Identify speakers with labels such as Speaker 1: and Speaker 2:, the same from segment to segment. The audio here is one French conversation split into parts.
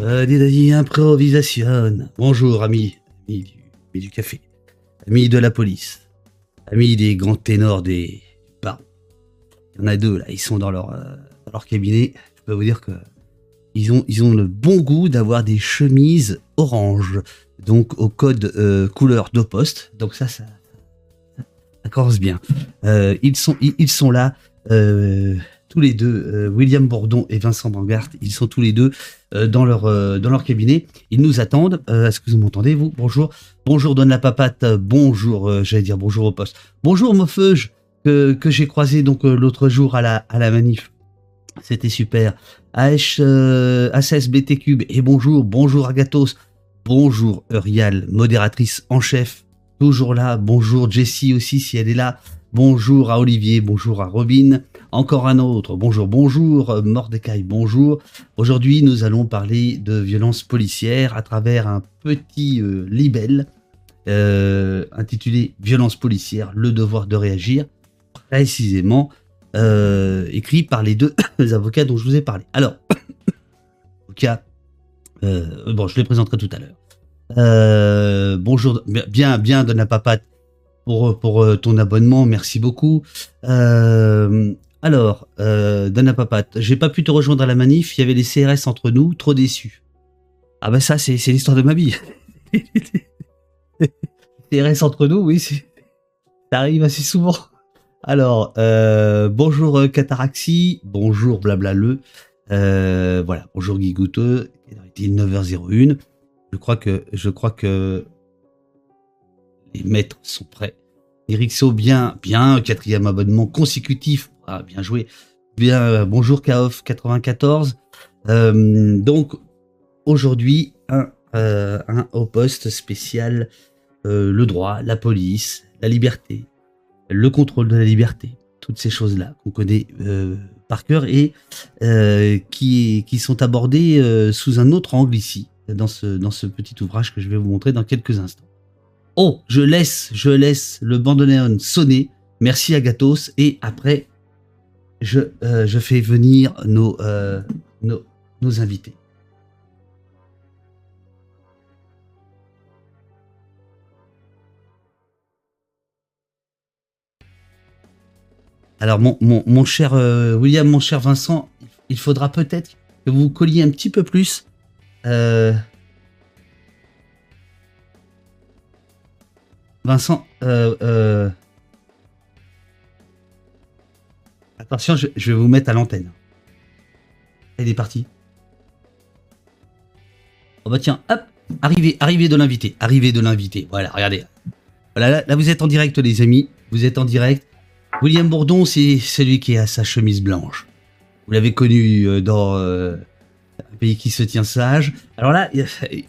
Speaker 1: Euh, improvisation. Bonjour, amis. Amis du, amis du café. Amis de la police. Amis des grands ténors des parents. Il y en a deux, là. Ils sont dans leur, euh, dans leur cabinet. Je peux vous dire que ils ont, ils ont le bon goût d'avoir des chemises orange. Donc, au code euh, couleur de poste. Donc, ça, ça, ça commence bien. Euh, ils, sont, ils, ils sont là. Tous les deux, euh, William Bourdon et Vincent Brangart, ils sont tous les deux euh, dans, leur, euh, dans leur cabinet. Ils nous attendent. Est-ce que vous m'entendez, vous? Bonjour. Bonjour, Donne la Papate. Bonjour, j'allais dire bonjour au poste. Bonjour, Mofeuge, que, que j'ai croisé donc l'autre jour à la, manif. C'était super. AH, Cube. Et bonjour, bonjour Agathos. Bonjour Eurial, modératrice en chef. Toujours là. Bonjour Jessie aussi, si elle est là. Bonjour à Olivier, bonjour à Robin. Encore un autre. Bonjour, bonjour. euh, Mordecai, bonjour. Aujourd'hui, nous allons parler de violence policière à travers un petit euh, libelle euh, intitulé Violence policière, le devoir de réagir, précisément euh, écrit par les deux avocats dont je vous ai parlé. Alors, avocats, euh, bon, je les présenterai tout à l'heure. Bonjour, bien, bien, Donna Papate, pour, pour ton abonnement, merci beaucoup. Alors, euh, Donna Papate, j'ai pas pu te rejoindre à la manif, il y avait les CRS entre nous, trop déçu. Ah bah ça, c'est l'histoire de ma vie. CRS entre nous, oui, ça arrive assez souvent. Alors, euh, bonjour euh, Cataraxie, bonjour Blablale, euh, voilà, bonjour Guy Gouteux, il est 9h01. Je crois que, je crois que les maîtres sont prêts. Erixo, bien, bien, quatrième abonnement consécutif. Ah, bien joué. Bien, euh, bonjour Kaof 94. Euh, donc, aujourd'hui, un, euh, un au poste spécial, euh, le droit, la police, la liberté, le contrôle de la liberté, toutes ces choses-là qu'on connaît par cœur et qui, qui sont abordées sous un autre angle ici, dans ce, dans ce petit ouvrage que je vais vous montrer dans quelques instants. Oh, je laisse, je laisse le bandoneon sonner. Merci Agathos. Et après, je, euh, je fais venir nos, euh, invités. Alors, mon, cher euh, William, mon cher Vincent, il faudra peut-être que vous colliez un petit peu plus. Vincent, euh, attention, je, vais vous mettre à l'antenne. Elle est partie. Oh bah tiens, hop, arrivée, arrivée de l'invité, arrivée de l'invité. Voilà, regardez. Voilà, là, vous êtes en direct, les amis. Vous êtes en direct. William Bourdon, c'est celui qui a sa chemise blanche. Vous l'avez connu euh, dans euh, un pays qui se tient sage. Alors là,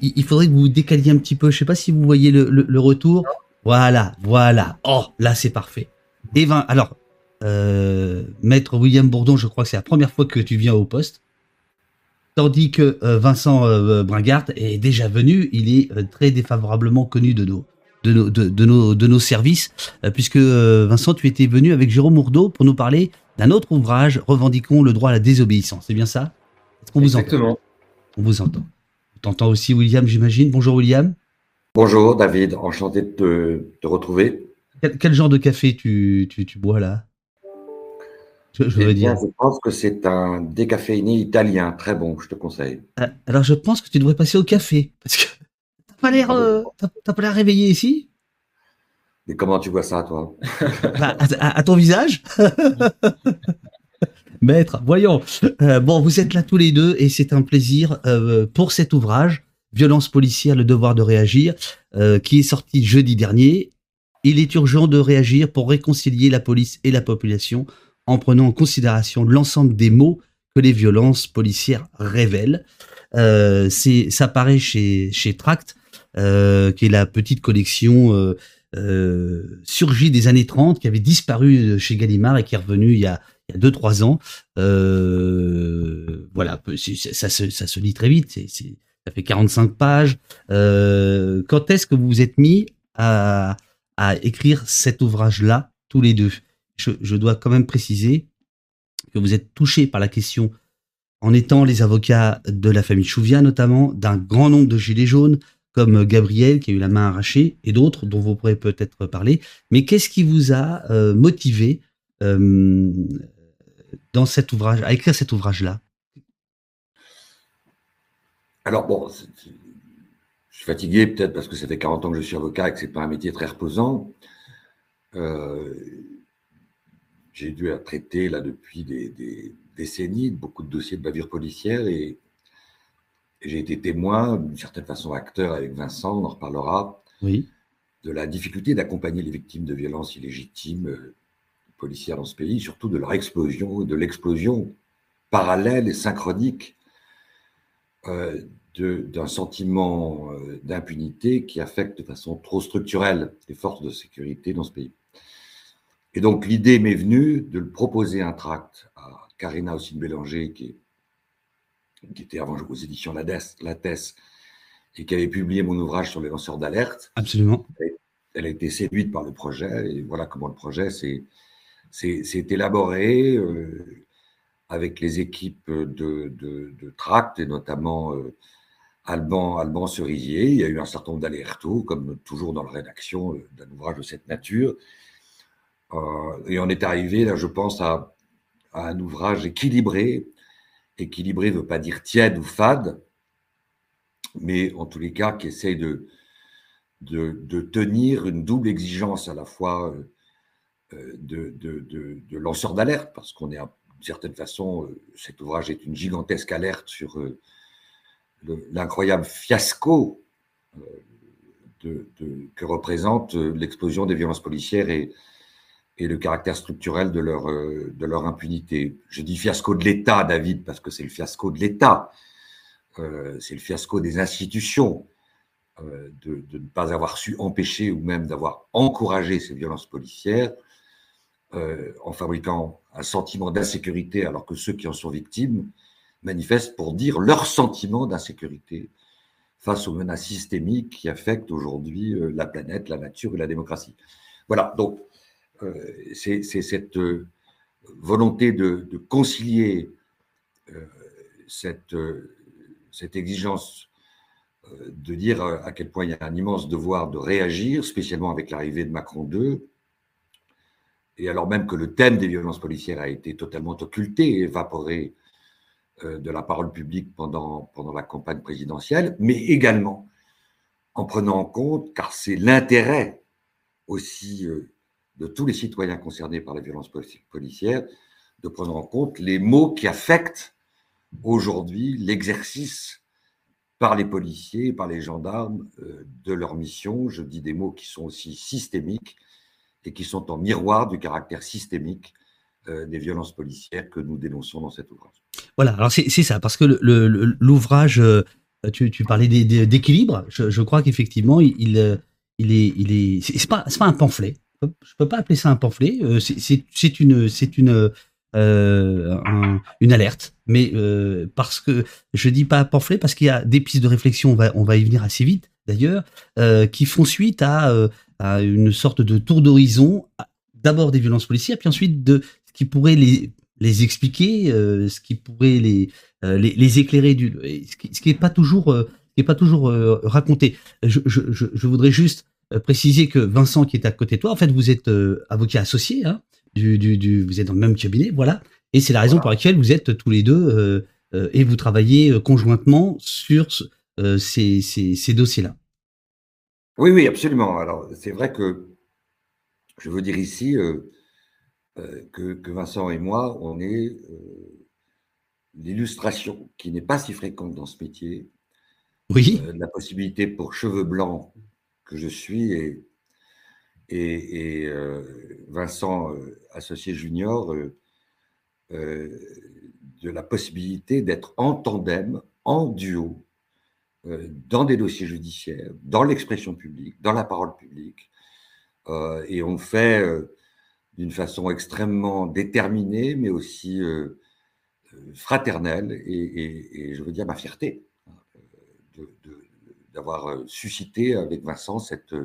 Speaker 1: il faudrait que vous décaliez un petit peu. Je sais pas si vous voyez le, le- retour. Voilà, voilà. Oh, là, c'est parfait. Et Vin- alors, euh, maître William Bourdon, je crois que c'est la première fois que tu viens au poste. Tandis que euh, Vincent euh, Bringart est déjà venu, il est euh, très défavorablement connu de nos, de nos, de, de nos, de nos services, euh, puisque euh, Vincent, tu étais venu avec Jérôme Mourdeau pour nous parler d'un autre ouvrage, Revendiquons le droit à la désobéissance. C'est bien ça? Est-ce qu'on vous entend?
Speaker 2: Exactement.
Speaker 1: On vous entend. On t'entend aussi, William, j'imagine. Bonjour, William.
Speaker 2: Bonjour David, enchanté de te, retrouver.
Speaker 1: Quel, quel genre de café tu, tu, tu bois là? Je, je
Speaker 2: Eh bien, je pense que c'est un décaféiné italien, très bon, je te conseille.
Speaker 1: Ah, Alors, je pense que tu devrais passer au café. Parce que t'as pas l'air, euh, t'as- t'as pas l'air réveillé ici?
Speaker 2: Mais comment tu vois ça, toi?
Speaker 1: Bah, à, ton visage? Maître, voyons. Euh, bon, vous êtes là tous les deux et c'est un plaisir euh, pour cet ouvrage, Violence policière, le devoir de réagir, euh, qui est sorti jeudi dernier. Il est urgent de réagir pour réconcilier la police et la population en prenant en considération l'ensemble des mots que les violences policières révèlent. Euh, ça paraît chez, chez Tract, euh, qui est la petite collection euh, euh, surgie des années 30, qui avait disparu chez Gallimard et qui est revenu il y a, il y a 2-3 ans. Voilà, ça se, ça se lit très vite, ça fait 45 pages. Quand est-ce que vous vous êtes mis à, à écrire cet ouvrage-là, tous les deux? Je, dois quand même préciser que vous êtes touché par la question en étant les avocats de la famille Chouvia notamment, d'un grand nombre de gilets jaunes, comme Gabriel qui a eu la main arrachée, et d'autres dont vous pourrez peut-être parler. Mais qu'est-ce qui vous a motivé dans cet ouvrage, à écrire cet ouvrage-là?
Speaker 2: Alors bon, je suis fatigué peut-être parce que ça fait 40 ans que je suis avocat et que ce n'est pas un métier très reposant. Euh, j'ai dû traiter là depuis des, décennies beaucoup de dossiers de bavure policière et, j'ai été témoin, d'une certaine façon acteur avec Vincent, on en reparlera,
Speaker 1: oui.
Speaker 2: de la difficulté d'accompagner les victimes de violences illégitimes euh, policières dans ce pays, surtout de leur explosion, de l'explosion parallèle et synchronique euh, d'un sentiment euh, d'impunité qui affecte de façon trop structurelle les forces de sécurité dans ce pays. Et donc l'idée m'est venue de le proposer un tract à Karina Ossine-Bélanger, qui, qui, était avant aux éditions Lattès, et qui avait publié mon ouvrage sur les lanceurs d'alerte.
Speaker 1: Absolument.
Speaker 2: Elle a été séduite par le projet, et voilà comment le projet s'est élaboré euh, avec les équipes de, de, de Tract, et notamment euh, Alban, Alban Cerisier. Il y a eu un certain nombre d'allers-retours, comme toujours dans la rédaction euh, d'un ouvrage de cette nature. Euh, et on est arrivé, là, je pense, à, un ouvrage équilibré. Équilibré ne veut pas dire tiède ou fade, mais en tous les cas qui essaye de, tenir une double exigence à la fois euh, de, de lanceur d'alerte, parce qu'on est d'une certaine façon, cet ouvrage est une gigantesque alerte sur l'incroyable fiasco euh, que représente euh, l'explosion des violences policières et, et le caractère structurel de leur, euh, de leur impunité. Je dis fiasco de l'État, David, parce que c'est le fiasco de l'État, c'est le fiasco des institutions, de, de, ne pas avoir su empêcher ou même d'avoir encouragé ces violences policières en fabriquant un sentiment d'insécurité alors que ceux qui en sont victimes manifestent pour dire leur sentiment d'insécurité face aux menaces systémiques qui affectent aujourd'hui euh, la planète, la nature et la démocratie. Voilà, donc euh, c'est cette euh, volonté de, concilier cette, cette exigence de dire à quel point il y a un immense devoir de réagir, spécialement avec l'arrivée de Macron II, et alors même que le thème des violences policières a été totalement occulté et évaporé euh, de la parole publique pendant, pendant la campagne présidentielle, mais également en prenant en compte, car c'est l'intérêt aussi euh, de tous les citoyens concernés par les violences policières, de prendre en compte les mots qui affectent aujourd'hui l'exercice par les policiers, par les gendarmes euh, de leur mission. Je dis des mots qui sont aussi systémiques et qui sont en miroir du caractère systémique des violences policières que nous dénonçons dans cet ouvrage.
Speaker 1: Voilà, alors c'est ça, parce que l'ouvrage, euh, tu, parlais d'équilibre, je, crois qu'effectivement, il, il, est, c'est pas un pamphlet. Je peux pas appeler ça un pamphlet. Euh, c'est une, c'est une, euh, une alerte, mais parce que je dis pas pamphlet parce qu'il y a des pistes de réflexion, on va, on va y venir assez vite d'ailleurs, qui font suite à, à une sorte de tour d'horizon, d'abord des violences policières, puis ensuite de ce qui pourrait les les expliquer, euh, ce qui pourrait les, euh, les, éclairer, du, ce qui n'est pas toujours, euh, qui est pas toujours raconté. Je, je, je, voudrais juste préciser que Vincent, qui est à côté de toi, en fait, vous êtes avocat associé, hein, du, du, du, vous êtes dans le même cabinet, voilà. Et c'est la raison pour laquelle vous êtes tous les deux et vous travaillez conjointement sur ces, ces, ces dossiers-là.
Speaker 2: Oui, oui, absolument. Alors, c'est vrai que je veux dire ici, euh, que, Vincent et moi, on est euh, l'illustration qui n'est pas si fréquente dans ce métier.
Speaker 1: Oui.
Speaker 2: Euh, la possibilité pour cheveux blancs que je suis et, et, Vincent, associé junior, de la possibilité d'être en tandem, en duo, dans des dossiers judiciaires, dans l'expression publique, dans la parole publique. et on fait d'une façon extrêmement déterminée, mais aussi euh, euh, fraternelle, et, je veux dire ma fierté hein, d'avoir suscité avec Vincent cette,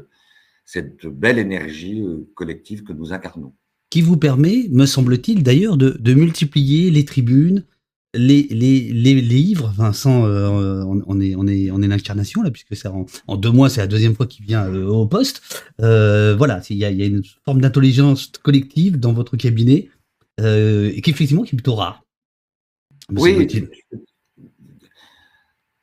Speaker 2: cette belle énergie euh, collective que nous incarnons.
Speaker 1: Qui vous permet, me semble-t-il d'ailleurs, de, multiplier les tribunes, les, les, les, livres, Vincent, euh, on, est, on est, on est l'incarnation là, puisque c'est en, deux mois, c'est la deuxième fois qu'il vient euh, au poste. Euh, voilà, il y a, y a, une forme d'intelligence collective dans votre cabinet, et qui effectivement qui est plutôt rare.
Speaker 2: oui,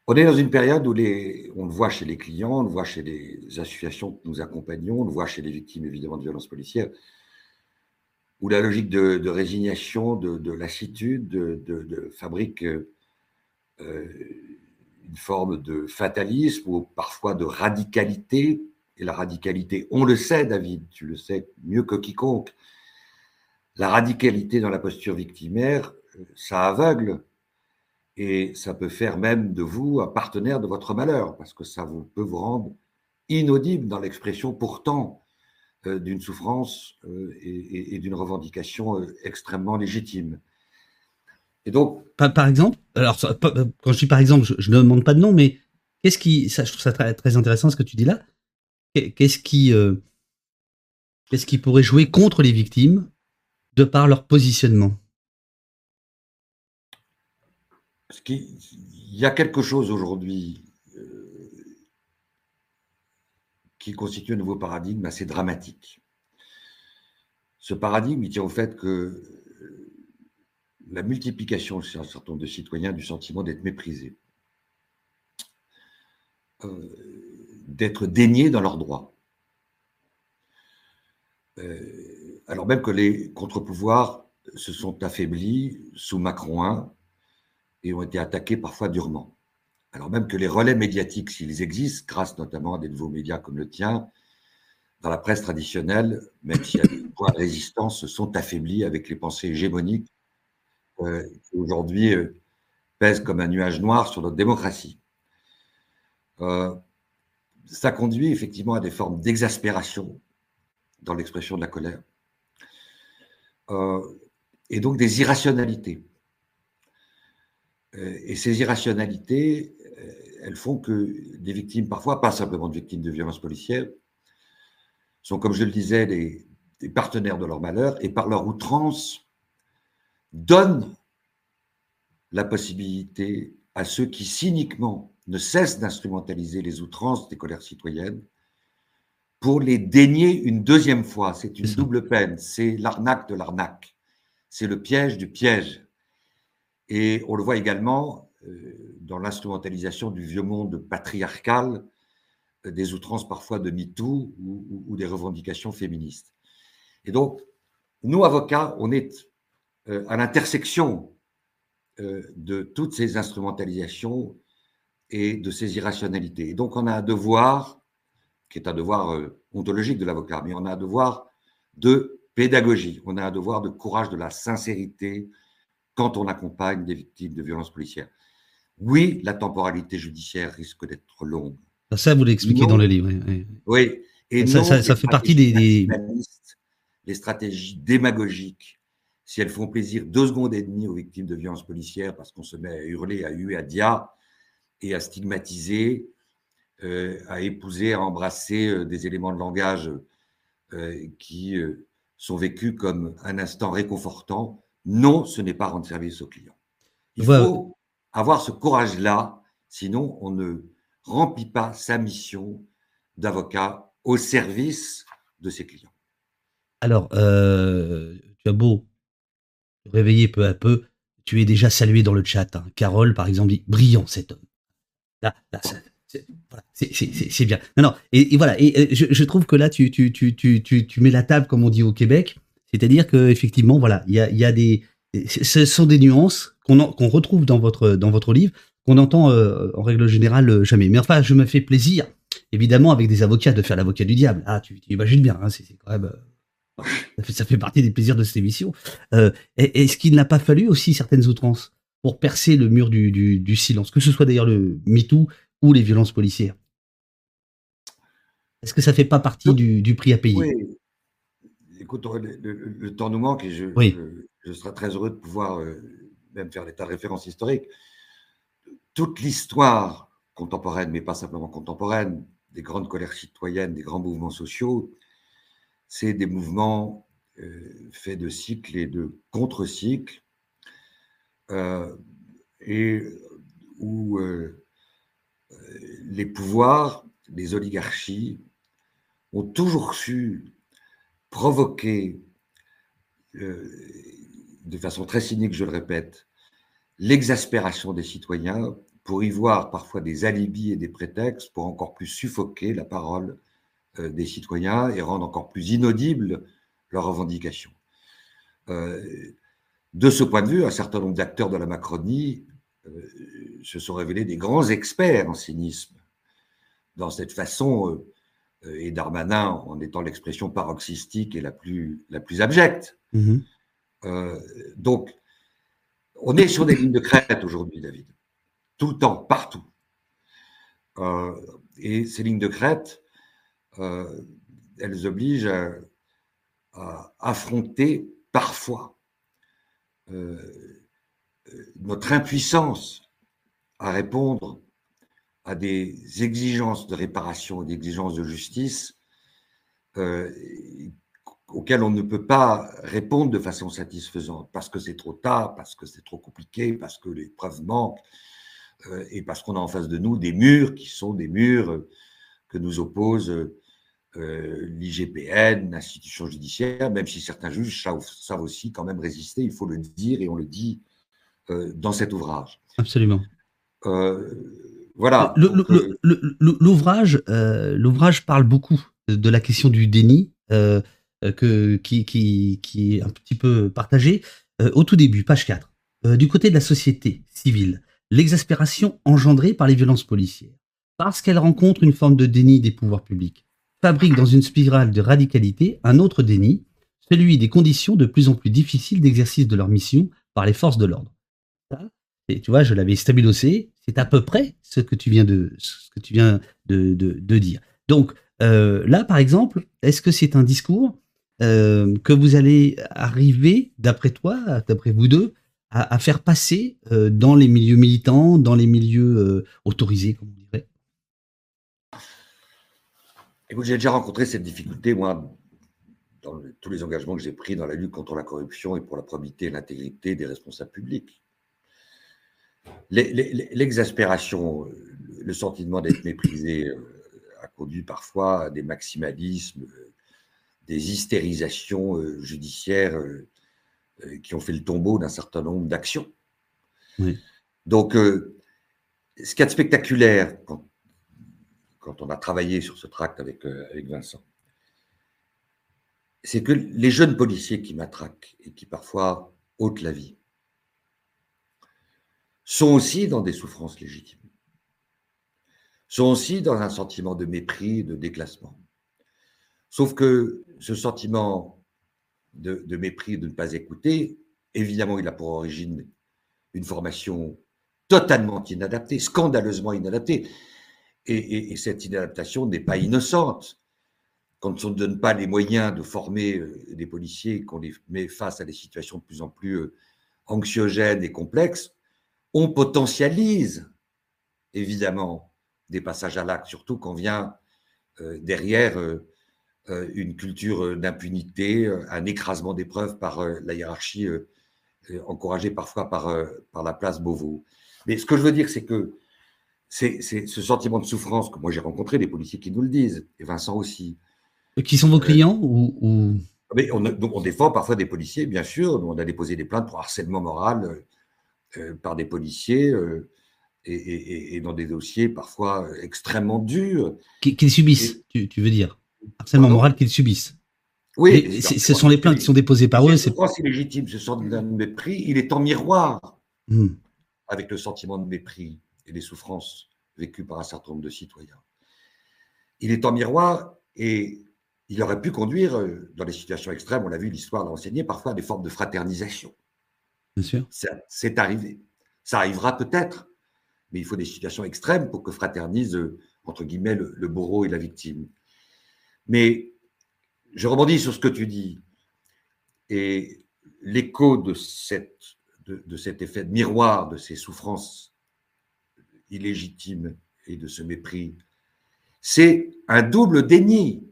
Speaker 2: on est dans une période où on le voit chez les clients, on le voit chez les associations que nous accompagnons, on le voit chez les victimes évidemment de violences policières où la logique de, résignation, de, lassitude, de, fabrique euh, une forme de fatalisme ou parfois de radicalité. Et la radicalité, on le sait, David, tu le sais mieux que quiconque, la radicalité dans la posture victimaire, ça aveugle et ça peut faire même de vous un partenaire de votre malheur parce que ça vous, peut vous rendre inaudible dans l'expression pourtant euh, d'une souffrance euh, et, d'une revendication euh, extrêmement légitime.
Speaker 1: Et donc, par, exemple, alors quand je dis par exemple, je, ne demande pas de nom, mais qu'est-ce qui, je trouve ça très, très, intéressant ce que tu dis là. Qu'est-ce qui, qu'est-ce qui pourrait jouer contre les victimes de par leur positionnement?
Speaker 2: Il y a quelque chose aujourd'hui qui constitue un nouveau paradigme assez dramatique. Ce paradigme, tient au fait que euh, la multiplication chez un certain nombre de citoyens du sentiment d'être méprisés, euh, d'être déniés dans leurs droits, euh, alors même que les contre-pouvoirs se sont affaiblis sous Macron 1 et ont été attaqués parfois durement alors même que les relais médiatiques, s'ils existent, grâce notamment à des nouveaux médias comme le tien, dans la presse traditionnelle, même s'il y a des points de résistance, se sont affaiblis avec les pensées hégémoniques euh, qui aujourd'hui euh, pèsent comme un nuage noir sur notre démocratie. Euh, ça conduit effectivement à des formes d'exaspération dans l'expression de la colère et donc des irrationalités. Et ces irrationalités, euh, elles font que des victimes, parfois pas simplement de victimes de violences policières, sont, comme je le disais, des, partenaires de leur malheur et par leur outrance donnent la possibilité à ceux qui cyniquement ne cessent d'instrumentaliser les outrances des colères citoyennes pour les dénier une deuxième fois. C'est une double peine, c'est l'arnaque de l'arnaque, c'est le piège du piège. Et on le voit également euh, dans l'instrumentalisation du vieux monde patriarcal, euh, des outrances parfois de MeToo ou, des revendications féministes. Et donc, nous, avocats, on est euh, à l'intersection de toutes ces instrumentalisations et de ces irrationalités. Et donc, on a un devoir, qui est un devoir ontologique de l'avocat, mais on a un devoir de pédagogie, on a un devoir de courage, de la sincérité quand on accompagne des victimes de violences policières. Oui, la temporalité judiciaire risque d'être longue.
Speaker 1: Ça, vous l'expliquez dans le livre.
Speaker 2: Oui.
Speaker 1: Et ça, ça, fait partie des,
Speaker 2: Les stratégies démagogiques, si elles font plaisir deux secondes et demie aux victimes de violences policières, parce qu'on se met à hurler, à huer, à dia, et à stigmatiser, euh, à épouser, à embrasser euh, des éléments de langage euh, qui sont vécus comme un instant réconfortant, non, ce n'est pas rendre service aux clients. Il faut avoir ce courage-là, sinon on ne remplit pas sa mission d'avocat au service de ses clients.
Speaker 1: Alors, euh, tu as beau te réveiller peu à peu, tu es déjà salué dans le chat. Hein. Carole, par exemple, dit brillant cet homme. Là, c'est bien. Non, non, et, voilà, et, je, trouve que là, tu, tu, tu, tu, mets la table, comme on dit au Québec, c'est-à-dire qu'effectivement, voilà, il y a, y a des, ce sont des nuances qu'on retrouve dans votre, dans votre livre, qu'on entend euh, en règle générale euh, jamais. Mais enfin, je me fais plaisir, évidemment, avec des avocats, de faire l'avocat du diable. Ah, tu, imagines bien, hein, c'est quand même. Euh, ça, fait, partie des plaisirs de cette émission. Est-ce qu'il n'a pas fallu aussi certaines outrances pour percer le mur du, du, silence, que ce soit d'ailleurs le MeToo ou les violences policières Est-ce que ça fait pas partie du, du prix à payer? Oui.
Speaker 2: Écoute, le, temps nous manque et je, je, serai très heureux de pouvoir même faire l'état de référence historique, toute l'histoire contemporaine, mais pas simplement contemporaine, des grandes colères citoyennes, des grands mouvements sociaux, c'est des mouvements euh, faits de cycles et de contre-cycles, euh, et où les pouvoirs, les oligarchies ont toujours su provoquer, de façon très cynique, je le répète, l'exaspération des citoyens pour y voir parfois des alibis et des prétextes pour encore plus suffoquer la parole euh, des citoyens et rendre encore plus inaudibles leurs revendications. Euh, de ce point de vue, un certain nombre d'acteurs de la Macronie euh, se sont révélés des grands experts en cynisme dans cette façon, et Darmanin en étant l'expression paroxystique et la plus, la plus abjecte. Mmh donc, on est sur des lignes de crête aujourd'hui, David tout le temps, partout. Euh, et ces lignes de crête, euh, elles obligent à, affronter parfois euh, notre impuissance à répondre à des exigences de réparation, des exigences de justice auxquelles on ne peut pas répondre de façon satisfaisante, parce que c'est trop tard, parce que c'est trop compliqué, parce que les preuves manquent, euh, et parce qu'on a en face de nous des murs qui sont des murs euh, que nous opposent euh, l'IGPN, l'institution judiciaire, même si certains juges savent, aussi quand même résister, il faut le dire, et on le dit dans cet ouvrage.
Speaker 1: Absolument.
Speaker 2: Voilà.
Speaker 1: L'ouvrage, l'ouvrage parle beaucoup de la question du déni, que, qui, qui, qui, est un petit peu partagé. au tout début, page 4, du côté de la société civile, l'exaspération engendrée par les violences policières, parce qu'elle rencontre une forme de déni des pouvoirs publics, fabrique dans une spirale de radicalité un autre déni, celui des conditions de plus en plus difficiles d'exercice de leur mission par les forces de l'ordre. Et tu vois, je l'avais stabilosé, c'est à peu près ce que tu viens de, dire. Donc euh, là, par exemple, est-ce que c'est un discours euh, que vous allez arriver, d'après toi, d'après vous deux, à, faire passer euh, dans les milieux militants, dans les milieux autorisés, comme on dirait?
Speaker 2: Écoute, j'ai déjà rencontré cette difficulté, moi, dans tous les engagements que j'ai pris dans la lutte contre la corruption et pour la probité et l'intégrité des responsables publics. L'exaspération, le sentiment d'être méprisé euh, a conduit parfois à des maximalismes, des hystérisations judiciaires euh, qui ont fait le tombeau d'un certain nombre d'actions. Donc, euh, ce qui est spectaculaire quand, on a travaillé sur ce tract avec, euh, avec Vincent, c'est que les jeunes policiers qui matraquent et qui parfois ôtent la vie sont aussi dans des souffrances légitimes, sont aussi dans un sentiment de mépris, de déclassement. Sauf que ce sentiment de, mépris, de ne pas écouter, évidemment, il a pour origine une formation totalement inadaptée, scandaleusement inadaptée. Et, cette inadaptation n'est pas innocente. Quand on ne donne pas les moyens de former euh, des policiers, qu'on les met face à des situations de plus en plus euh, anxiogènes et complexes, on potentialise évidemment des passages à l'acte, surtout quand vient euh, derrière euh, une culture euh, d'impunité, euh, un écrasement des preuves par la hiérarchie encouragée parfois par, par la place Beauvau. Mais ce que je veux dire, c'est que c'est ce sentiment de souffrance que moi j'ai rencontré, des policiers qui nous le disent, et Vincent aussi.
Speaker 1: Qui sont vos clients ou,
Speaker 2: Mais on, on, défend parfois des policiers, bien sûr. On a déposé des plaintes pour harcèlement moral par des policiers et, dans des dossiers parfois extrêmement durs.
Speaker 1: Qu'ils subissent, tu veux dire harcèlement moral qu'ils subissent. Oui, ce sont les plaintes qui sont déposées par eux.
Speaker 2: C'est c'est légitime, ce sentiment de mépris, il est en miroir hmm. avec le sentiment de mépris et les souffrances vécues par un certain nombre de citoyens. Il est en miroir et il aurait pu conduire, euh, dans les situations extrêmes, on l'a vu, l'histoire l'a enseigné, parfois à des formes de fraternisation. C'est arrivé. Ça arrivera peut-être, mais il faut des situations extrêmes pour que fraternise, euh, entre guillemets, le bourreau et la victime. Mais je rebondis sur ce que tu dis. Et l'écho de, de, cet effet de miroir, de ces souffrances illégitimes et de ce mépris, c'est un double déni.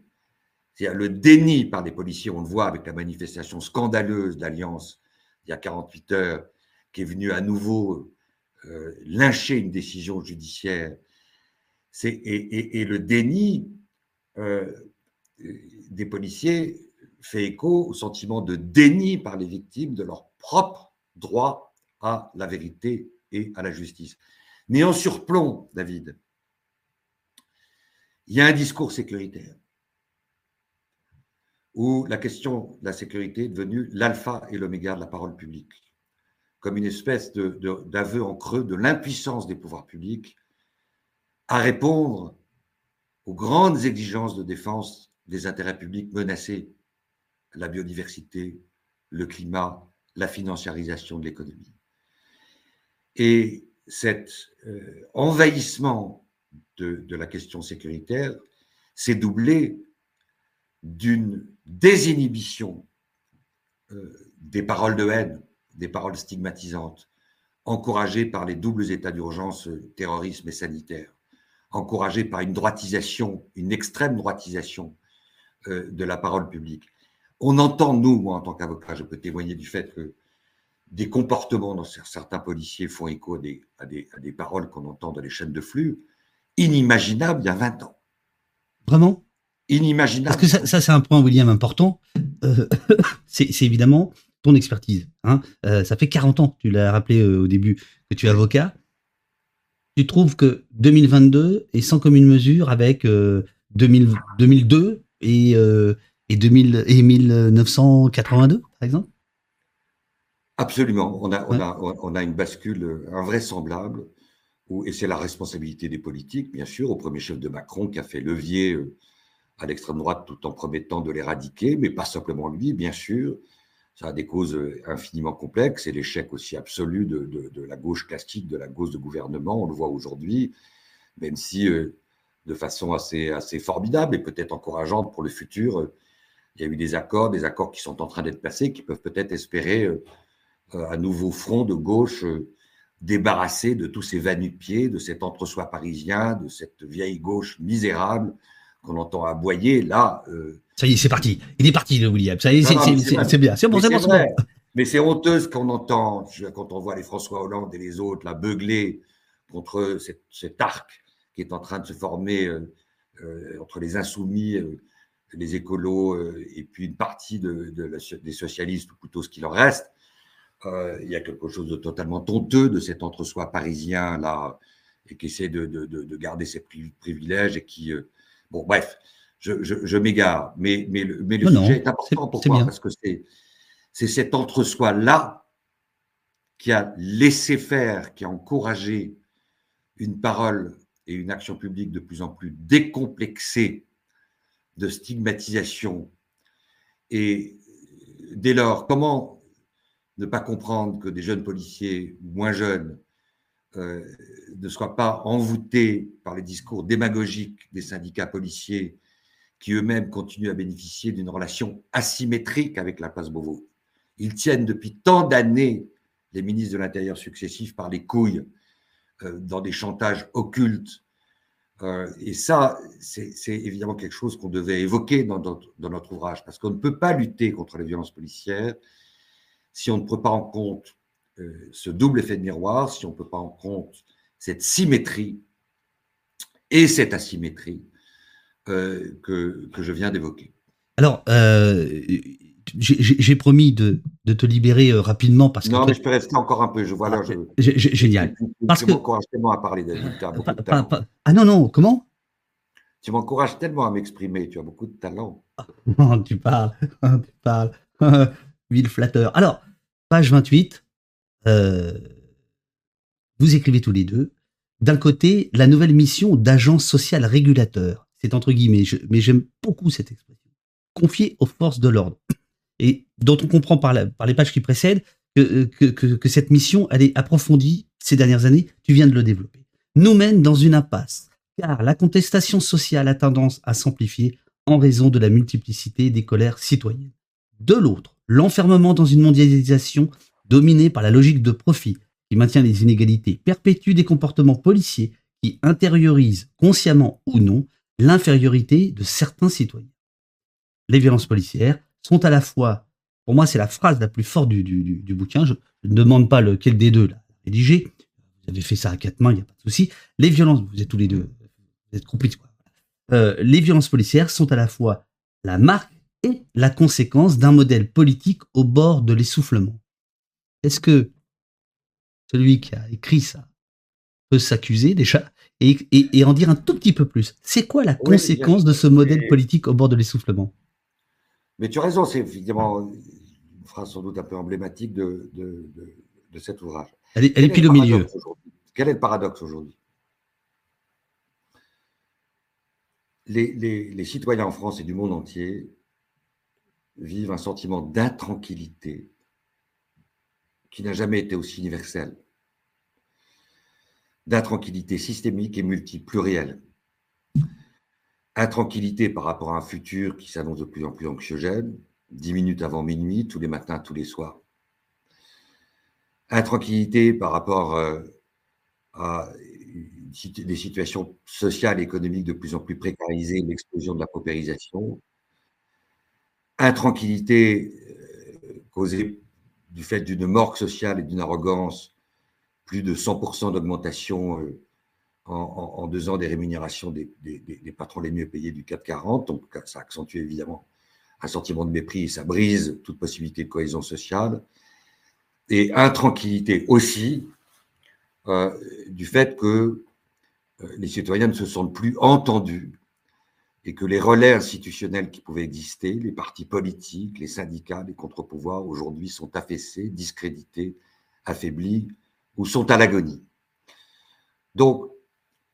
Speaker 2: C'est-à-dire le déni par les policiers, on le voit avec la manifestation scandaleuse d'Alliance il y a 48 heures, qui est venue à nouveau lyncher une décision judiciaire et, et, le déni des policiers fait écho au sentiment de déni par les victimes de leur propre droit à la vérité et à la justice. Mais en surplomb, David, il y a un discours sécuritaire où la question de la sécurité est devenue l'alpha et l'oméga de la parole publique, comme une espèce d'aveu en creux de l'impuissance des pouvoirs publics à répondre aux grandes exigences de défense des intérêts publics menacés, la biodiversité, le climat, la financiarisation de l'économie. Et cet euh, envahissement de, la question sécuritaire s'est doublé d'une désinhibition euh, des paroles de haine, des paroles stigmatisantes, encouragées par les doubles états d'urgence euh, terrorisme et sanitaire, encouragées par une droitisation, une extrême droitisation de la parole publique. On entend, nous, moi en tant qu'avocat, je peux témoigner du fait que des comportements dans certains policiers font écho à des, à des, paroles qu'on entend dans les chaînes de flux, inimaginables il y a 20 ans.
Speaker 1: Vraiment?
Speaker 2: Inimaginable.
Speaker 1: Parce que ça, c'est un point, William, important. Euh, c'est évidemment ton expertise. Hein. Euh, ça fait 40 ans, tu l'as rappelé euh, au début, que tu es avocat. Tu trouves que 2022 est sans commune mesure avec 2002 et, et, 2000, et 1982, par exemple?
Speaker 2: Absolument. On a, on, a, on a une bascule invraisemblable, où, et c'est la responsabilité des politiques, bien sûr, au premier chef de Macron qui a fait levier à l'extrême droite tout en promettant de l'éradiquer, mais pas simplement lui, bien sûr. Ça a des causes euh, infiniment complexes et l'échec aussi absolu de, la gauche classique, de la gauche de gouvernement, on le voit aujourd'hui, même si euh, de façon assez, assez formidable et peut-être encourageante pour le futur, il y a eu des accords, des accords qui sont en train d'être passés, qui peuvent peut-être espérer un nouveau front de gauche euh, débarrassé de tous ces va-nu-pieds, de cet entre-soi parisien, de cette vieille gauche misérable qu'on entend aboyer là.
Speaker 1: Euh, ça y est, c'est parti. Il est parti, le William. Ça y est, c'est bien. C'est bon, c'est bon,
Speaker 2: Mais c'est honteuse qu'on entend, quand on voit les François Hollande et les autres là beugler contre cet arc qui est en train de se former euh, entre les insoumis, les écolos et puis une partie de, des socialistes, ou plutôt ce qu'il en reste. Euh, il y a quelque chose de totalement tonteux de cet entre-soi parisien là, et qui essaie de, de, de, garder ses privilèges et qui. Bon, bref, je, je, je m'égare, mais, mais le, mais le sujet est important. Pourquoi? Parce que c'est cet entre-soi-là qui a laissé faire, qui a encouragé une parole et une action publique de plus en plus décomplexée de stigmatisation. Et dès lors, comment ne pas comprendre que des jeunes policiers moins jeunes euh, ne soient pas envoûtés par les discours démagogiques des syndicats policiers qui eux-mêmes continuent à bénéficier d'une relation asymétrique avec la place Beauvau. Ils tiennent depuis tant d'années les ministres de l'Intérieur successifs par les couilles euh, dans des chantages occultes. Euh, et ça, c'est évidemment quelque chose qu'on devait évoquer dans dans notre ouvrage, parce qu'on ne peut pas lutter contre les violences policières si on ne prend pas en compte euh, ce double effet de miroir, si on ne peut pas en compte cette symétrie et cette asymétrie euh, que, que, je viens d'évoquer.
Speaker 1: Alors, euh, j'ai promis de, de, te libérer rapidement parce
Speaker 2: que. Non, mais je peux rester encore un peu. Je vois là.
Speaker 1: Je, génial.
Speaker 2: Tu, parce que. m'encourages tellement à parler, David. Tu as beaucoup de talent.
Speaker 1: ah non, non, comment?
Speaker 2: Tu m'encourages tellement à m'exprimer. Tu as beaucoup de talent.
Speaker 1: tu parles. Tu parles. Ville flatteur. Alors, page 28, euh, vous écrivez tous les deux. D'un côté, la nouvelle mission d'agent social régulateur. C'est entre guillemets, mais j'aime beaucoup cette expression. Confiée aux forces de l'ordre. Et dont on comprend par, par les pages qui précèdent que, que, cette mission, elle est approfondie ces dernières années. Tu viens de le développer. Nous mène dans une impasse, car la contestation sociale a tendance à s'amplifier en raison de la multiplicité des colères citoyennes. De l'autre, l'enfermement dans une mondialisation dominée par la logique de profit qui maintient les inégalités perpétue des comportements policiers qui intériorisent, consciemment ou non, l'infériorité de certains citoyens. Les violences policières sont à la fois, pour moi c'est la phrase la plus forte du, bouquin, je, ne demande pas lequel des deux l'a rédigé, vous avez fait ça à quatre mains, il n'y a pas de souci. Les violences, vous êtes tous les deux, vous êtes complices. Euh, les violences policières sont à la fois la marque et la conséquence d'un modèle politique au bord de l'essoufflement. Est-ce que celui qui a écrit ça peut s'accuser déjà et, en dire un tout petit peu plus? C'est quoi la conséquence de ce modèle politique au bord de l'essoufflement?
Speaker 2: Mais tu as raison, c'est évidemment une phrase sans doute un peu emblématique de, de, cet ouvrage.
Speaker 1: Elle est, elle est pile au milieu.
Speaker 2: Quel est le paradoxe aujourd'hui? Les, les, citoyens en France et du monde entier vivent un sentiment d'intranquillité qui n'a jamais été aussi universel, d'intranquillité systémique et multiplurielle. Intranquillité par rapport à un futur qui s'annonce de plus en plus anxiogène, dix minutes avant minuit, tous les matins, tous les soirs. Intranquillité par rapport euh, à des situations sociales et économiques de plus en plus précarisées, l'explosion de la paupérisation. Intranquillité euh, causée du fait d'une morgue sociale et d'une arrogance, plus de 100% d'augmentation euh, en, deux ans des rémunérations des, patrons les mieux payés du 440. Donc, ça accentue évidemment un sentiment de mépris et ça brise toute possibilité de cohésion sociale. Et intranquillité aussi euh, du fait que euh, les citoyens ne se sentent plus entendus et que les relais institutionnels qui pouvaient exister, les partis politiques, les syndicats, les contre-pouvoirs, aujourd'hui sont affaissés, discrédités, affaiblis ou sont à l'agonie. Donc,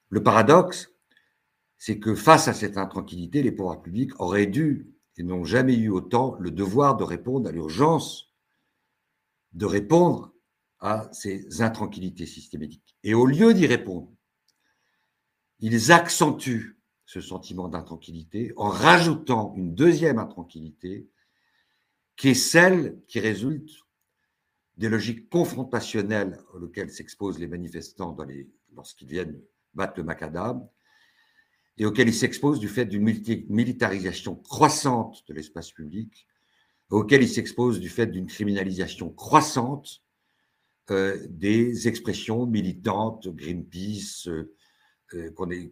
Speaker 2: le paradoxe, c'est que face à cette intranquillité, les pouvoirs publics auraient dû et n'ont jamais eu autant le devoir de répondre à l'urgence, de répondre à ces intranquillités systématiques. Et au lieu d'y répondre, ils accentuent ce sentiment d'intranquillité en rajoutant une deuxième intranquillité qui est celle qui résulte des logiques confrontationnelles auxquelles s'exposent les manifestants lorsqu'ils viennent battre le macadam et auxquelles ils s'exposent du fait d'une militarisation croissante de l'espace public, auxquelles ils s'exposent du fait d'une criminalisation croissante euh, des expressions militantes, Greenpeace, euh, qu'on est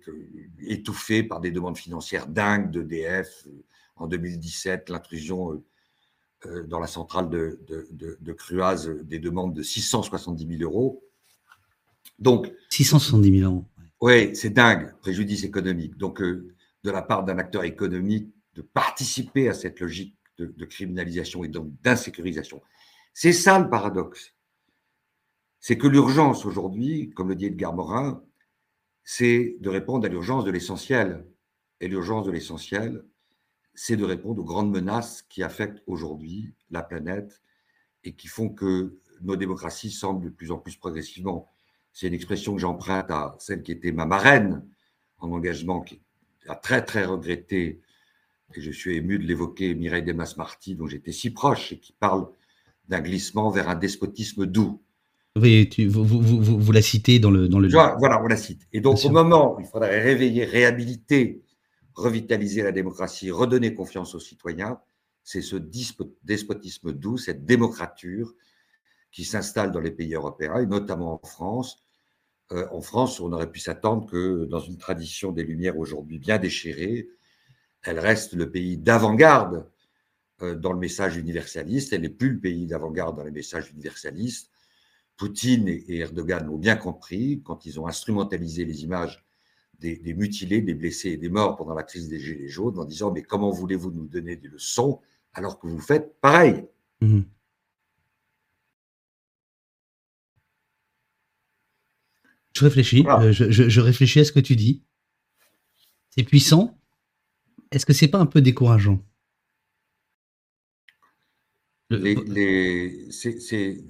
Speaker 2: étouffé par des demandes financières dingues d'EDF. En 2017, l'intrusion dans la centrale de, de, de, Cruaz, des demandes de 670 000 euros.
Speaker 1: Donc, 670 000 euros.
Speaker 2: Oui, c'est dingue, préjudice économique. Donc, de la part d'un acteur économique, de participer à cette logique de, criminalisation et donc d'insécurisation. C'est ça le paradoxe c'est que l'urgence aujourd'hui, comme le dit Edgar Morin, c'est de répondre à l'urgence de l'essentiel. Et l'urgence de l'essentiel, c'est de répondre aux grandes menaces qui affectent aujourd'hui la planète et qui font que nos démocraties semblent de plus en plus progressivement. C'est une expression que j'emprunte à celle qui était ma marraine en engagement, qui a très très regretté, et je suis ému de l'évoquer, Mireille Demas-Marty, dont j'étais si proche, et qui parle d'un glissement vers un despotisme doux.
Speaker 1: Oui, vous, vous, vous, la citez dans le, dans le.
Speaker 2: Voilà, on la cite. Et donc, au moment où il faudrait réveiller, réhabiliter, revitaliser la démocratie, redonner confiance aux citoyens, c'est ce despotisme doux, cette démocrature qui s'installe dans les pays européens, et notamment en France. Euh, en France, on aurait pu s'attendre que dans une tradition des Lumières aujourd'hui bien déchirée, elle reste le pays d'avant-garde euh, dans le message universaliste. Elle n'est plus le pays d'avant-garde dans les messages universalistes. Poutine et Erdogan l'ont bien compris quand ils ont instrumentalisé les images des, mutilés, des blessés et des morts pendant la crise des Gilets jaunes en disant Mais comment voulez-vous nous donner des leçons alors que vous faites pareil? Mhm.
Speaker 1: Je réfléchis, euh, je, réfléchis à ce que tu dis. C'est puissant. Est-ce que c'est pas un peu décourageant?
Speaker 2: Les, c'est,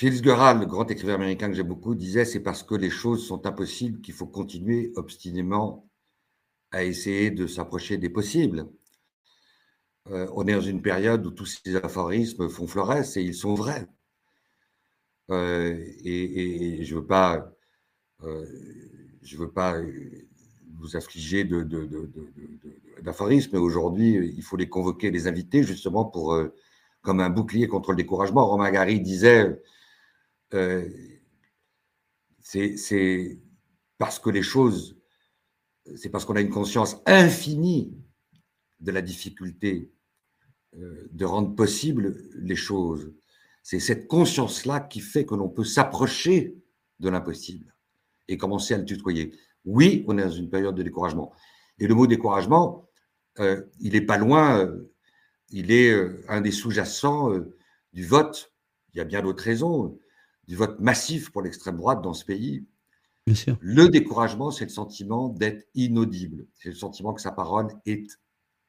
Speaker 2: Fitzgerald, le grand écrivain américain que j'aime beaucoup, disait c'est parce que les choses sont impossibles qu'il faut continuer obstinément à essayer de s'approcher des possibles. Euh, on est dans une période où tous ces aphorismes font florès et ils sont vrais. Euh, et, je ne veux pas, euh, je veux pas vous affliger d'aphorismes, mais aujourd'hui, il faut les convoquer, les inviter justement pour comme un bouclier contre le découragement. Romain Gary disait, euh, c'est parce que les choses, c'est parce qu'on a une conscience infinie de la difficulté euh, de rendre possible les choses. C'est cette conscience-là qui fait que l'on peut s'approcher de l'impossible et commencer à le tutoyer. Oui, on est dans une période de découragement. Et le mot découragement, euh, il n'est pas loin, il est un des sous-jacents du vote. Il y a bien d'autres raisons, du vote massif pour l'extrême droite dans ce pays.
Speaker 1: Bien sûr.
Speaker 2: Le découragement, c'est le sentiment d'être inaudible. C'est le sentiment que sa parole est,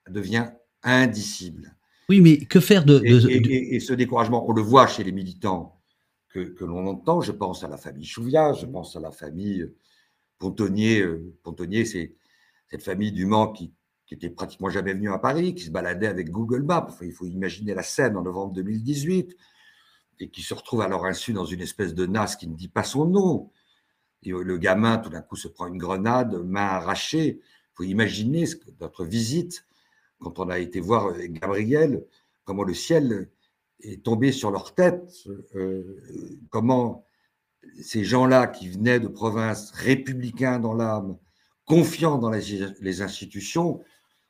Speaker 2: devient indicible.
Speaker 1: Oui, mais que faire de.
Speaker 2: Et, ce découragement, on le voit chez les militants que, l'on entend. Je pense à la famille Chouvia, je pense à la famille Pontonnier. Euh, Pontonnier, c'est cette famille du Mans qui, qui était pratiquement jamais venue à Paris, qui se baladait avec Google Maps. il faut imaginer la scène en novembre 2018 et qui se retrouve à leur insu dans une espèce de NAS qui ne dit pas son nom. Et le gamin, tout d'un coup, se prend une grenade, main arrachée. Il faut imaginer notre visite quand on a été voir Gabriel, comment le ciel est tombé sur leur tête, euh, comment ces gens-là qui venaient de provinces républicains dans l'âme, confiants dans les, institutions,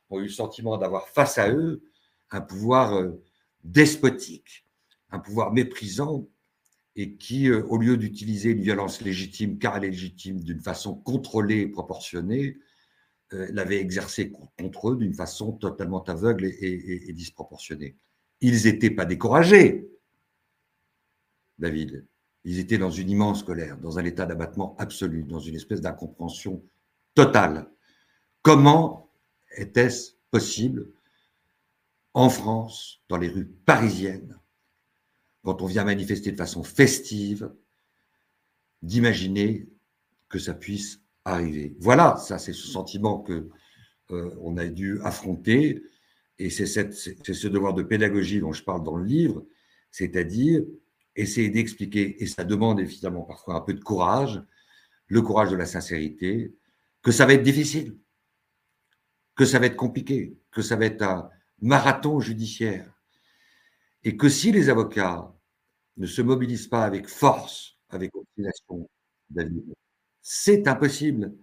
Speaker 2: ont eu le sentiment d'avoir face à eux un pouvoir euh, despotique, un pouvoir méprisant, et qui, euh, au lieu d'utiliser une violence légitime, car elle est légitime, d'une façon contrôlée et proportionnée, euh, l'avait exercé contre eux d'une façon totalement aveugle et, disproportionnée. Ils n'étaient pas découragés, David. Ils étaient dans une immense colère, dans un état d'abattement absolu, dans une espèce d'incompréhension totale. Comment était-ce possible en France, dans les rues parisiennes, quand on vient manifester de façon festive, d'imaginer que ça puisse arriver. Voilà, ça c'est ce sentiment que euh, on a dû affronter et c'est ce devoir de pédagogie dont je parle dans le livre, c'est-à-dire essayer d'expliquer, et ça demande évidemment parfois un peu de courage, le courage de la sincérité, que ça va être difficile, que ça va être compliqué, que ça va être un marathon judiciaire, et que si les avocats ne se mobilisent pas avec force, avec obstination, c'est impossible,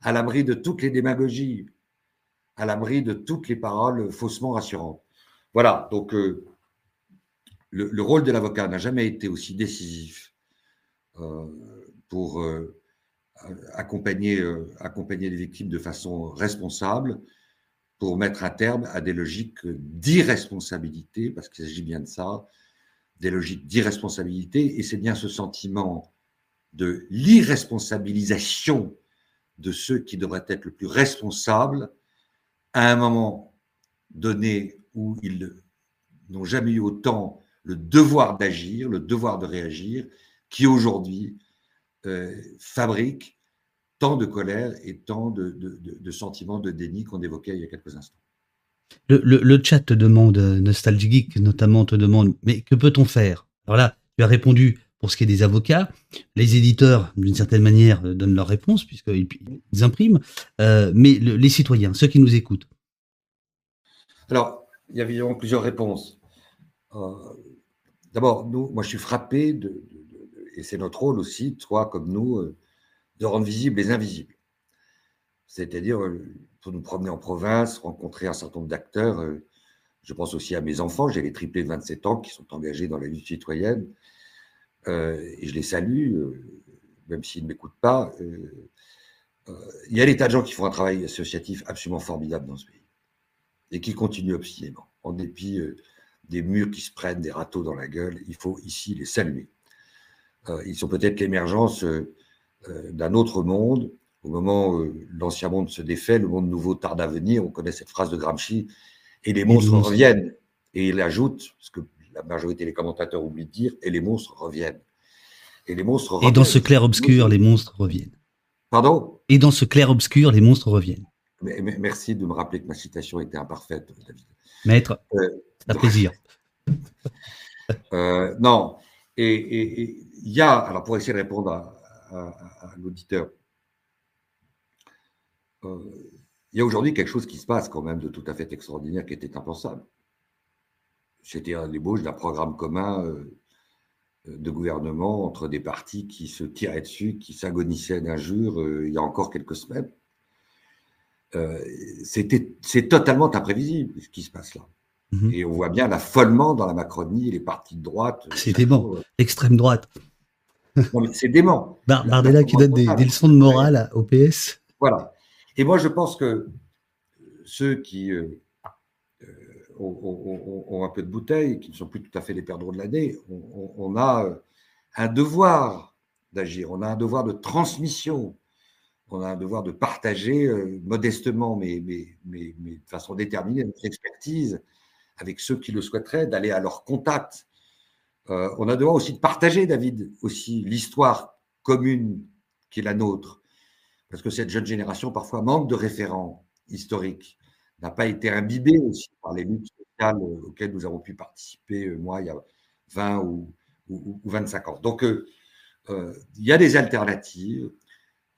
Speaker 2: à l'abri de toutes les démagogies, à l'abri de toutes les paroles faussement rassurantes. Voilà, donc euh, le, rôle de l'avocat n'a jamais été aussi décisif euh, pour euh, accompagner les victimes de façon responsable, pour mettre un terme à des logiques d'irresponsabilité, parce qu'il s'agit bien de ça, des logiques d'irresponsabilité, et c'est bien ce sentiment de l'irresponsabilisation de ceux qui devraient être le plus responsables à un moment donné où ils n'ont jamais eu autant le devoir d'agir, le devoir de réagir, qui aujourd'hui euh, fabrique tant de colère et tant de, sentiments de déni qu'on évoquait il y a quelques instants.
Speaker 1: Le, le, chat te demande, Nostalgique notamment te demande, mais que peut-on faire? Alors là, tu as répondu pour ce qui est des avocats, les éditeurs, d'une certaine manière, euh, donnent leur réponse, puisqu'ils ils impriment, euh, mais les citoyens, ceux qui nous écoutent.
Speaker 2: Alors, il y a évidemment plusieurs réponses. Euh, d'abord, nous, moi, je suis frappé, de, et c'est notre rôle aussi, toi comme nous, de rendre visibles les invisibles. C'est-à-dire, pour nous promener en province, rencontrer un certain nombre d'acteurs. Je pense aussi à mes enfants, j'ai les triplés de 27 ans qui sont engagés dans la lutte citoyenne. Euh, et je les salue, euh, même s'ils ne m'écoutent pas. Euh, il y a des tas de gens qui font un travail associatif absolument formidable dans ce pays et qui continuent obstinément, en dépit des murs qui se prennent des râteaux dans la gueule. Il faut ici les saluer. ils sont peut-être l'émergence d'un autre monde. Au moment où l'ancien monde se défait, le monde nouveau tarde à venir. On connaît cette phrase de Gramsci. Et les monstres reviennent. Et il ajoute, ce que la majorité des commentateurs oublient de dire, et les monstres reviennent.
Speaker 1: Et les monstres reviennent. Et dans ce clair-obscur, les monstres reviennent.
Speaker 2: Pardon?
Speaker 1: Et dans ce clair-obscur, les monstres reviennent.
Speaker 2: Mais, merci de me rappeler que ma citation était imparfaite, David.
Speaker 1: Maître, euh, à plaisir.
Speaker 2: Euh, non, et il y a, alors pour essayer de répondre à, l'auditeur, euh, il y a aujourd'hui quelque chose qui se passe quand même de tout à fait extraordinaire qui était impensable c'était l'ébauche d'un programme commun de gouvernement entre des partis qui se tiraient dessus, qui s'agonissaient d'injures il y a encore quelques semaines. c'est totalement imprévisible ce qui se passe là. Mhm. Et on voit bien l'affolement dans la Macronie, les partis de droite.
Speaker 1: Ah, c'est dément, l'extrême droite.
Speaker 2: C'est dément.
Speaker 1: Bardella qui donne des, leçons de morale au PS.
Speaker 2: Voilà. Et moi, je pense que ceux qui euh, euh, ont, un peu de bouteille, qui ne sont plus tout à fait les perdants de l'année, on, a un devoir d'agir, on a un devoir de transmission, on a un devoir de partager euh, modestement, mais, mais, mais, mais, de façon déterminée, notre expertise avec ceux qui le souhaiteraient, d'aller à leur contact. Euh, on a devoir aussi de partager, David, aussi l'histoire commune qui est la nôtre. Parce que cette jeune génération, parfois, manque de référents historiques, n'a pas été imbibée aussi par les luttes sociales auxquelles nous avons pu participer, euh, moi, il y a 20 ou, 25 ans. Donc, euh, il y a des alternatives,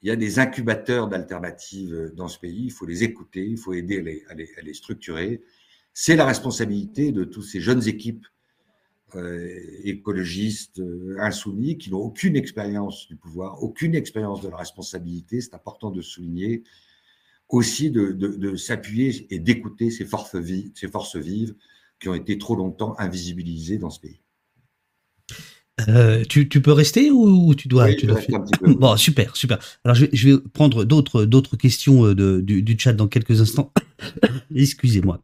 Speaker 2: il y a des incubateurs d'alternatives dans ce pays, il faut les écouter, il faut aider à les structurer. C'est la responsabilité de toutes ces jeunes équipes euh, écologistes euh, insoumis qui n'ont aucune expérience du pouvoir, aucune expérience de la responsabilité. C'est important de souligner aussi de, s'appuyer et d'écouter ces forces, vives, ces forces vives qui ont été trop longtemps invisibilisées dans ce pays.
Speaker 1: Euh, tu, peux rester ou, tu dois, tu dois Bon, super, super. Alors je vais, prendre d'autres d'autres questions du, du, chat dans quelques instants. Excusez-moi.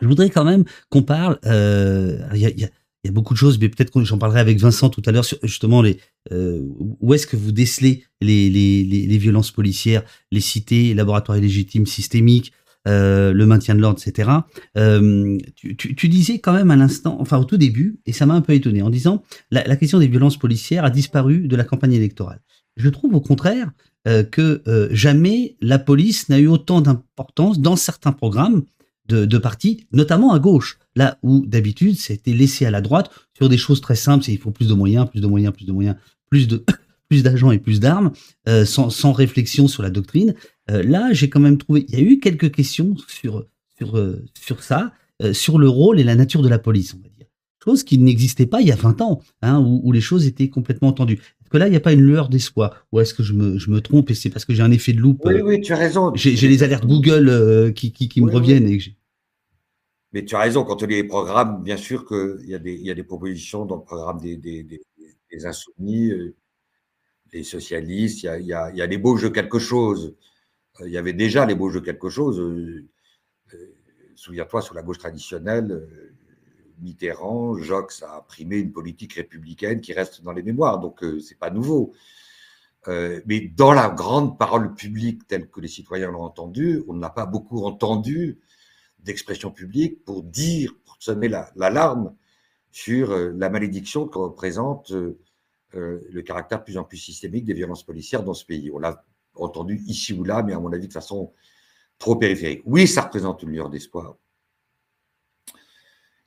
Speaker 1: Je voudrais quand même qu'on parle. Euh, y, a, y, a, beaucoup de choses, mais peut-être que j'en parlerai avec Vincent tout à l'heure sur justement les euh, où est-ce que vous décelez les, les, les, violences policières, les cités, laboratoires illégitimes systémiques, euh, le maintien de l'ordre, etc. Euh, tu, tu, tu, disais quand même à l'instant, enfin au tout début, et ça m'a un peu étonné, en disant la, la, question des violences policières a disparu de la campagne électorale. Je trouve au contraire euh, que euh, jamais la police n'a eu autant d'importance dans certains programmes de, partis, notamment à gauche, là où d'habitude c'était laissé à la droite sur des choses très simples, c'est il faut plus de moyens, plus de moyens, plus de moyens, plus de plus d'agents et plus d'armes, euh, sans, sans, réflexion sur la doctrine. Euh, là, j'ai quand même trouvé, il y a eu quelques questions sur sur euh, sur ça, sur le rôle et la nature de la police, on va dire. Chose qui n'existait pas il y a 20 ans, hein, où, où les choses étaient complètement entendues que là, il n'y a pas une lueur d'espoir? Ou est-ce que je me, je me trompe et c'est parce que j'ai un effet de loupe
Speaker 2: Oui, oui, tu as raison.
Speaker 1: J'ai les alertes Google qui, qui, qui me reviennent. Et
Speaker 2: mais tu as raison, quand on lit les programmes, bien sûr qu'il y, a des, propositions dans le programme des, insoumis, euh, des socialistes, il y a, a l'ébauche de quelque chose. Euh, il y avait déjà l'ébauche de quelque chose. Euh, souviens-toi, sous la gauche traditionnelle, Mitterrand, Jox a imprimé une politique républicaine qui reste dans les mémoires, donc ce n'est pas nouveau. mais dans la grande parole publique telle que les citoyens l'ont entendue, on n'a pas beaucoup entendu d'expression publique pour dire, pour sonner l'alarme sur euh, la malédiction que représente euh, euh, le caractère plus en plus systémique des violences policières dans ce pays. On l'a entendu ici ou là, mais à mon avis de façon trop périphérique. Oui, ça représente une lueur d'espoir.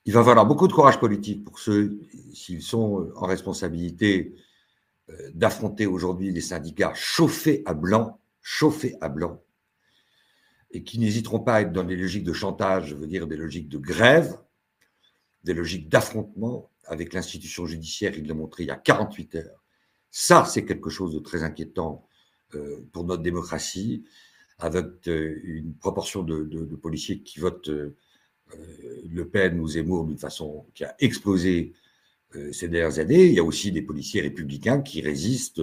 Speaker 2: Il va falloir beaucoup de courage politique pour ceux, s'ils sont en responsabilité, d'affronter aujourd'hui des syndicats chauffés à blanc, chauffés à blanc, et qui n'hésiteront pas à être dans des logiques de chantage, je veux dire des logiques de grève, des logiques d'affrontement avec l'institution judiciaire, il l'a montré il y a 48 heures. Ça, c'est quelque chose de très inquiétant euh, pour notre démocratie, avec euh, une proportion de, policiers qui votent euh, Le Pen ou Zemmour d'une façon qui a explosé ces dernières années. Il y a aussi des policiers républicains qui résistent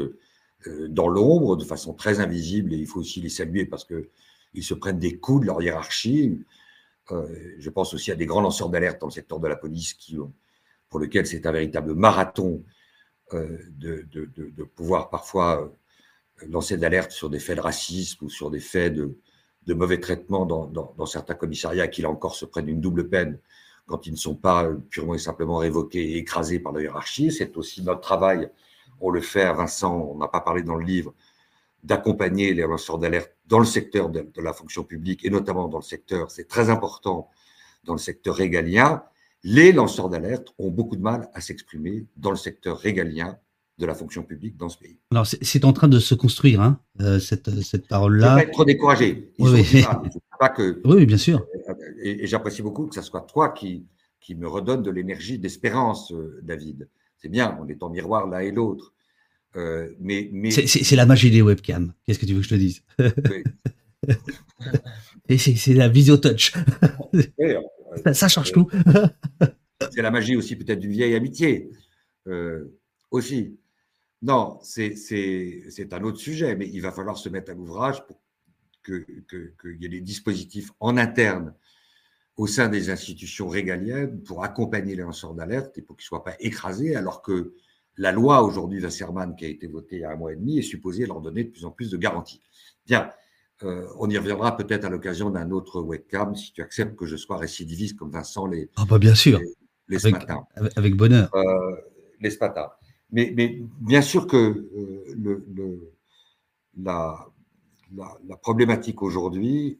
Speaker 2: dans l'ombre de façon très invisible et il faut aussi les saluer parce que ils se prennent des coups de leur hiérarchie. Euh, je pense aussi à des grands lanceurs d'alerte dans le secteur de la police pour lesquels c'est un véritable marathon euh, de, pouvoir parfois euh, lancer d'alerte sur des faits de racisme ou sur des faits de, mauvais traitement dans, certains commissariats qui, là encore, se prennent une double peine quand ils ne sont pas purement et simplement révoqués et écrasés par la hiérarchie. C'est aussi notre travail. On le fait, Vincent, on n'a pas parlé dans le livre, d'accompagner les lanceurs d'alerte dans le secteur de, la fonction publique et notamment dans le secteur, c'est très important, dans le secteur régalien, les lanceurs d'alerte ont beaucoup de mal à s'exprimer dans le secteur régalien de la fonction publique dans ce pays.
Speaker 1: Alors c'est en train de se construire, hein, euh, cette, cette parole-là.
Speaker 2: Je ne pas être trop découragé.
Speaker 1: oui,
Speaker 2: pas que,
Speaker 1: oui, bien sûr.
Speaker 2: Euh, et, j'apprécie beaucoup que ce soit toi qui, qui me redonne de l'énergie, d'espérance, David. C'est bien, on est en miroir l'un et l'autre. Mais, mais...
Speaker 1: C'est la magie des webcams. Qu'est-ce que tu veux que je te dise? C'est la visio touch. ça, change tout.
Speaker 2: c'est la magie aussi peut-être d'une vieille amitié. aussi. Non, c'est un autre sujet, mais il va falloir se mettre à l'ouvrage pour qu'il que, y ait des dispositifs en interne au sein des institutions régaliennes pour accompagner les lanceurs d'alerte et pour qu'ils ne soient pas écrasés, alors que la loi aujourd'hui, la Serman, qui a été votée il y a un mois et demi, est supposée leur donner de plus en plus de garanties. Bien, euh, on y reviendra peut-être à l'occasion d'un autre webcam, si tu acceptes que je sois récidiviste comme Vincent les,
Speaker 1: ah bah bien sûr.
Speaker 2: les,
Speaker 1: avec, avec bonheur.
Speaker 2: Euh, les spatins. Mais, mais, bien sûr que euh, le, la, la, problématique aujourd'hui,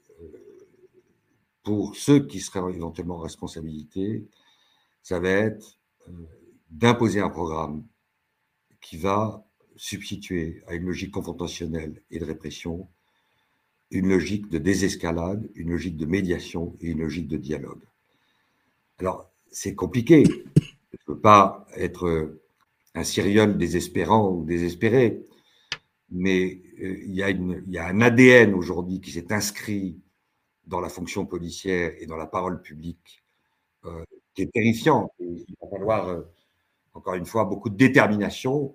Speaker 2: pour ceux qui seraient éventuellement en responsabilité, ça va être d'imposer un programme qui va substituer à une logique confrontationnelle et de répression une logique de désescalade, une logique de médiation et une logique de dialogue. Alors, c'est compliqué. Je ne peux pas être un Syriol désespérant ou désespéré, mais euh, il y, a un ADN aujourd'hui qui s'est inscrit dans la fonction policière et dans la parole publique euh, qui est terrifiant. il va falloir, euh, encore une fois, beaucoup de détermination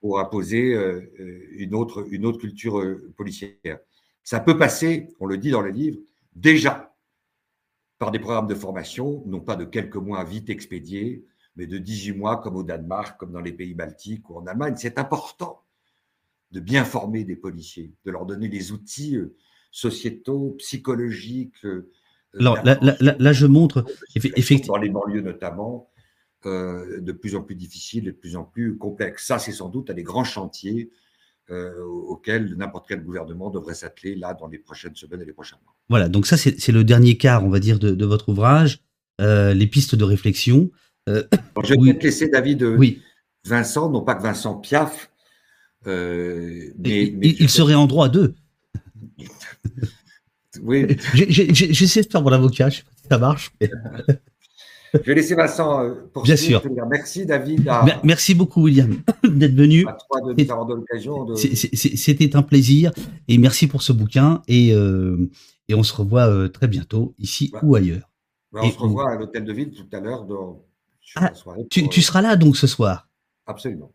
Speaker 2: pour imposer une, autre, une autre culture policière. Ça peut passer, on le dit dans le livre, déjà par des programmes de formation, non pas de quelques mois vite expédiés, mais de 18 mois comme au Danemark, comme dans les pays baltiques ou en Allemagne. C'est important de bien former des policiers, de leur donner les outils euh, sociétaux, psychologiques. Euh,
Speaker 1: Alors là, là, je montre effectivement
Speaker 2: dans les banlieues notamment, euh, de plus en plus difficiles, de plus en plus complexes. Ça, c'est sans doute un des grands chantiers auxquels n'importe quel gouvernement devrait s'atteler là dans les prochaines semaines et les prochains mois.
Speaker 1: Voilà, donc ça c'est le dernier quart, on va dire, de, votre ouvrage, les pistes de réflexion.
Speaker 2: je vais peut-être laisser David, oui. Vincent, non pas que Vincent Piaf,
Speaker 1: euh, mais, il, serait en droit d'eux. oui. J'essaie de faire mon avocat, je sais pas si ça marche.
Speaker 2: Je vais laisser Vincent euh,
Speaker 1: pour Bien sûr.
Speaker 2: Merci David.
Speaker 1: Merci beaucoup William d'être venu. C'était un plaisir et merci pour ce bouquin et, euh, et on se revoit très bientôt ici ou ailleurs.
Speaker 2: on se revoit à l'hôtel de ville tout à l'heure.
Speaker 1: Ah, tu, tu seras là donc ce soir?
Speaker 2: Absolument.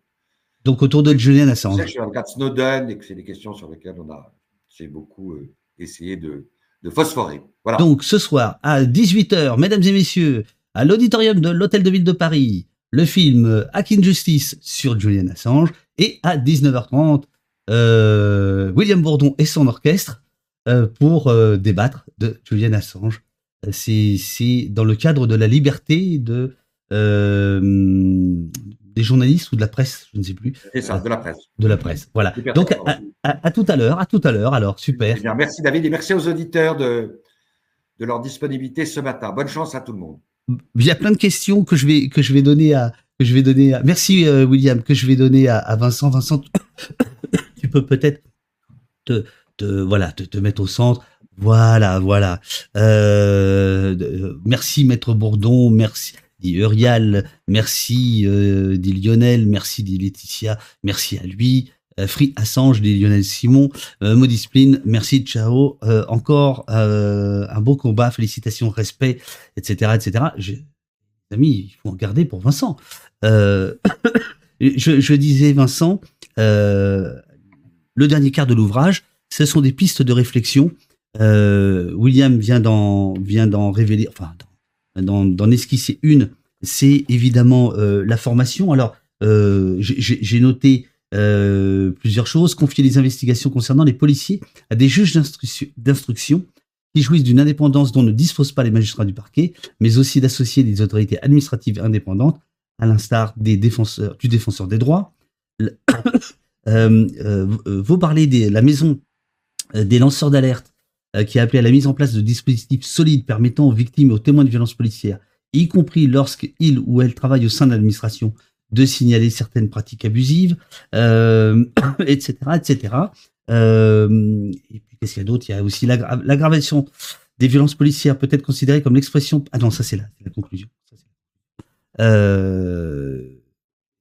Speaker 1: Donc autour de Julian Assange.
Speaker 2: Je suis de Snowden et que c'est des questions sur lesquelles on a, j'ai beaucoup euh, essayé de, de phosphorer. Voilà.
Speaker 1: Donc ce soir à 18h, mesdames et messieurs, à l'auditorium de l'Hôtel de Ville de Paris, le film Hacking Justice sur Julian Assange et à 19h30, euh, William Bourdon et son orchestre euh, pour débattre de Julian Assange. C'est dans le cadre de la liberté de des journalistes ou de la presse, je ne sais plus.
Speaker 2: C'est ça, de la presse.
Speaker 1: De la presse, voilà. Donc à, tout à l'heure, à tout à l'heure, alors, super.
Speaker 2: Eh bien, merci David et merci aux auditeurs de, de leur disponibilité ce matin. Bonne chance à tout le monde.
Speaker 1: Il y a plein de questions que je vais, donner à... Que je vais donner merci euh, William, que je vais donner à, Vincent. Vincent, tu peux peut-être te, te, voilà, te, te mettre au centre. Voilà, voilà. Euh, merci Maître Bourdon, merci dit Urial, merci, euh, dit Lionel, merci, dit Laetitia, merci à lui. Euh, Free Assange, Lionel Simon, euh, Modiscipline, merci, ciao, euh, encore un beau combat, félicitations, respect, etc., etc. Amis, il faut en garder pour Vincent. je, disais, Vincent, le dernier quart de l'ouvrage, ce sont des pistes de réflexion. William vient d'en vient d'en révéler, enfin, d'en esquisser une, c'est évidemment la formation. Alors, j'ai noté euh, plusieurs choses. Confier les investigations concernant les policiers à des juges d'instruction qui jouissent d'une indépendance dont ne disposent pas les magistrats du parquet, mais aussi d'associer des autorités administratives indépendantes, à l'instar des défenseurs, du défenseur des droits. vous parlez de la maison des lanceurs d'alerte euh, qui a appelé à la mise en place de dispositifs solides permettant aux victimes et aux témoins de violences policières, y compris lorsqu'ils ou elles travaillent au sein de l'administration, de signaler certaines pratiques abusives, euh, etc., etc. Euh, et puis qu'est-ce qu'il y a d'autre? Il y a aussi l'aggravation des violences policières peut être considérée comme l'expression. Ah non, ça c'est la, la, conclusion.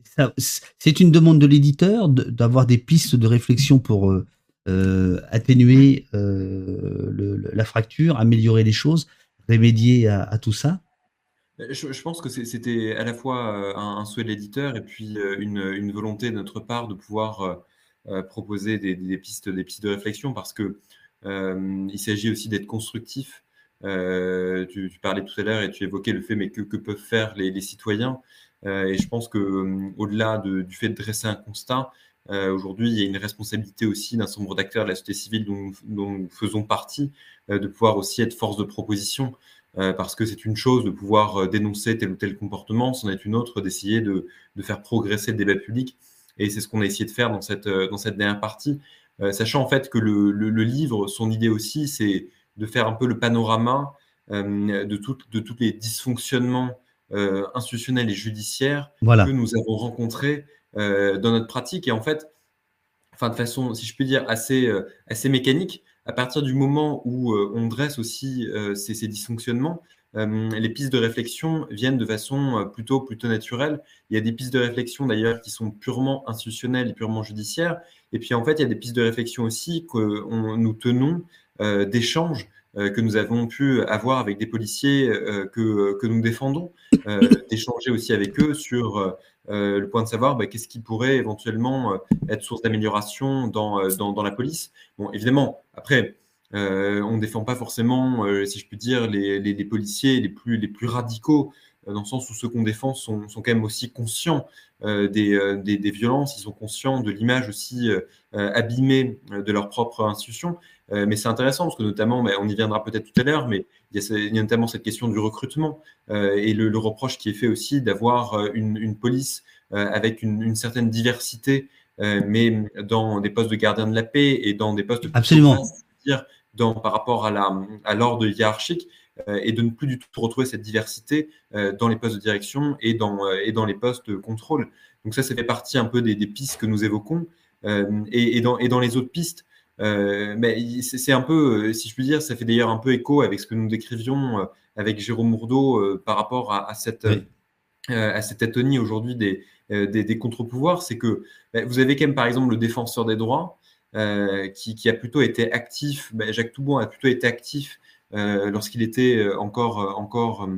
Speaker 1: Ça c'est une demande de l'éditeur d'avoir des pistes de réflexion pour atténuer la fracture, améliorer les choses, remédier à tout ça.
Speaker 3: Je, pense que c'était à la fois un, souhait de l'éditeur et puis une, volonté de notre part de pouvoir proposer des, pistes, des pistes de réflexion parce que il s'agit aussi d'être constructif. Tu, parlais tout à l'heure et tu évoquais le fait mais que, peuvent faire les, citoyens. et je pense que au-delà du fait de dresser un constat, aujourd'hui il y a une responsabilité aussi d'un certain nombre d'acteurs de la société civile dont, nous faisons partie, de pouvoir aussi être force de proposition. Euh, parce que c'est une chose de pouvoir euh, dénoncer tel ou tel comportement, c'en est une autre d'essayer de, faire progresser le débat public. Et c'est ce qu'on a essayé de faire dans cette, euh, dans cette dernière partie, sachant en fait que le, livre, son idée aussi, c'est de faire un peu le panorama de, de tous les dysfonctionnements institutionnels et judiciaires que nous avons rencontrés dans notre pratique. Et en fait, enfin, de façon, si je peux dire, assez, assez mécanique, à partir du moment où euh, on dresse aussi euh, ces, dysfonctionnements, euh, les pistes de réflexion viennent de façon plutôt, plutôt naturelle. Il y a des pistes de réflexion d'ailleurs qui sont purement institutionnelles et purement judiciaires. Et puis en fait, il y a des pistes de réflexion aussi que nous tenons d'échanges que nous avons pu avoir avec des policiers que, que nous défendons, d'échanger aussi avec eux sur le point de savoir bah, qu'est-ce qui pourrait éventuellement être source d'amélioration dans, dans, la police? Bon, évidemment, après, euh, on ne défend pas forcément, euh, si je puis dire, les, policiers les plus, radicaux, euh, dans le sens où ceux qu'on défend sont, quand même aussi conscients des, violences, ils sont conscients de l'image aussi abîmée de leur propre institution. mais c'est intéressant parce que notamment, ben, on y viendra peut-être tout à l'heure, mais il y, a, notamment cette question du recrutement et le, reproche qui est fait aussi d'avoir une, police avec une, certaine diversité euh, mais dans des postes de gardien de la paix et dans des postes de
Speaker 1: Absolument.
Speaker 3: Dire, dans, par rapport à l'ordre à hiérarchique euh, et de ne plus du tout retrouver cette diversité euh, dans les postes de direction et dans, et dans les postes de contrôle. Donc ça, ça fait partie un peu des, pistes que nous évoquons. Et, et, dans, et dans les autres pistes, mais c'est un peu, si je puis dire, ça fait d'ailleurs un peu écho avec ce que nous décrivions avec Jérôme Mourdeau par rapport à, cette, à cette atonie aujourd'hui des, euh, des, contre-pouvoirs, c'est que ben, vous avez quand même par exemple le défenseur des droits euh, qui, a plutôt été actif, ben, Jacques Toubon a plutôt été actif euh, lorsqu'il était encore, encore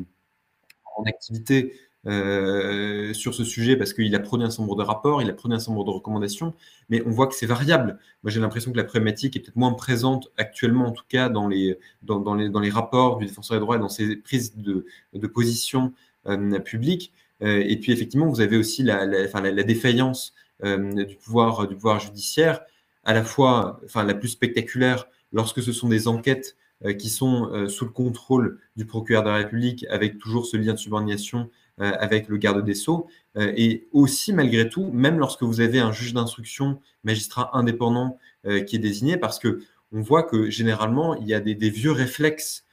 Speaker 3: en activité sur ce sujet parce qu'il a produit un certain nombre de rapports, il a produit un certain nombre de recommandations, mais on voit que c'est variable. Moi, j'ai l'impression que la problématique est peut-être moins présente actuellement, en tout cas, dans les, rapports du défenseur des droits et dans ses prises de, position. Euh, et puis effectivement, vous avez aussi la, défaillance euh, du, pouvoir, judiciaire, à la fois la plus spectaculaire lorsque ce sont des enquêtes euh, qui sont sous le contrôle du procureur de la République, avec toujours ce lien de subordination avec le garde des Sceaux. et aussi, malgré tout, même lorsque vous avez un juge d'instruction, magistrat indépendant qui est désigné, parce que on voit que généralement, il y a des, des vieux réflexes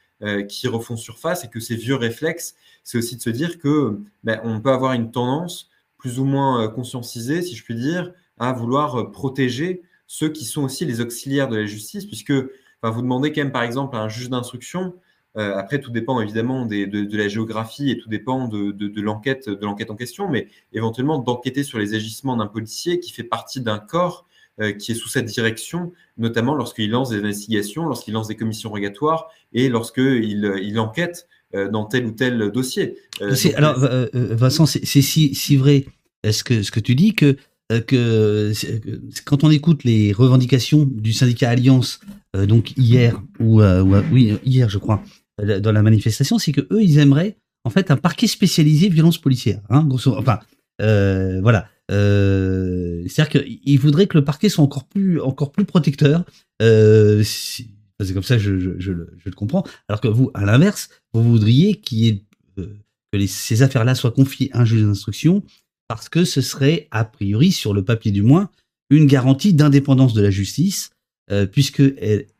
Speaker 3: qui refont surface et que ces vieux réflexes, c'est aussi de se dire que ben, on peut avoir une tendance plus ou moins euh, conscientisée, si je puis dire, à vouloir euh, protéger ceux qui sont aussi les auxiliaires de la justice, puisque vous demandez quand même, par exemple, à un juge d'instruction, euh, après, tout dépend évidemment de, la géographie et tout dépend de, de l'enquête en question, mais éventuellement d'enquêter sur les agissements d'un policier qui fait partie d'un corps qui est sous cette direction, notamment lorsqu'il lance des investigations, lorsqu'il lance des commissions rogatoires et lorsqu'il il enquête euh, dans tel ou tel dossier.
Speaker 1: Euh, alors, euh, Vincent, c'est si, si vrai ce que, ce que tu dis que, que quand on écoute les revendications du syndicat Alliance, donc hier, ou oui, hier, je crois, dans la manifestation, c'est que eux, ils aimeraient en fait un parquet spécialisé violence policière. Hein, enfin, voilà. C'est-à-dire qu'ils voudraient que le parquet soit encore plus, encore plus protecteur. C'est comme ça je, je, le comprends. Alors que vous, à l'inverse, vous voudriez euh, que ces affaires-là soient confiées à un juge d'instruction parce que ce serait, a priori, sur le papier du moins, une garantie d'indépendance de la justice, euh, puisque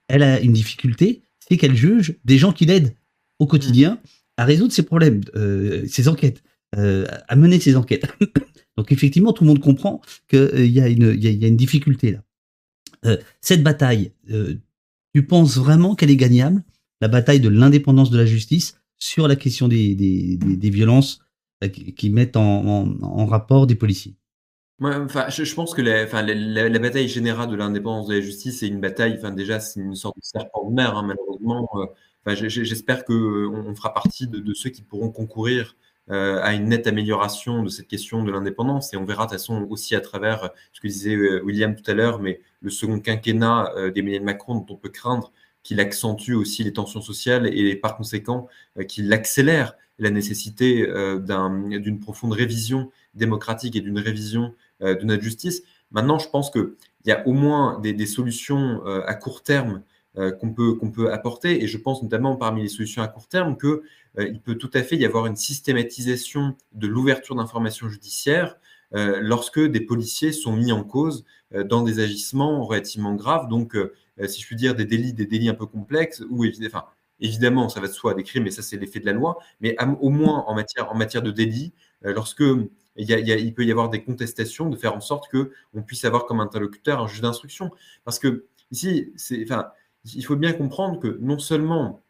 Speaker 1: elle, a une difficulté, c'est qu'elle juge des gens qui l'aident au quotidien à résoudre ses problèmes, euh, ses enquêtes, à mener ses enquêtes. Donc effectivement, tout le monde comprend qu'il y, y, a une difficulté là. cette bataille, tu penses vraiment qu'elle est gagnable, la bataille de l'indépendance de la justice sur la question des, violences qui mettent en, rapport des policiers.
Speaker 3: enfin, je, pense que la, bataille générale de l'indépendance de la justice est une bataille, enfin, déjà, c'est une sorte de serpent de mer, hein, malheureusement. Enfin, J'espère qu'on on fera partie de, ceux qui pourront concourir euh, à une nette amélioration de cette question de l'indépendance. Et on verra de toute façon aussi à travers ce que disait euh, William tout à l'heure, mais le second quinquennat euh, d'Emmanuel Macron, dont on peut craindre qu'il accentue aussi les tensions sociales et par conséquent qu'il accélère la nécessité d'une profonde révision démocratique et d'une révision de notre justice. Maintenant, je pense qu'il y a au moins des, solutions à court terme euh, qu'on peut, qu'on peut apporter. Et je pense notamment parmi les solutions à court terme qu'il euh, peut tout à fait y avoir une systématisation de l'ouverture d'informations judiciaires euh, lorsque des policiers sont mis en cause dans des agissements relativement graves. Donc, si je puis dire, des délits, des délits un peu complexes, ou enfin, évidemment, ça va de soi, des crimes, et ça, c'est l'effet de la loi, mais au moins en matière, en matière de délits, lorsque il, il, peut y avoir des contestations, de faire en sorte qu'on puisse avoir comme interlocuteur un juge d'instruction. Parce que ici, enfin, il faut bien comprendre que non seulement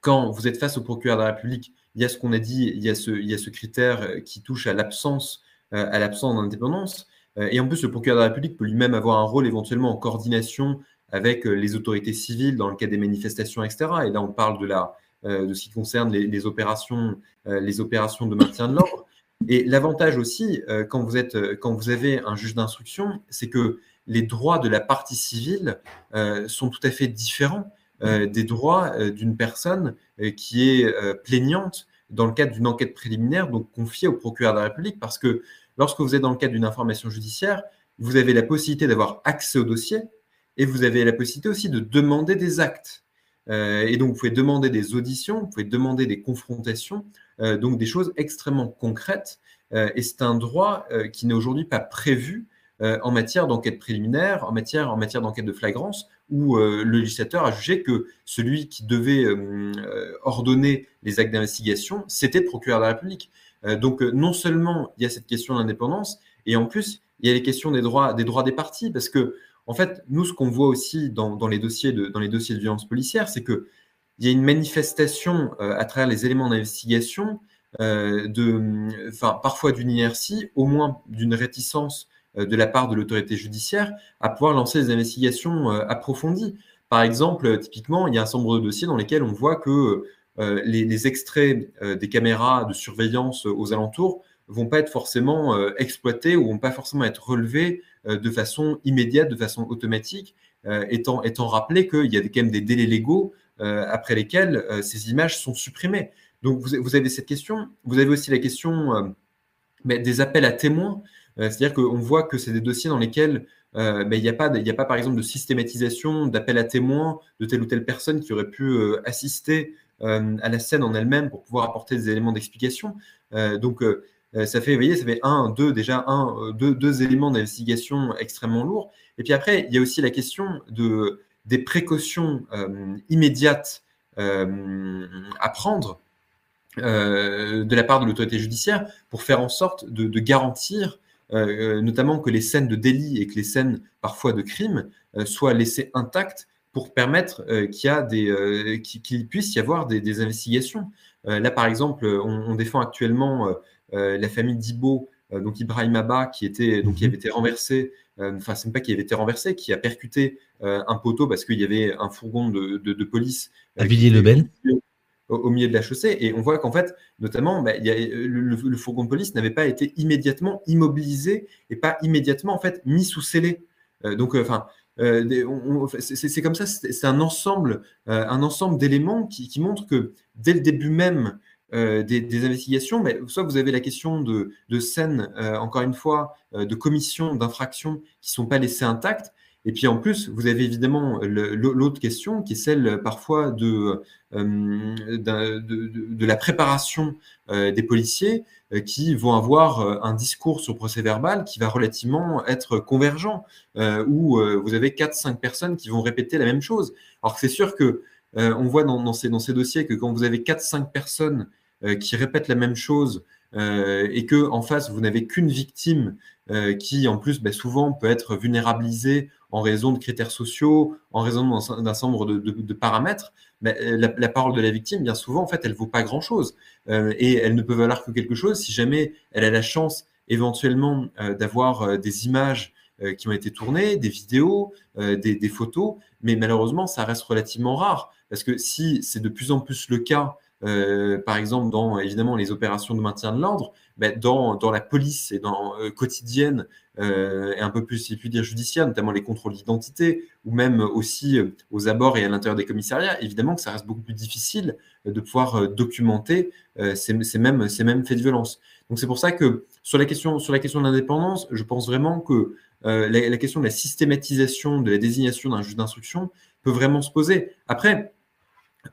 Speaker 3: quand vous êtes face au procureur de la République, il y a ce qu'on a dit, il y a ce, il y a ce critère euh, qui touche à l'absence euh, à l'absence d'indépendance. Euh, et en plus, le procureur de la République peut lui-même avoir un rôle éventuellement en coordination avec les autorités civiles dans le cas des manifestations, etc. Et là, on parle de, la, de ce qui concerne les, opérations, les opérations de maintien de l'ordre. Et l'avantage aussi, quand, vous êtes, quand vous avez un juge d'instruction, c'est que les droits de la partie civile euh, sont tout à fait différents euh, des droits euh, d'une personne qui est plaignante dans le cadre d'une enquête préliminaire, donc confiée au procureur de la République, parce que lorsque vous êtes dans le cadre d'une information judiciaire, vous avez la possibilité d'avoir accès au dossier et vous avez la possibilité aussi de demander des actes. et donc, vous pouvez demander des auditions, vous pouvez demander des confrontations, donc des choses extrêmement concrètes. et c'est un droit qui n'est aujourd'hui pas prévu euh, en matière d'enquête préliminaire, en matière, en matière d'enquête de flagrance, où euh, le législateur a jugé que celui qui devait euh, ordonner les actes d'investigation, c'était le procureur de la République. donc non seulement il y a cette question d'indépendance, et en plus il y a les questions des droits des, droits des parties, parce que en fait, nous, ce qu'on voit aussi dans, les dossiers de, dans les dossiers de violence policière, c'est qu'il y a une manifestation à travers les éléments d'investigation, enfin, parfois d'une inertie, au moins d'une réticence euh, de la part de l'autorité judiciaire à pouvoir lancer des investigations euh, approfondies. Par exemple, typiquement, il y a un certain nombre de dossiers dans lesquels on voit que euh, les, extraits des caméras de surveillance aux alentours vont pas être forcément exploités ou vont pas forcément être relevés de façon immédiate, de façon automatique, étant, étant rappelé qu'il y a quand même des délais légaux après lesquels ces images sont supprimées. Donc vous, vous, avez cette question. Vous avez aussi la question des appels à témoins. Euh, c'est-à-dire qu'on voit que c'est des dossiers dans lesquels euh, ben, il n'y a, pas, a pas, par exemple, de systématisation, d'appel à témoins de telle ou telle personne qui aurait pu euh, assister à la scène en elle-même pour pouvoir apporter des éléments d'explication. donc, ça fait, vous ça fait un, deux, déjà un, deux, deux éléments d'investigation extrêmement lourds. Et puis après, il y a aussi la question de, des précautions immédiates à prendre de la part de l'autorité judiciaire pour faire en sorte de, garantir euh, notamment que les scènes de délit et que les scènes parfois de crime euh, soient laissées intactes pour permettre euh, qu'il puisse y avoir des, investigations. là, par exemple, on, défend actuellement la famille d'Ibo, donc Ibrahim Abba, qui, était, donc, qui avait été renversé, enfin, c'est pas qui avait été renversé, qui a percuté un poteau parce qu'il y avait un fourgon de, de police.
Speaker 1: À Villiers-le-Bel
Speaker 3: au, milieu de la chaussée. Et on voit qu'en fait, notamment, bah, le, fourgon de police n'avait pas été immédiatement immobilisé et pas immédiatement en fait mis sous scellé. Euh, donc, euh, enfin. Euh, c'est comme ça, c'est un ensemble, un ensemble d'éléments qui, montrent que dès le début même des, investigations, bah, soit vous avez la question de, de scènes, encore une fois, de commissions d'infractions qui ne sont pas laissées intactes, et puis en plus, vous avez évidemment l'autre question qui est celle parfois de, euh, la préparation euh, des policiers euh, qui vont avoir un discours sur procès verbal qui va relativement être convergent, où vous avez 4-5 personnes qui vont répéter la même chose. Alors c'est sûr que on voit dans, ces, dans ces dossiers que quand vous avez 4-5 personnes qui répètent la même chose, et que en face, vous n'avez qu'une victime qui, en plus, bah, souvent peut être vulnérabilisée en raison de critères sociaux, en raison d'un certain nombre de, paramètres, mais la, parole de la victime, bien souvent, en fait, elle vaut pas grand-chose. et elle ne peut valoir que quelque chose si jamais elle a la chance éventuellement d'avoir des images qui ont été tournées, des vidéos, des, photos, mais malheureusement, ça reste relativement rare. Parce que si c'est de plus en plus le cas, euh, par exemple, dans évidemment les opérations de maintien de l'ordre, ben, dans, la police et dans euh, quotidienne euh, et un peu plus, si dire, judiciaire, notamment les contrôles d'identité, ou même aussi aux abords et à l'intérieur des commissariats, évidemment que ça reste beaucoup plus difficile de pouvoir documenter ces, mêmes, faits de violence. Donc c'est pour ça que sur la question, de l'indépendance, je pense vraiment que la, question de la systématisation de la désignation d'un juge d'instruction peut vraiment se poser. Après,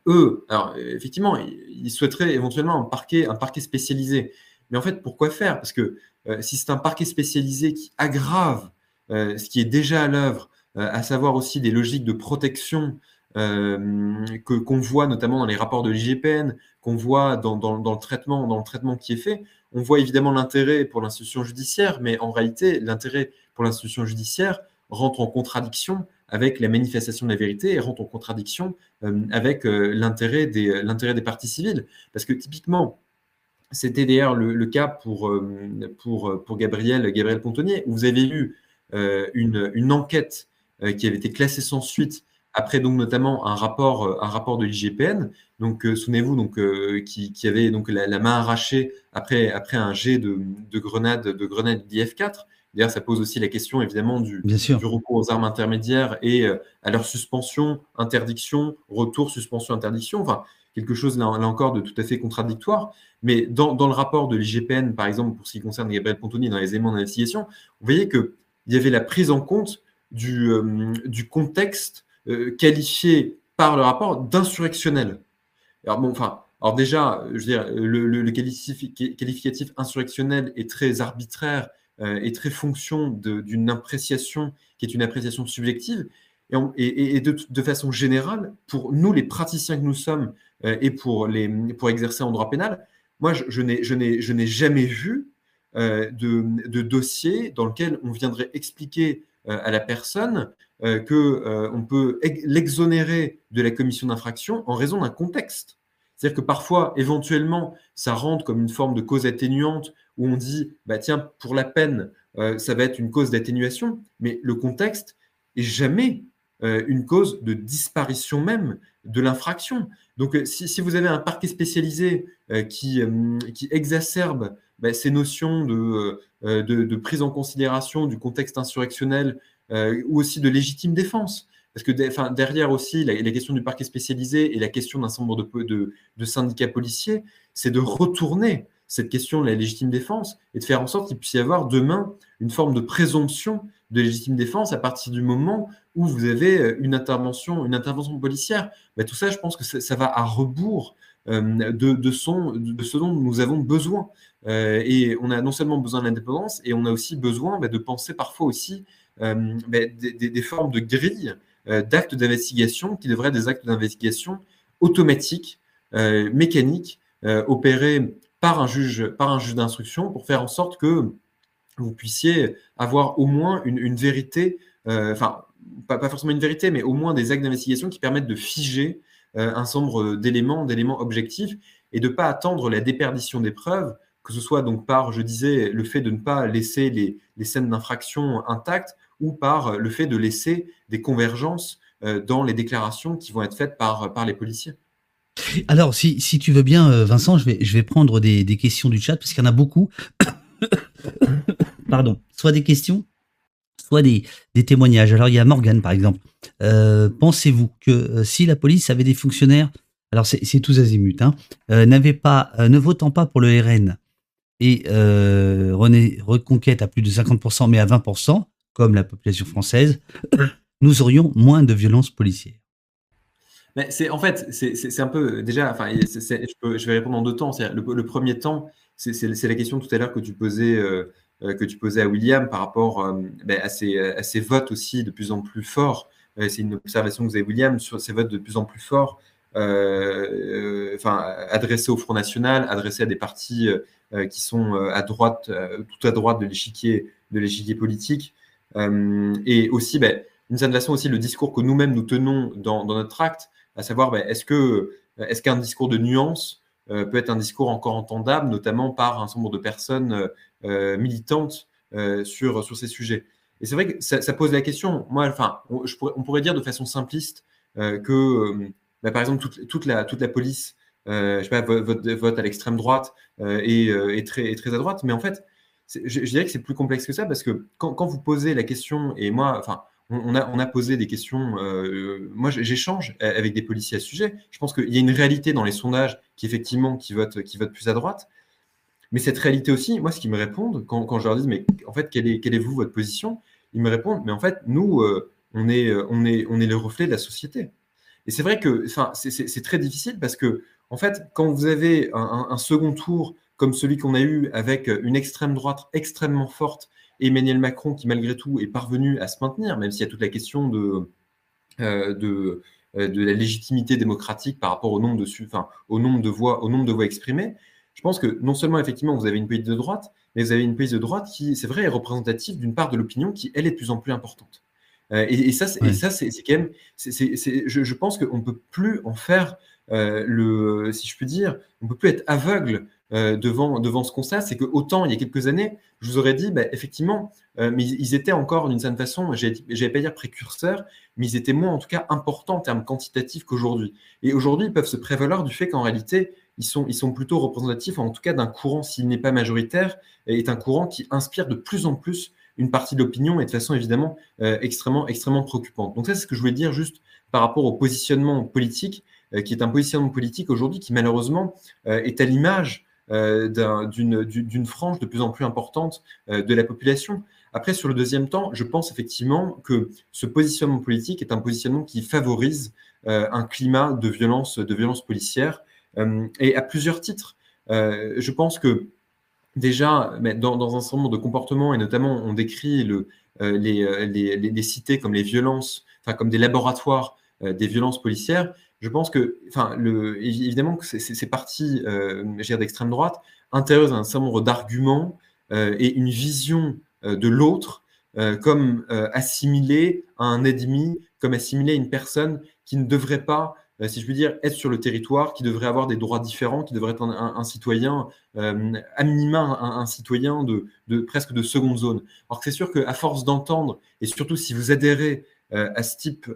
Speaker 3: eux, alors effectivement, ils souhaiteraient éventuellement un parquet, spécialisé. Mais en fait, pourquoi faire? Parce que euh, si c'est un parquet spécialisé qui aggrave euh, ce qui est déjà à l'œuvre, euh, à savoir aussi des logiques de protection que qu'on voit notamment dans les rapports de l'IGPN, qu'on voit le traitement, dans le traitement qui est fait, on voit évidemment l'intérêt pour l'institution judiciaire, mais en réalité, l'intérêt pour l'institution judiciaire rentre en contradiction avec la manifestation de la vérité et rentre en contradiction euh, avec euh, l'intérêt des, l'intérêt des parties civiles. Parce que typiquement, c'était d'ailleurs le, cas pour, euh, pour, pour Gabriel, Gabriel Pontonnier, où vous avez eu une, une, enquête qui avait été classée sans suite après donc notamment un rapport, un rapport de l'IGPN, donc souvenez-vous donc qui, qui, avait donc la, main arrachée après, après un jet de, de grenade de grenade d'IF4 D'ailleurs, ça pose aussi la question évidemment du, du recours aux armes intermédiaires et euh, à leur suspension, interdiction, retour, suspension, interdiction. Enfin, quelque chose là, encore de tout à fait contradictoire. Mais dans, le rapport de l'IGPN, par exemple, pour ce qui concerne Gabriel Pontoni dans les éléments d'investigation, vous voyez qu'il y avait la prise en compte du, euh, du contexte euh, qualifié par le rapport d'insurrectionnel. Alors, bon, enfin, alors déjà, je veux dire, le, le qualificatif insurrectionnel est très arbitraire est très fonction d'une appréciation qui est une appréciation subjective. Et, de, façon générale, pour nous, les praticiens que nous sommes, euh, et pour, les, pour exercer en droit pénal, moi, je, je n'ai jamais vu euh, de, dossier dans lequel on viendrait expliquer à la personne que on peut l'exonérer de la commission d'infraction en raison d'un contexte. C'est-à-dire que parfois, éventuellement, ça rentre comme une forme de cause atténuante où on dit, bah tiens, pour la peine, euh, ça va être une cause d'atténuation, mais le contexte est jamais euh, une cause de disparition même de l'infraction. Donc, euh, si, vous avez un parquet spécialisé qui, exacerbe bah, ces notions de, prise en considération du contexte insurrectionnel ou aussi de légitime défense, parce que derrière aussi la, question du parquet spécialisé et la question d'un nombre de, de, de syndicats policiers, c'est de retourner cette question de la légitime défense et de faire en sorte qu'il puisse y avoir demain une forme de présomption de légitime défense à partir du moment où vous avez euh, une intervention, une intervention policière. Bah, tout ça, je pense que ça, va à rebours euh, de, de, ce dont nous avons besoin. Euh, et on a non seulement besoin de l'indépendance, et on a aussi besoin bah, de penser parfois aussi bah, des, formes de grilles d'actes d'investigation qui devraient être des actes d'investigation automatiques, mécaniques, opérés par un juge, par un juge d'instruction pour faire en sorte que vous puissiez avoir au moins une, vérité, euh, enfin, pas, forcément une vérité, mais au moins des actes d'investigation qui permettent de figer euh, un nombre d'éléments, d'éléments objectifs et de ne pas attendre la déperdition des preuves, que ce soit donc par, je disais, le fait de ne pas laisser les scènes d'infraction intactes ou par le fait de laisser des convergences euh, dans les déclarations qui vont être faites par, par les policiers.
Speaker 1: Alors, si, tu veux bien, euh, Vincent, je vais, je vais prendre des, questions du chat, parce qu'il y en a beaucoup. Pardon. Soit des questions, soit des, témoignages. Alors, il y a Morgan, par exemple. Euh, pensez-vous que euh, si la police avait des fonctionnaires, alors c'est tous azimuts, hein, ne votant pas pour le RN et René reconquête à plus de 50%, mais à 20%, comme la population française, nous aurions moins de violences policières
Speaker 3: c'est en fait, c'est un peu déjà. Enfin, je, vais répondre en deux temps. Le, premier temps, c'est la question tout à l'heure que tu posais. Euh, euh, que tu posais à William par rapport euh, ben, à, ces, votes aussi de plus en plus forts. c'est une observation que vous avez, William, sur ces votes de plus en plus forts enfin, adressé au Front National, adressé à des partis qui sont à droite, tout à droite de l'échiquier de l'échiquier politique, et aussi, ben, d'une certaine façon aussi le discours que nous-mêmes nous tenons dans, notre acte, à savoir, ben, est-ce qu'un discours de nuance peut être un discours encore entendable, notamment par un certain nombre de personnes militantes sur, ces sujets? Et c'est vrai que ça, pose la question. Moi, enfin, on, pourrait dire de façon simpliste euh, que, euh, bah, par exemple, toute, la, police, euh, je sais pas, vote, à l'extrême droite et, très à droite. Mais en fait, je, dirais que c'est plus complexe que ça parce que quand, vous posez la question, et moi, enfin, on, a, on a posé des questions. moi, j'échange avec des policiers à ce sujet. Je pense qu'il y a une réalité dans les sondages qui effectivement qui votent, qui votent plus à droite. Mais cette réalité aussi, moi, ce qu'ils me répondent, quand, quand, je leur dis, mais en fait, quelle est, quelle est votre position? Ils me répondent, mais en fait, nous, euh, on, est, euh, on, est, on est le reflet de la société. Et c'est vrai que c'est très difficile parce que, en fait, quand vous avez un, second tour comme celui qu'on a eu avec une extrême droite extrêmement forte, Emmanuel Macron qui, malgré tout, est parvenu à se maintenir, même s'il y a toute la question de, euh, de, de la légitimité démocratique par rapport au nombre de, enfin, au nombre de voix, au nombre de voix exprimées je pense que non seulement effectivement vous avez une police de droite, mais vous avez une police de droite qui, c'est vrai, est représentative d'une part de l'opinion qui, elle, est de plus en plus importante. Euh, et, ça, c'est, quand même, je, pense qu'on ne peut plus en faire euh, le, si je puis dire, on ne peut plus être aveugle euh, devant, devant ce constat, c'est que autant il y a quelques années, je vous aurais dit, bah, effectivement, mais ils étaient encore d'une certaine façon, j'allais pas dire précurseurs, mais ils étaient moins en tout cas importants en termes quantitatifs qu'aujourd'hui. Et aujourd'hui, ils peuvent se prévaloir du fait qu'en réalité, ils sont, ils sont plutôt représentatifs, en tout cas d'un courant, s'il n'est pas majoritaire, est un courant qui inspire de plus en plus une partie de l'opinion et de façon évidemment euh, extrêmement, extrêmement préoccupante. Donc ça, c'est ce que je voulais dire juste par rapport au positionnement politique, euh, qui est un positionnement politique aujourd'hui qui malheureusement euh, est à l'image d'une frange de plus en plus importante de la population. Après, sur le deuxième temps, je pense effectivement que ce positionnement politique est un positionnement qui favorise un climat de violence, de violence policière euh, et à plusieurs titres. Euh, je pense que déjà, dans, un certain nombre de comportements, et notamment on décrit le, euh, les, cités comme les violences, comme des laboratoires des violences policières, je pense que, enfin, évidemment que ces partis d'extrême droite intéressent un certain nombre d'arguments et une vision de l'autre comme assimilé à un ennemi, comme assimilé à une personne qui ne devrait pas euh, si je puis dire, être sur le territoire, qui devrait avoir des droits différents, qui devrait être un, citoyen, euh, à minima un, citoyen de, presque de seconde zone. Alors que c'est sûr qu'à force d'entendre, et surtout si vous adhérez euh, à ce type,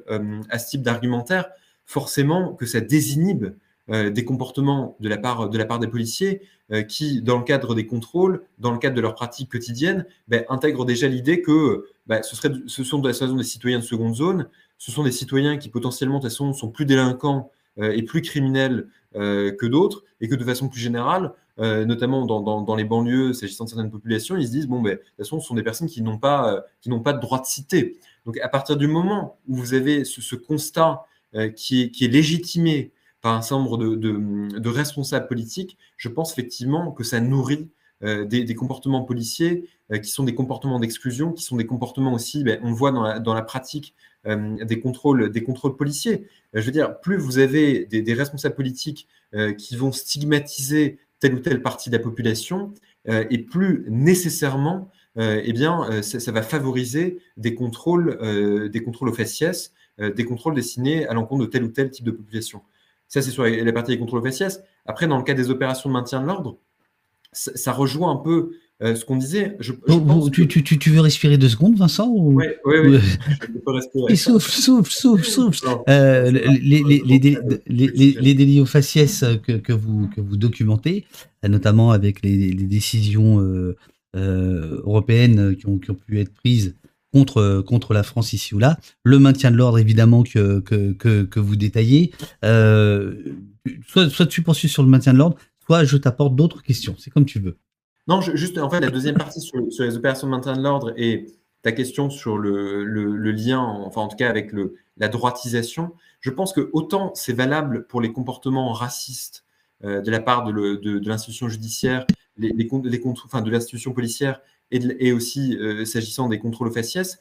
Speaker 3: à ce type d'argumentaire, forcément que ça désinhibe des comportements de la part, de la part des policiers qui, dans le cadre des contrôles, dans le cadre de leurs pratiques quotidiennes, ben, intègrent déjà l'idée que ben, ce, serait, ce sont des citoyens de seconde zone ce sont des citoyens qui potentiellement, de toute façon, sont plus délinquants euh, et plus criminels euh, que d'autres, et que de façon plus générale, euh, notamment dans, les banlieues, s'agissant de certaines populations, ils se disent, bon, ben, de toute façon, ce sont des personnes qui n'ont pas, qui n'ont pas de droit de cité. Donc, à partir du moment où vous avez ce, constat qui, est, qui est légitimé par un certain nombre de, responsables politiques, je pense effectivement que ça nourrit des, comportements policiers qui sont des comportements d'exclusion, qui sont des comportements aussi, ben, on voit dans la pratique euh, des, contrôles, policiers. Euh, je veux dire, plus vous avez des, responsables politiques euh, qui vont stigmatiser telle ou telle partie de la population, et plus nécessairement, eh bien, ça, va favoriser des contrôles, des contrôles aux faciès, des contrôles destinés à l'encontre de tel ou tel type de population. Ça, c'est sur la partie des contrôles faciès. Après, dans le cas des opérations de maintien de l'ordre, ça, rejoint un peu euh, ce qu'on disait. Je,
Speaker 1: tu, veux respirer deux secondes, Vincent
Speaker 3: Oui, oui, oui. je peux respirer.
Speaker 1: Euh, les, les, délits aux faciès que, vous, que vous documentez, notamment avec les, décisions euh, européennes qui ont, qui ont, pu être prises contre, contre la France ici ou là, le maintien de l'ordre évidemment que, que, que, vous détaillez. soit, soit tu poursuis sur le maintien de l'ordre, soit je t'apporte d'autres questions. C'est comme tu veux.
Speaker 3: Non, juste en fait, la deuxième partie sur, les opérations de maintien de l'ordre et ta question sur le, lien, enfin en tout cas avec le, la droitisation, je pense que autant c'est valable pour les comportements racistes euh, de la part de, l'institution judiciaire, les, les, enfin, de l'institution policière et, aussi euh, s'agissant des contrôles aux faciès,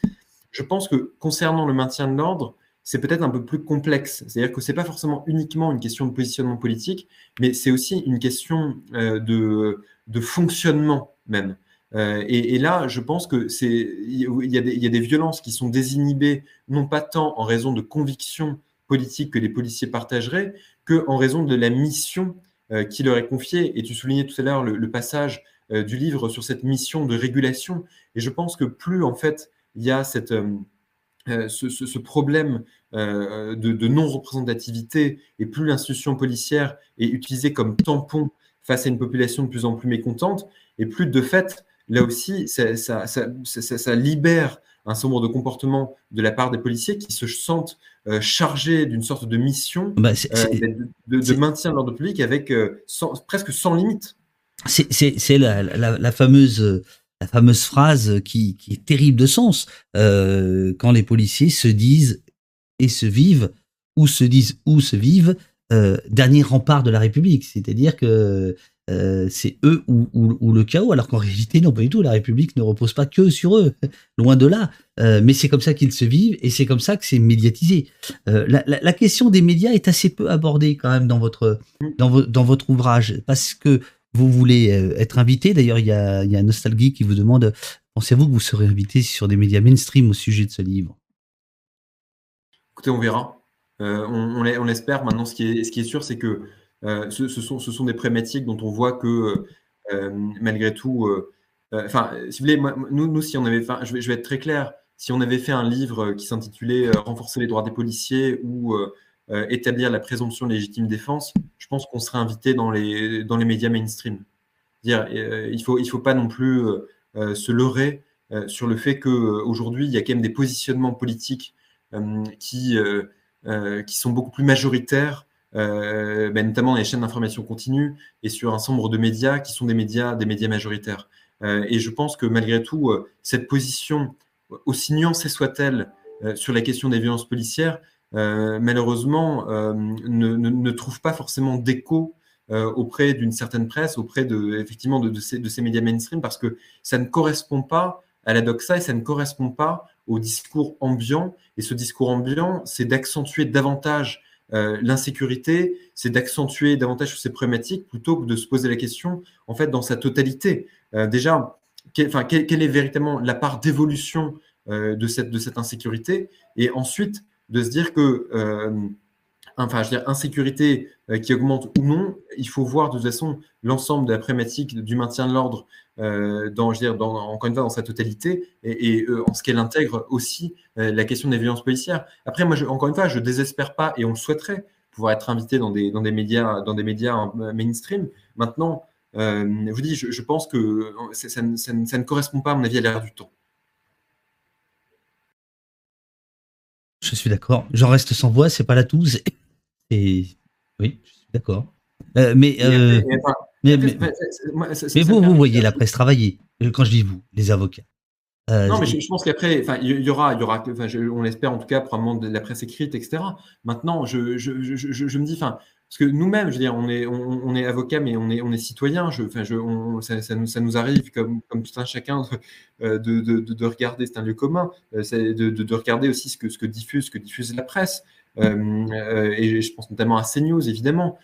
Speaker 3: je pense que concernant le maintien de l'ordre, c'est peut-être un peu plus complexe. C'est-à-dire que ce n'est pas forcément uniquement une question de positionnement politique, mais c'est aussi une question euh, de, de, fonctionnement même. Euh, et, là, je pense que c'est y, y, a des violences qui sont désinhibées, non pas tant en raison de convictions politiques que les policiers partageraient, que en raison de la mission qui leur est confiée. Et tu soulignais tout à l'heure le, passage du livre sur cette mission de régulation. Et je pense que plus en fait il y a cette euh, ce, problème euh, de, non-représentativité et plus l'institution policière est utilisée comme tampon face à une population de plus en plus mécontente, et plus de fait, là aussi, ça, ça, libère un certain nombre de comportements de la part des policiers qui se sentent euh, chargés d'une sorte de mission bah, de, maintien de l'ordre public avec presque sans limite.
Speaker 1: C'est la, la, fameuse phrase qui, est terrible de sens euh, quand les policiers se disent et se vivent ou se disent ou se vivent euh, dernier rempart de la République, c'est-à-dire que euh, c'est eux ou, le chaos, alors qu'en réalité non pas du tout, la République ne repose pas que sur eux, loin de là, mais c'est comme ça qu'ils se vivent et c'est comme ça que c'est médiatisé. La, question des médias est assez peu abordée quand même dans votre ouvrage. Parce que vous voulez euh, être invité. D'ailleurs, il y a, Nostalgie qui vous demande pensez-vous que vous serez invité sur des médias mainstream au sujet de ce livre?
Speaker 3: Écoutez, on verra. Euh, on, l'espère. Maintenant, ce qui est, sûr, c'est que euh, ce, sont, des prémétiques dont on voit que malgré tout. Enfin, si vous voulez, nous, nous, si on avait fait, je vais être très clair, si on avait fait un livre qui s'intitulait Renforcer les droits des policiers ou euh, établir la présomption légitime défense, je pense qu'on serait invité dans les, dans les médias mainstream. Euh, il ne faut, il faut pas non plus euh, se leurrer sur le fait qu'aujourd'hui, il y a quand même des positionnements politiques qui, qui sont beaucoup plus majoritaires, ben, notamment dans les chaînes d'information continue et sur un certain nombre de médias qui sont des médias, des médias majoritaires. et je pense que malgré tout, cette position, aussi nuancée soit-elle, sur la question des violences policières, malheureusement, euh, ne, trouve pas forcément d'écho euh, auprès d'une certaine presse, auprès de, effectivement de, ces, médias mainstream, parce que ça ne correspond pas à la doxa et ça ne correspond pas au discours ambiant. Et ce discours ambiant, c'est d'accentuer davantage l'insécurité, c'est d'accentuer davantage ces problématiques plutôt que de se poser la question, en fait, dans sa totalité. déjà, quelle, est véritablement la part d'évolution de, cette, de cette insécurité? Et ensuite, de se dire que, euh, enfin, je veux dire, insécurité euh, qui augmente ou non, il faut voir de toute façon l'ensemble de la problématique du maintien de l'ordre euh, dans, je veux dire, encore une fois, dans sa totalité et, en ce qu'elle intègre aussi la question des violences policières. Après, moi, encore une fois, je désespère pas et on le souhaiterait pouvoir être invité dans des, dans des médias, dans des médias mainstream. Maintenant, je vous dis, je, pense que ça, ça, ne correspond pas, à mon avis, à l'ère du temps.
Speaker 1: Je suis d'accord. J'en reste sans voix, c'est pas la touze. Et oui, je suis d'accord. Euh, mais, mais, vous, vous voyez la presse travailler. Quand je dis vous, les avocats.
Speaker 3: Euh, non, mais je, pense qu'après, il y aura, il y aura on l'espère en tout cas, probablement de la presse écrite, etc. Maintenant, je, je, je me dis, enfin, parce que nous-mêmes, je veux dire, on est, on, avocat, mais on est, on citoyen. Enfin, ça, nous, arrive, comme, tout un chacun, de, de, de, regarder, c'est un lieu commun, euh, de, de, regarder aussi ce que, ce que diffuse, ce que diffuse la presse. Euh, euh, et je pense notamment à CNews, évidemment,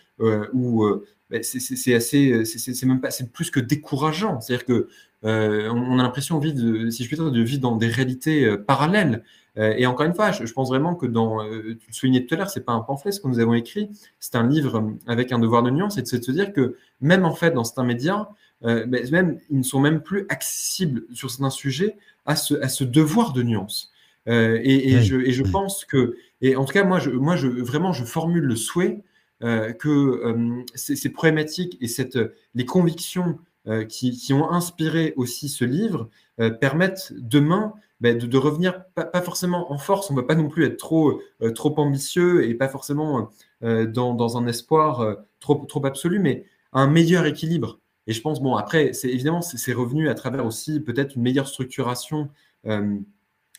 Speaker 3: où ben, c'est assez, c'est même pas, c'est plus que décourageant. C'est-à-dire que on a l'impression si je puis dire, de vivre dans des réalités parallèles. Euh, et encore une fois, je, pense vraiment que dans, euh, tu le soulignais tout à l'heure, c'est pas un pamphlet ce que nous avons écrit, c'est un livre avec un devoir de nuance, et de se dire que même en fait dans certains médias, euh, ben, même, ils ne sont même plus accessibles sur certains sujets à ce, à ce devoir de nuance. et, je, et, je, pense que, et en tout cas, moi, je, moi je, vraiment, je formule le souhait que ces, problématiques et cette, les convictions qui, qui, ont inspiré aussi ce livre permettent demain bah, de, revenir pas, forcément en force, on ne va pas non plus être trop, euh, trop ambitieux et pas forcément euh, dans, un espoir euh, trop, trop absolu, mais un meilleur équilibre. Et je pense, bon, après, c'est évidemment, c'est revenu à travers aussi peut-être une meilleure structuration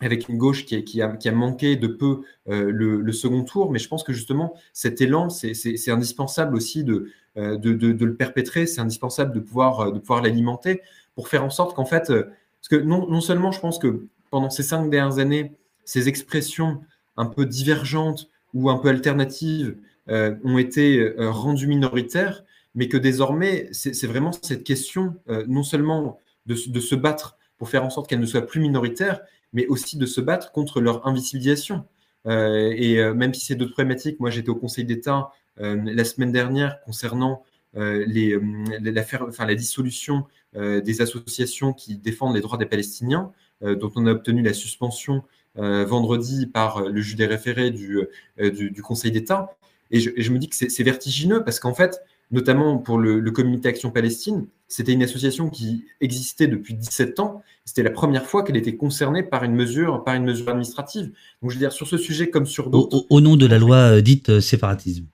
Speaker 3: avec une gauche qui, qui, a, qui, a, manqué de peu le, second tour, mais je pense que justement, cet élan, c'est indispensable aussi de, de, de, le perpétrer, c'est indispensable de pouvoir, de pouvoir l'alimenter pour faire en sorte qu'en fait, parce que non, non seulement je pense que pendant ces cinq dernières années, ces expressions un peu divergentes ou un peu alternatives ont été rendues minoritaires, mais que désormais, c'est vraiment cette question, non seulement de, se battre pour faire en sorte qu'elles ne soient plus minoritaires, mais aussi de se battre contre leur invisibilisation. et même si c'est d'autres problématiques, moi j'étais au Conseil d'État la semaine dernière concernant la, enfin, la, dissolution des associations qui défendent les droits des Palestiniens, dont on a obtenu la suspension vendredi par le juge des référés du, du, Conseil d'État. Et je, je, me dis que c'est vertigineux parce qu'en fait, notamment pour le, Comité Action Palestine, c'était une association qui existait depuis 17 ans. C'était la première fois qu'elle était concernée par une mesure, par une mesure administrative. Donc, je veux dire, sur ce sujet comme sur d'autres.
Speaker 1: Au, nom de la loi euh, dite euh, séparatisme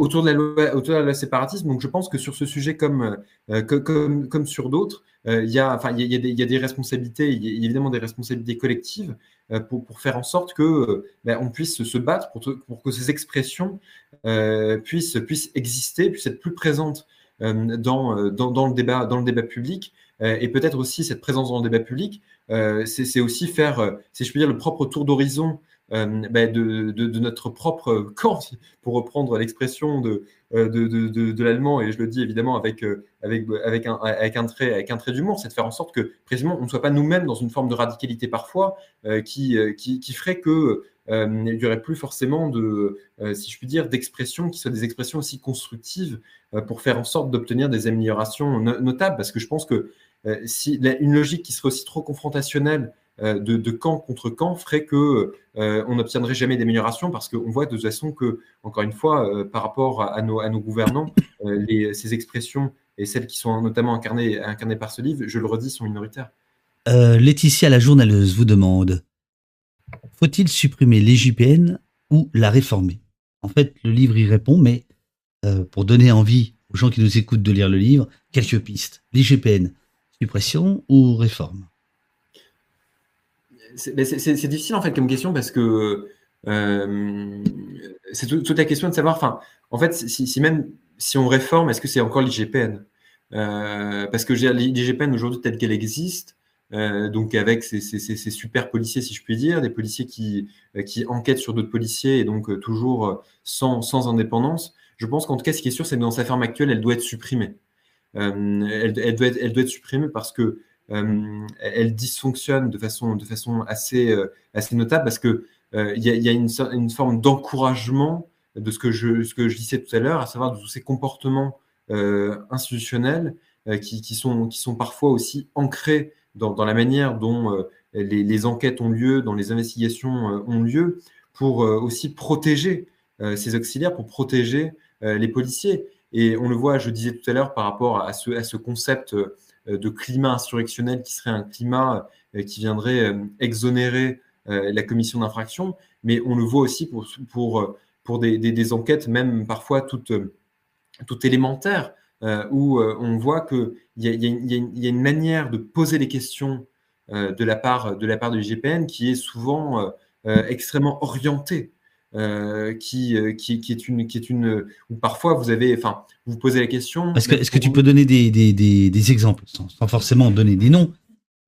Speaker 3: autour de la loi, autour séparatisme. Donc, je pense que sur ce sujet comme, euh, comme, comme, sur d'autres, il, y a, enfin, il, y a des, il y a des responsabilités, évidemment des responsabilités collectives pour, pour faire en sorte que ben, on puisse se battre pour, pour que ces expressions puissent, puissent exister, puissent être plus présentes dans, dans, dans, le débat, dans le débat public. et peut-être aussi cette présence dans le débat public, c'est aussi faire, si je peux dire, le propre tour d'horizon euh, ben, de, de, notre propre camp, pour reprendre l'expression de, euh, de, l'allemand, et je le dis évidemment avec, euh, avec, avec, un, avec, un, trait, avec un trait d'humour, c'est de faire en sorte que précisément on ne soit pas nous-mêmes dans une forme de radicalité parfois qui, qui, qui, ferait que il n'y aurait plus forcément de, si je puis dire, d'expressions qui soient des expressions aussi constructives pour faire en sorte d'obtenir des améliorations notables, parce que je pense que si une logique qui serait aussi trop confrontationnelle euh, de, camp contre camp ferait que euh, on n'obtiendrait jamais d'amélioration parce qu'on voit de toute façon que, encore une fois, euh, par rapport à nos, gouvernants, ces expressions et celles qui sont notamment incarnées, incarnées par ce livre, je le redis, sont minoritaires.
Speaker 1: Laetitia, la journaleuse, vous demande faut-il supprimer l'IGPN ou la réformer? En fait, le livre y répond, mais pour donner envie aux gens qui nous écoutent de lire le livre, quelques pistes. L'IGPN, suppression ou réforme?
Speaker 3: C'est difficile en fait comme question parce que euh, c'est toute la question de savoir, enfin, en fait, si, même si on réforme, est-ce que c'est encore l'IGPN? Euh, Parce que l'IGPN aujourd'hui telle qu'elle existe, euh, donc avec ces, super policiers, si je puis dire, des policiers qui, enquêtent sur d'autres policiers et donc toujours sans, indépendance. Je pense qu'en tout cas, ce qui est sûr, c'est que dans sa forme actuelle, elle doit être supprimée. Elle, doit être, supprimée parce que elle dysfonctionne de façon, de façon assez, euh, assez notable parce qu'il euh, il y, a, une, forme d'encouragement de ce que, je, ce que je disais tout à l'heure, à savoir de tous ces comportements institutionnels qui, qui, sont, qui sont parfois aussi ancrés dans, dans la manière dont les, enquêtes ont lieu, dont les investigations ont lieu, pour aussi protéger ces auxiliaires, pour protéger les policiers. Et on le voit, je disais tout à l'heure, par rapport à ce, à ce concept euh, de climat insurrectionnel qui serait un climat euh, qui viendrait euh, exonérer la commission d'infraction, mais on le voit aussi pour, des, enquêtes même parfois toutes, élémentaires, où on voit qu'il y, a une manière de poser les questions de, la part, de la part de l'IGPN qui est souvent extrêmement orientée. Qui, qui, qui, est une, qui est une, où parfois vous avez, enfin, vous posez la question.
Speaker 1: Est-ce que, est que, tu peux donner des, des, des, exemples, sans, forcément donner des noms,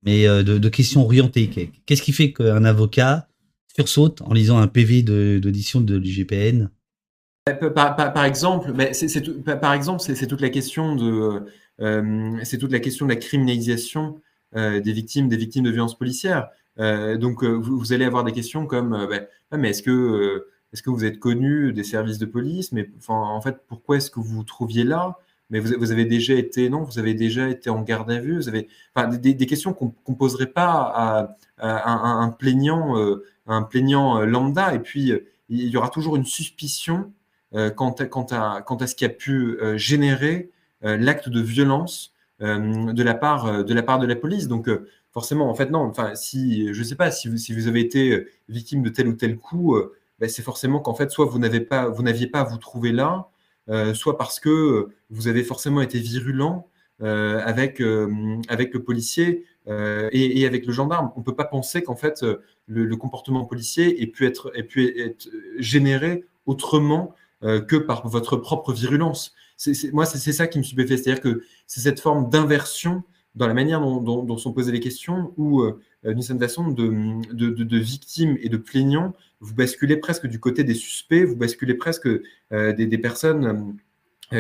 Speaker 1: mais euh, de, questions orientées? Qu'est-ce qui fait qu'un avocat sursaute en lisant un PV d'audition de, l'IGPN
Speaker 3: euh, par, par, exemple, mais c'est, par exemple, c'est, toute la question de, euh, c'est toute la question de la criminalisation des victimes, des victimes de violences policières. donc, vous, allez avoir des questions comme, ben, ah, mais est-ce que est-ce que vous êtes connu des services de police? Mais en fait, pourquoi est-ce que vous vous trouviez là? Mais vous, avez déjà été, non Vous avez déjà été en garde à vue Vous avez, des, questions qu'on ne poserait pas à, un, plaignant, euh, un plaignant euh, lambda. Et puis, il y aura toujours une suspicion euh, quant, à, ce qui a pu générer l'acte de violence de la part de la police. Donc forcément, en fait, non. Enfin, si je sais pas si vous avez été victime de tel ou tel coup, ben, c'est forcément qu'en fait, soit vous n'avez pas, vous n'aviez pas à vous trouver là, euh, soit parce que vous avez forcément été virulent euh, avec, euh, avec le policier et, avec le gendarme. On ne peut pas penser qu'en fait, le, comportement policier ait pu être, ait pu être généré autrement que par votre propre virulence. moi, c'est ça qui me stupéfait, c'est-à-dire que c'est cette forme d'inversion dans la manière dont, sont posées les questions ou d'une certaine façon de, de, victimes et de plaignants, vous basculez presque du côté des suspects, vous basculez presque des, personnes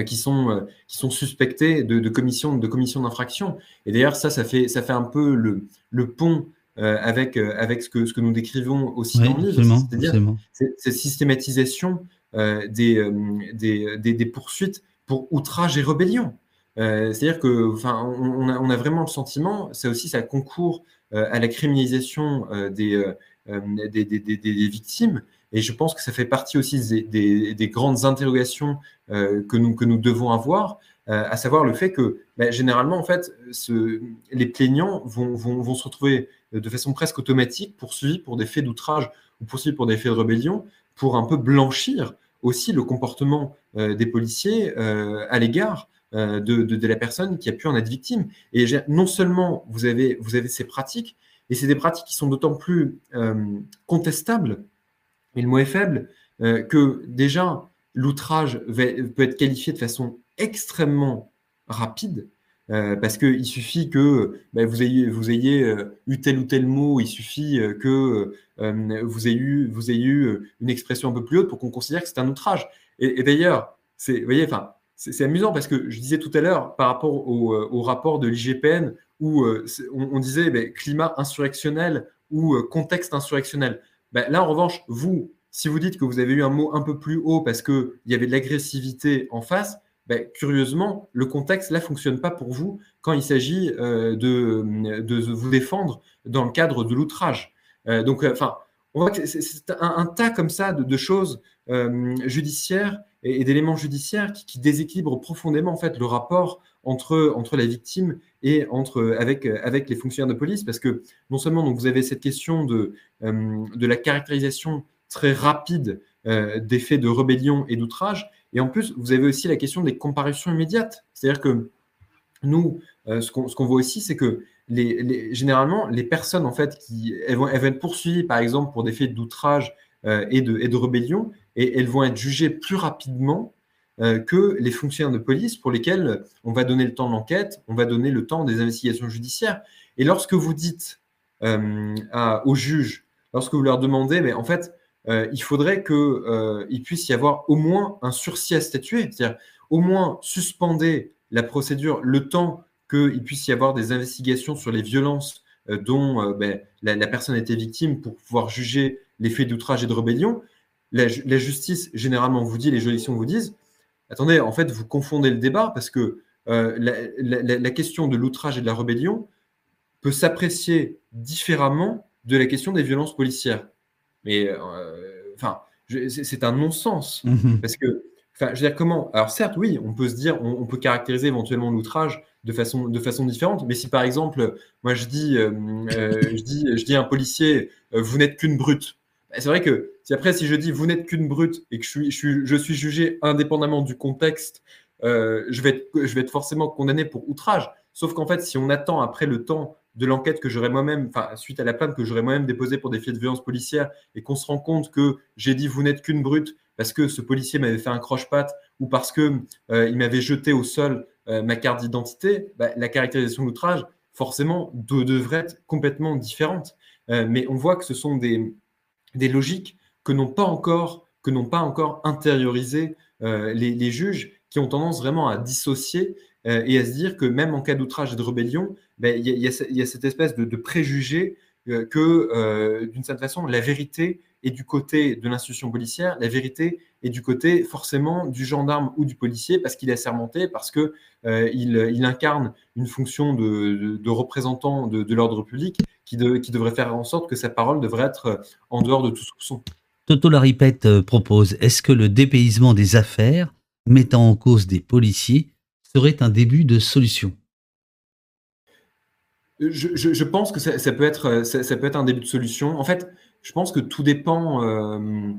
Speaker 3: qui sont, qui sont suspectées de, commission de commission d'infraction. Et d'ailleurs, ça, ça fait, ça fait un peu le, le pont avec, avec ce, que, ce que nous décrivons aussi dans le livre, c'est-à-dire cette systématisation des, des, des, poursuites pour outrage et rébellion. Euh, c'est-à-dire que, enfin, on, a, vraiment le sentiment, ça aussi, ça concourt euh, à la criminalisation euh, des, des, victimes. Et je pense que ça fait partie aussi des, grandes interrogations que, nous, que nous devons avoir, à savoir le fait que, bah, généralement, en fait, les plaignants vont, vont, se retrouver de façon presque automatique poursuivis pour des faits d'outrage ou poursuivis pour des faits de rébellion, pour un peu blanchir aussi le comportement des policiers à l'égard euh, de, la personne qui a pu en être victime. Et non seulement vous avez, vous avez ces pratiques, et c'est des pratiques qui sont d'autant plus euh, contestables, et le mot est faible, euh, que déjà l'outrage peut être qualifié de façon extrêmement rapide, parce qu'il suffit que bah, vous ayez, vous ayez eu tel ou tel mot, il suffit que vous, ayez eu, vous ayez eu une expression un peu plus haute pour qu'on considère que c'est un outrage. Et, et d'ailleurs, vous voyez, enfin, c'est amusant parce que je disais tout à l'heure par rapport au, euh, rapport de l'IGPN où euh, on, disait ben, climat insurrectionnel ou euh, contexte insurrectionnel. Ben, là, en revanche, vous, si vous dites que vous avez eu un mot un peu plus haut parce qu'il y avait de l'agressivité en face, ben, curieusement, le contexte là fonctionne pas pour vous quand il s'agit de, vous défendre dans le cadre de l'outrage. donc, enfin, on voit que c'est un, tas comme ça de, choses judiciaires et, d'éléments judiciaires qui, déséquilibrent profondément en fait le rapport entre, entre la victime et entre, avec, avec les fonctionnaires de police, parce que non seulement donc, vous avez cette question de, euh, de la caractérisation très rapide euh, des faits de rébellion et d'outrage, et en plus, vous avez aussi la question des comparutions immédiates. C'est-à-dire que nous, euh, ce qu'on voit aussi, c'est que les, généralement, les personnes, en fait, qui vont, vont être poursuivies, par exemple, pour des faits d'outrage et, de, et de rébellion, et elles vont être jugées plus rapidement euh, que les fonctionnaires de police pour lesquels on va donner le temps d'enquête, on va donner le temps des investigations judiciaires. Et lorsque vous dites euh, aux juges, lorsque vous leur demandez, mais en fait, euh, il faudrait qu'il puisse y avoir au moins un sursis à statuer, c'est-à-dire au moins suspender la procédure le temps qu'il puisse y avoir des investigations sur les violences dont ben, la, la, personne été victime pour pouvoir juger les faits d'outrage et de rébellion la, justice, généralement, vous dit, les juridictions vous disent, attendez, en fait, vous confondez le débat parce que euh, la, question de l'outrage et de la rébellion peut s'apprécier différemment de la question des violences policières. Mais, euh, enfin, c'est un non-sens. Mhm. Parce que, enfin, je veux dire, comment Alors, certes, oui, on peut se dire, on, peut caractériser éventuellement l'outrage de façon, de façon différente. Mais si, par exemple, moi, je dis, euh, je dis, je dis à un policier, vous n'êtes qu'une brute, c'est vrai que si après, si je dis vous n'êtes qu'une brute et que je suis, je suis, jugé indépendamment du contexte, euh, je, vais être, je vais être forcément condamné pour outrage. Sauf qu'en fait, si on attend après le temps de l'enquête que j'aurais moi-même, enfin, suite à la plainte que j'aurais moi-même déposée pour des faits de violence policière et qu'on se rend compte que j'ai dit vous n'êtes qu'une brute parce que ce policier m'avait fait un croche-patte ou parce que euh, il m'avait jeté au sol euh, ma carte d'identité, bah, la caractérisation de l'outrage, forcément, devrait être complètement différente. mais on voit que ce sont des, des logiques que n'ont pas encore, que n'ont pas encore intériorisé euh, les, juges, qui ont tendance vraiment à dissocier euh, et à se dire que même en cas d'outrage et de rébellion, ben, il y, a cette espèce de, préjugé que, d'une certaine façon, la vérité est du côté de l'institution policière, la vérité est du côté forcément du gendarme ou du policier parce qu'il est assermenté, parce qu'il il incarne une fonction de, représentant de, l'ordre public qui, qui devrait faire en sorte que sa parole devrait être en dehors de tout soupçon.
Speaker 1: Toto Laripette euh, propose Est-ce que le dépaysement des affaires, mettant en cause des policiers, serait un début de solution?
Speaker 3: Je, pense que ça, peut être, ça, peut être un début de solution. En fait, je pense que tout dépend, euh,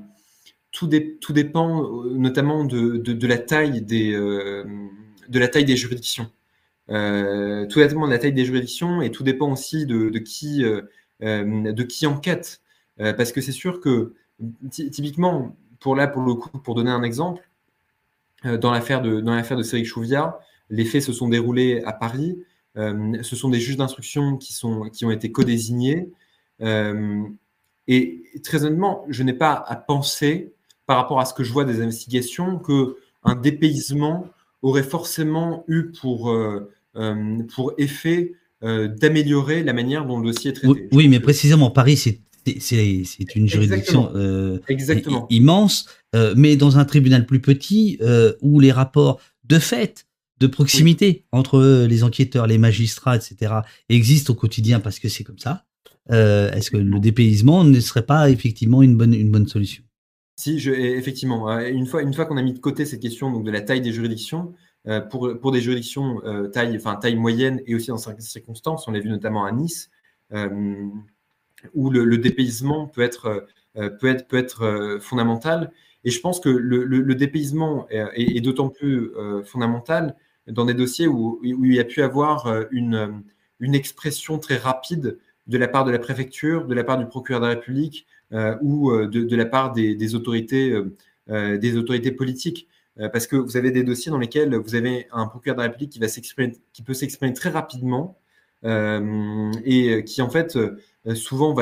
Speaker 3: tout, tout, dépend euh, notamment de, la taille des, de la taille des juridictions. tout dépend de la taille des juridictions et tout dépend aussi de, qui, de qui enquête. parce que c'est sûr que typiquement, pour là, pour le coup, pour donner un exemple, euh, dans l'affaire de, dans l'affaire de Cédric Chouviat, les faits se sont déroulés à Paris. Ce sont des juges d'instruction qui, sont, qui ont été co-désignés. et très honnêtement, je n'ai pas à penser, par rapport à ce que je vois des investigations, qu'un dépaysement aurait forcément eu pour, pour effet d'améliorer la manière dont le dossier est traité.
Speaker 1: Oui, mais précisément, Paris, c'est c'est une juridiction euh, immense, euh, mais dans un tribunal plus petit euh, où les rapports de fait, de proximité entre les enquêteurs, les magistrats, etc., existent au quotidien parce que c'est comme ça. Est-ce que le dépaysement ne serait pas effectivement une bonne, une bonne solution?
Speaker 3: Si, je, effectivement. Une fois, une fois qu'on a mis de côté cette question donc, de la taille des juridictions, pour, pour des juridictions taille, enfin, taille moyenne et aussi dans certaines circonstances, on l'a vu notamment à Nice, où le, dépaysement peut être, euh, peut être, peut être euh, fondamental. Et je pense que le, dépaysement est, d'autant plus euh, fondamental dans des dossiers où, il y a pu avoir une, une expression très rapide de la part de la préfecture, de la part du procureur de la République ou de, la part des, autorités, des autorités politiques. parce que vous avez des dossiers dans lesquels vous avez un procureur de la République qui, va qui peut s'exprimer très rapidement et qui en fait euh, souvent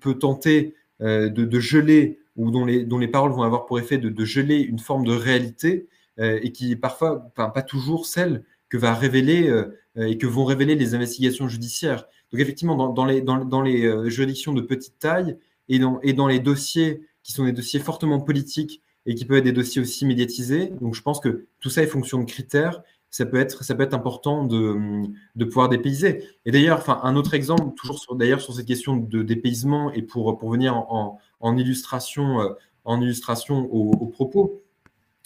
Speaker 3: peut tenter euh, de, geler ou dont les, paroles vont avoir pour effet de, geler une forme de réalité euh, et qui est parfois, enfin, pas toujours celle que va révéler et que vont révéler les investigations judiciaires. Donc effectivement, dans, les, juridictions de petite taille et dans, les dossiers qui sont des dossiers fortement politiques et qui peuvent être des dossiers aussi médiatisés, donc je pense que tout ça est fonction de critères ça peut être, important de, pouvoir dépayser. Et d'ailleurs, enfin, un autre exemple, toujours d'ailleurs sur cette question de dépaysement et pour, pour venir en, en illustration, euh, en illustration aux, propos,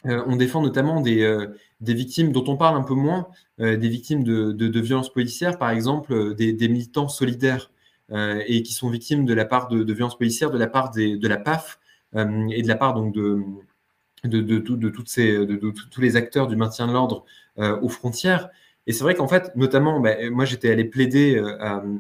Speaker 3: euh, on défend notamment des, euh, des, victimes dont on parle un peu moins, des victimes de, violences policières, par exemple des, militants solidaires et qui sont victimes de la part de, violences policières, de la part de la PAF et de la part donc de toutes ces, tous les acteurs du maintien de l'ordre aux frontières. Et c'est vrai qu'en fait, notamment, bah, moi j'étais allé plaider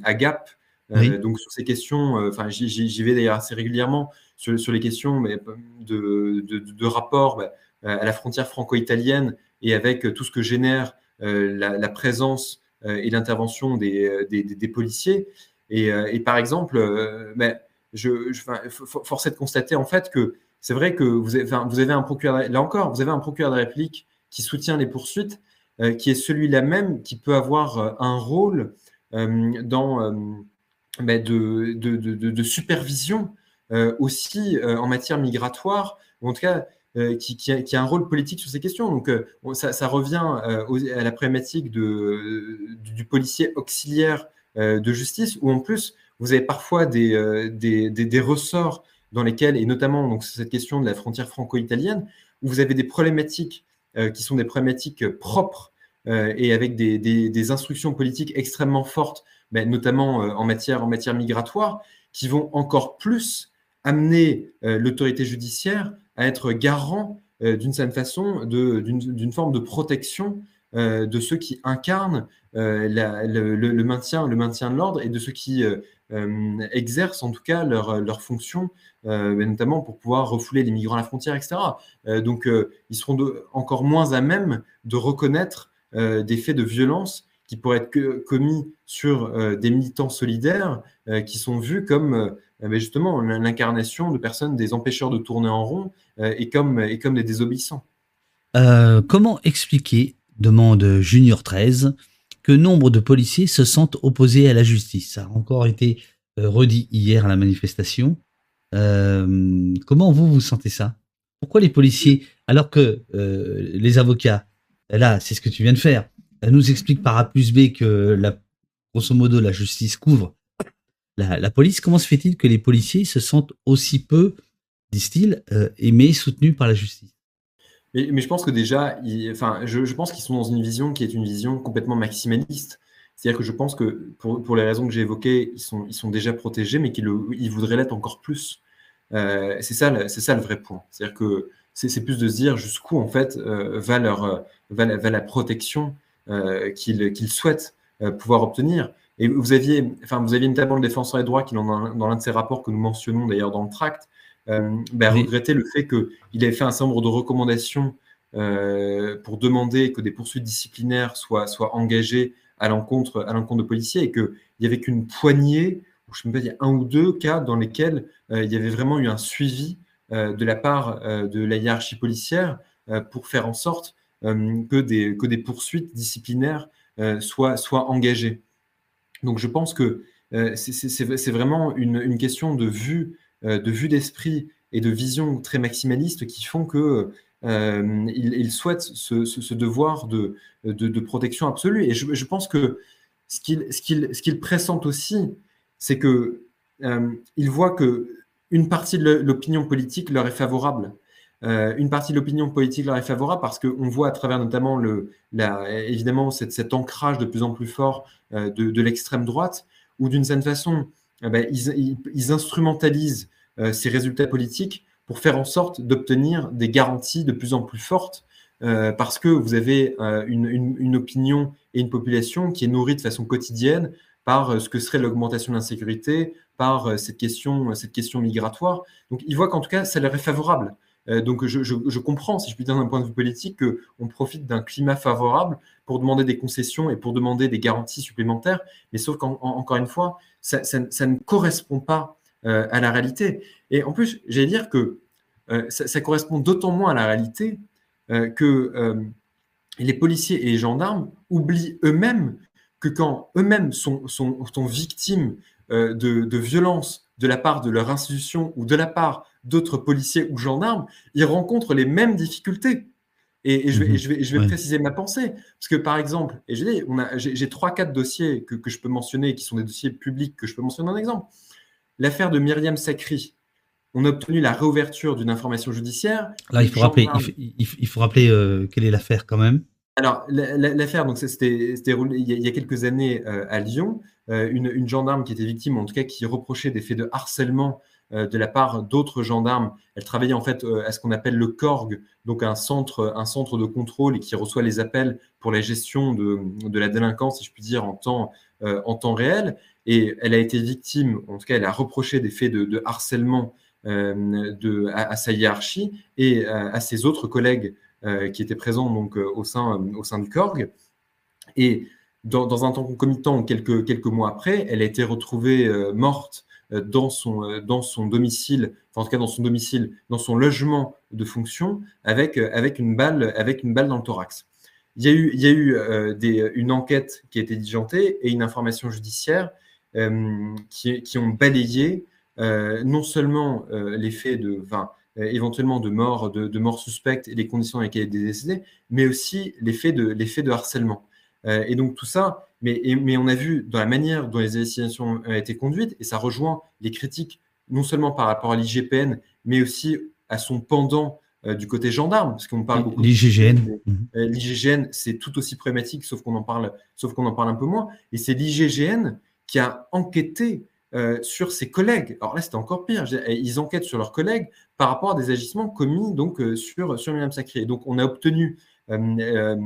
Speaker 3: à, Gap, euh, donc sur ces questions, enfin j'y vais d'ailleurs assez régulièrement sur, sur les questions mais, de, de, rapport bah, à la frontière franco-italienne et avec tout ce que génère la, présence et l'intervention des, des, des, policiers. Et, et, par exemple, bah, je, je force est de constater en fait que c'est vrai que vous avez, vous avez, un procureur, là encore, vous avez un procureur de réplique qui soutient les poursuites, euh, qui est celui-là même qui peut avoir euh, un rôle euh, dans, ben, de, supervision aussi en matière migratoire, ou en tout cas qui, qui, a, un rôle politique sur ces questions. Donc ça, revient à la problématique du policier auxiliaire de justice, où en plus vous avez parfois des, des, ressorts dans lesquels, et notamment donc, cette question de la frontière franco-italienne, où vous avez des problématiques euh, qui sont des problématiques propres euh, et avec des, instructions politiques extrêmement fortes, mais notamment euh, en, matière, en matière migratoire, qui vont encore plus amener l'autorité judiciaire à être garant d'une certaine façon d'une forme de protection de ceux qui incarnent le, maintien, le maintien de l'ordre et de ceux qui exercent en tout cas leur, leur fonction euh, notamment pour pouvoir refouler les migrants à la frontière, etc. Euh, donc, euh, ils seront encore moins à même de reconnaître des faits de violence qui pourraient être commis sur des militants solidaires qui sont vus comme justement l'incarnation de personnes, des empêcheurs de tourner en rond et, comme, et comme des désobéissants.
Speaker 1: comment expliquer, demande Junior 13, que nombre de policiers se sentent opposés à la justice? Ça a encore été redit hier à la manifestation. Euh, comment vous vous sentez ça? Pourquoi les policiers, alors que euh, les avocats, là, c'est ce que tu viens de faire, nous expliquent par A plus B que grosso modo la justice couvre la, police, comment se fait-il que les policiers se sentent aussi peu, disent-ils, euh, aimés, soutenus par la justice?
Speaker 3: Mais, je pense que déjà, enfin, je, pense qu'ils sont dans une vision qui est une vision complètement maximaliste. C'est-à-dire que je pense que pour, les raisons que j'ai évoquées, ils sont, déjà protégés, mais qu'ils ils voudraient l'être encore plus. Euh, c'est ça, ça le vrai point. C'est-à-dire que c'est plus de se dire jusqu'où en fait euh, va, leur, euh, va, la, protection qu'ils souhaitent pouvoir obtenir. Et vous aviez, enfin, vous aviez notamment le défenseur des droits qui, dans, l'un de ces rapports que nous mentionnons d'ailleurs dans le tract, bah, regrettait le fait qu'il avait fait un certain nombre de recommandations pour demander que des poursuites disciplinaires soient, soient engagées à l'encontre à l'encontre de policiers et qu'il n'y avait qu'une poignée, je ne sais pas, il y a un ou deux cas dans lesquels il y avait vraiment eu un suivi de la part de la hiérarchie policière pour faire en sorte que, des, que des poursuites disciplinaires soient, soient engagées. Donc je pense que c'est vraiment une, question de vue, de vue d'esprit et de vision très maximaliste qui font que euh, ce, devoir de, protection absolue. Et je, pense que ce qu'il ce qu'il pressent aussi, c'est que euh, il partie de l'opinion politique leur est favorable. Euh, une partie de l'opinion politique leur est favorable parce qu'on voit à travers notamment le, évidemment cet, cet, ancrage de plus en plus fort de, de l'extrême droite, où d'une certaine façon, eh ben, ils, ils, instrumentalisent ces résultats politiques pour faire en sorte d'obtenir des garanties de plus en plus fortes, euh, parce que vous avez euh, une, opinion et une population qui est nourrie de façon quotidienne par euh, ce que serait l'augmentation de l'insécurité, par cette, question, cette question migratoire. Donc ils voient qu'en tout cas, ça leur est favorable. Donc je, comprends, si je puis dire d'un point de vue politique, qu'on profite d'un climat favorable pour demander des concessions et pour demander des garanties supplémentaires, mais sauf qu'encore une fois, ça, ne correspond pas euh, à la réalité. Et en plus, j'allais dire que euh, ça, correspond d'autant moins à la réalité euh, que les policiers et les gendarmes oublient eux-mêmes que quand eux-mêmes sont, victimes de, de violences de la part de leur institution ou de la part d'autres policiers ou gendarmes, ils rencontrent les mêmes difficultés. Et, je vais, je vais, je vais préciser ma pensée. Parce que, par exemple, et j'ai trois, quatre dossiers que, que, je peux mentionner, qui sont des dossiers publics que je peux mentionner un exemple. L'affaire de Myriam Sacri, on a obtenu la réouverture d'une information judiciaire.
Speaker 1: Là, il faut rappeler, il faut, rappeler euh, quelle est l'affaire quand même.
Speaker 3: Alors, l'affaire, donc c'était il, y a quelques années euh, à Lyon. Euh, une, gendarme qui était victime, en tout cas qui reprochait des faits de harcèlement de la part d'autres gendarmes. Elle travaillait en fait à ce qu'on appelle le CORG, donc un centre, un centre de contrôle qui reçoit les appels pour la gestion de, la délinquance, si je puis dire, en temps, en temps réel. Et elle a été victime, en tout cas, elle a reproché des faits de, harcèlement euh, à, sa hiérarchie et euh, à, ses autres collègues euh, qui étaient présents donc, au, sein, au sein du CORG. Et dans, un temps concomitant, quelques, quelques mois après, elle a été retrouvée morte dans son, dans son domicile, en tout cas dans son domicile, dans son logement de fonction, avec, avec, une, balle, avec une balle dans le thorax. Il y a eu, il y a eu une enquête qui a été diligentée et une information judiciaire euh, qui, qui, ont balayé euh, non seulement euh, les faits de, enfin, éventuellement de mort, de, de mort suspecte et les conditions dans lesquelles elle est décédée, mais aussi les faits de, de harcèlement. et donc tout ça, mais, mais on a vu dans la manière dont les investigations ont été conduites, et ça rejoint les critiques non seulement par rapport à l'IGPN, mais aussi à son pendant du côté gendarme, parce qu'on parle beaucoup.
Speaker 1: L'IGGN.
Speaker 3: L'IGGN, c'est tout aussi problématique, sauf qu'on en parle, sauf qu'on en parle un peu moins. Et c'est l'IGGN qui a enquêté euh, sur ses collègues. Alors là, c'était encore pire. Ils enquêtent sur leurs collègues par rapport à des agissements commis donc, euh, sur, sur Myriam Sacré. Donc, on a obtenu, euh,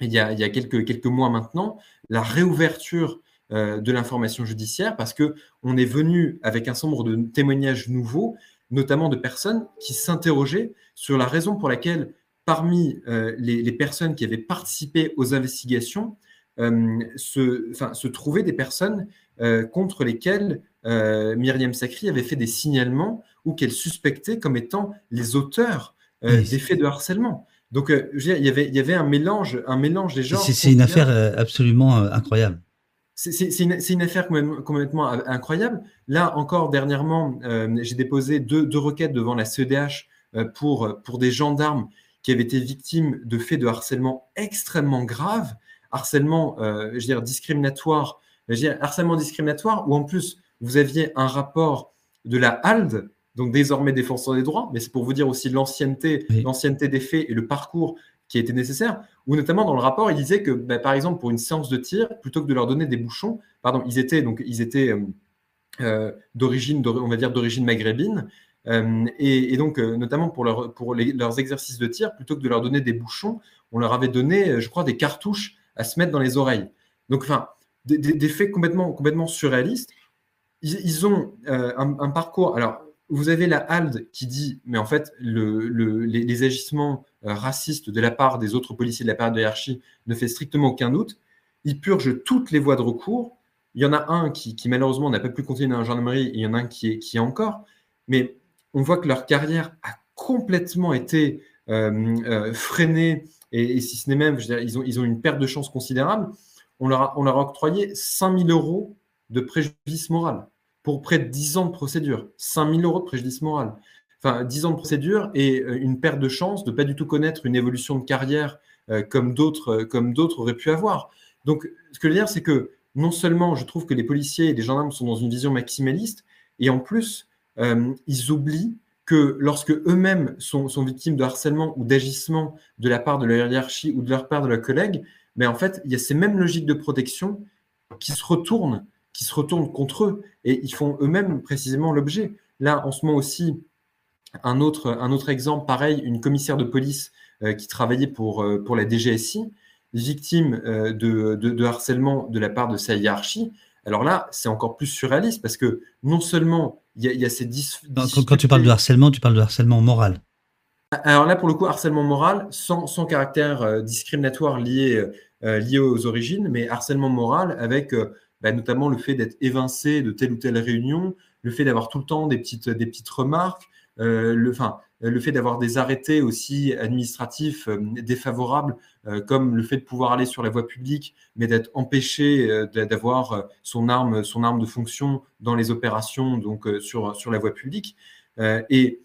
Speaker 3: il, y a, il, y a, quelques, quelques mois maintenant, la réouverture de l'information judiciaire parce qu'on est venu avec un nombre de témoignages nouveaux, notamment de personnes qui s'interrogeaient sur la raison pour laquelle, parmi les, personnes qui avaient participé aux investigations, se, se trouver des personnes euh, contre lesquelles euh, Myriam Sacri avait fait des signalements ou qu'elle suspectait comme étant les auteurs des faits de harcèlement. Donc, il, y avait, il y avait un mélange, un mélange des genres.
Speaker 1: C'est une affaire absolument incroyable.
Speaker 3: C'est une, une, affaire complètement, incroyable. Là, encore dernièrement, j'ai déposé deux, deux, requêtes devant la CEDH pour, pour des gendarmes qui avaient été victimes de faits de harcèlement extrêmement graves harcèlement, euh, je veux dire, discriminatoire, je harcèlement discriminatoire, où en plus, vous aviez un rapport de la HALD, donc désormais défenseur des droits, mais c'est pour vous dire aussi l'ancienneté, l'ancienneté des faits et le parcours qui était nécessaire, où notamment dans le rapport, il disait que, bah, par exemple, pour une séance de tir, plutôt que de leur donner des bouchons, pardon, ils étaient, donc, ils étaient euh, euh, d'origine, on va dire d'origine maghrébine, euh, et, et, donc, euh, notamment pour, leur, pour les, leurs exercices de tir, plutôt que de leur donner des bouchons, on leur avait donné, je crois, des cartouches à se mettre dans les oreilles. Donc, enfin, des, faits complètement, complètement surréalistes. Ils, ont euh, un, parcours. Alors, vous avez la HALD qui dit, mais en fait, le, les, agissements euh, racistes de la part des autres policiers, de la part de hiérarchie, ne fait strictement aucun doute. ils purgent toutes les voies de recours. Il y en a un qui, malheureusement n'a pas pu continuer dans la gendarmerie, et il y en a un qui est, qui est encore. Mais on voit que leur carrière a complètement été euh, freinée, et, si ce n'est même, ils, ont, ils ont une perte de chance considérable. On leur a, octroyé 5000 euros de préjudice moral pour près de 10 ans de procédure. 5000 euros de préjudice moral. Enfin, 10 ans de procédure et euh, une perte de chance de ne pas du tout connaître une évolution de carrière comme d'autres comme d'autres auraient pu avoir. Donc, ce que je veux dire, c'est que non seulement je trouve que les policiers et les gendarmes sont dans une vision maximaliste, et en plus, ils oublient que lorsque eux-mêmes sont, victimes de harcèlement ou d'agissement de la part de leur hiérarchie ou de leur part de leurs collègues, mais en fait, il y a ces mêmes logiques de protection qui se retournent, qui se retournent contre eux, et ils font eux-mêmes précisément l'objet. Là, en ce moment aussi, un autre, un autre exemple, pareil, une commissaire de police euh, qui travaillait pour, euh, pour la DGSI, victime euh, de, de, harcèlement de la part de sa hiérarchie, alors là, c'est encore plus surréaliste parce que non seulement il y, a ces
Speaker 1: quand, tu parles de harcèlement, tu parles de harcèlement moral.
Speaker 3: Alors là, pour le coup, harcèlement moral, sans, sans caractère discriminatoire lié, euh, lié aux origines, mais harcèlement moral avec euh, bah, notamment le fait d'être évincé de telle ou telle réunion, le fait d'avoir tout le temps des petites, des petites remarques, le, enfin, le fait d'avoir des arrêtés aussi administratifs défavorables, comme le fait de pouvoir aller sur la voie publique, mais d'être empêché d'avoir son arme, son arme de fonction dans les opérations donc sur, sur la voie publique. et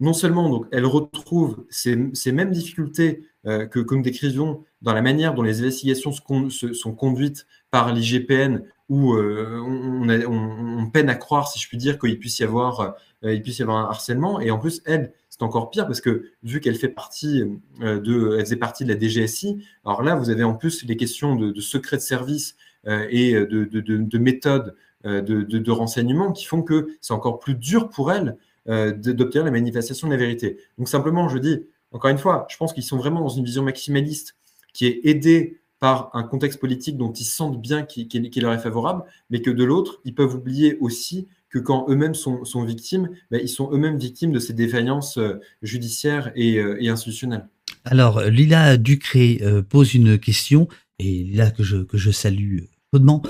Speaker 3: non seulement donc, elle retrouve ces, ces mêmes difficultés euh, que, que, nous décrivions dans la manière dont les investigations sont conduites par l'IGPN, où euh, on, peine à croire, si je puis dire, qu'il puisse y avoir, euh, il puisse y avoir un harcèlement. Et en plus, elle, c'est encore pire parce que vu qu'elle fait partie de, elle faisait partie de la DGSI, alors là, vous avez en plus les questions de, de secret de service et de, de, de méthodes de, renseignement qui font que c'est encore plus dur pour elle euh, d'obtenir la manifestation de la vérité. Donc simplement, je dis, encore une fois, je pense qu'ils sont vraiment dans une vision maximaliste qui est aidée par un contexte politique dont ils sentent bien qu'il leur est favorable, mais que de l'autre, ils peuvent oublier aussi que quand eux-mêmes sont, victimes, ben, ils sont eux-mêmes victimes de ces défaillances euh, judiciaires euh, et, institutionnelles.
Speaker 1: Alors, Lila Ducré pose une question, et là que je, que je salue chaudement,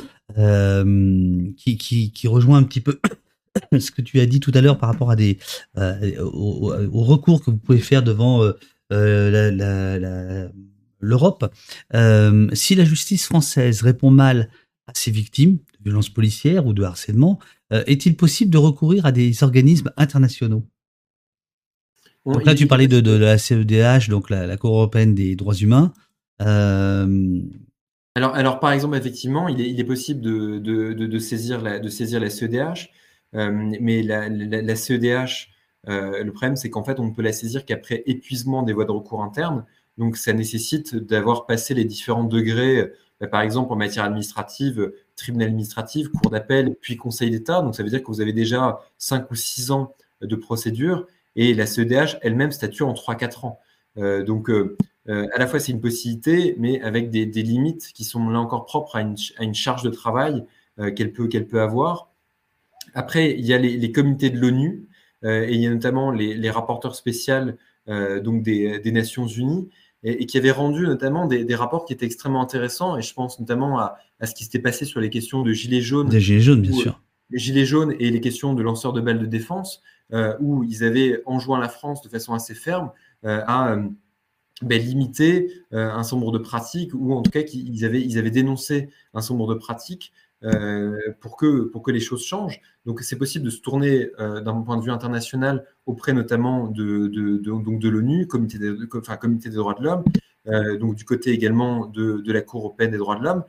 Speaker 1: qui, qui, rejoint un petit peu ce que tu as dit tout à l'heure par rapport à des euh, au, recours que vous pouvez faire devant euh, euh, l'Europe. si la justice française répond mal à ses victimes de violences policières ou de harcèlement, est-il possible de recourir à des organismes internationaux? Donc là, tu parlais de, la CEDH, donc la, Cour européenne des droits humains.
Speaker 3: Alors, alors, par exemple, effectivement, il est, il est possible de, de, saisir la, de saisir la CEDH. Euh, mais la, CEDH, euh, le problème, c'est qu'en fait, on ne peut la saisir qu'après épuisement des voies de recours internes. Donc, ça nécessite d'avoir passé les différents degrés, euh, par exemple en matière administrative, tribunal administratif, cour d'appel, puis conseil d'État. Donc, ça veut dire que vous avez déjà 5 ou 6 ans de procédure et la CEDH elle-même statue en 3-4 ans. donc, à la fois, c'est une possibilité, mais avec des, limites qui sont là encore propres à une, charge de travail qu'elle peut, avoir. Après, il y a les, comités de l'ONU euh, et il y a notamment les, rapporteurs spéciaux euh, donc des, Nations Unies et, qui avaient rendu notamment des, rapports qui étaient extrêmement intéressants. Et je pense notamment à, ce qui s'était passé sur les questions de gilets jaunes.
Speaker 1: Des gilets jaunes, bien sûr.
Speaker 3: Les gilets jaunes et les questions de lanceurs de balles de défense, euh, où ils avaient enjoint la France de façon assez ferme à ben, limiter un certain nombre de pratiques, ou en tout cas qu'ils avaient, ils avaient dénoncé un certain nombre de pratiques euh, pour, que, pour que les choses changent. Donc c'est possible de se tourner euh, d'un point de vue international auprès notamment de, l'ONU, comité, des, droits de l'homme, euh, donc du côté également de, la Cour européenne des droits de l'homme,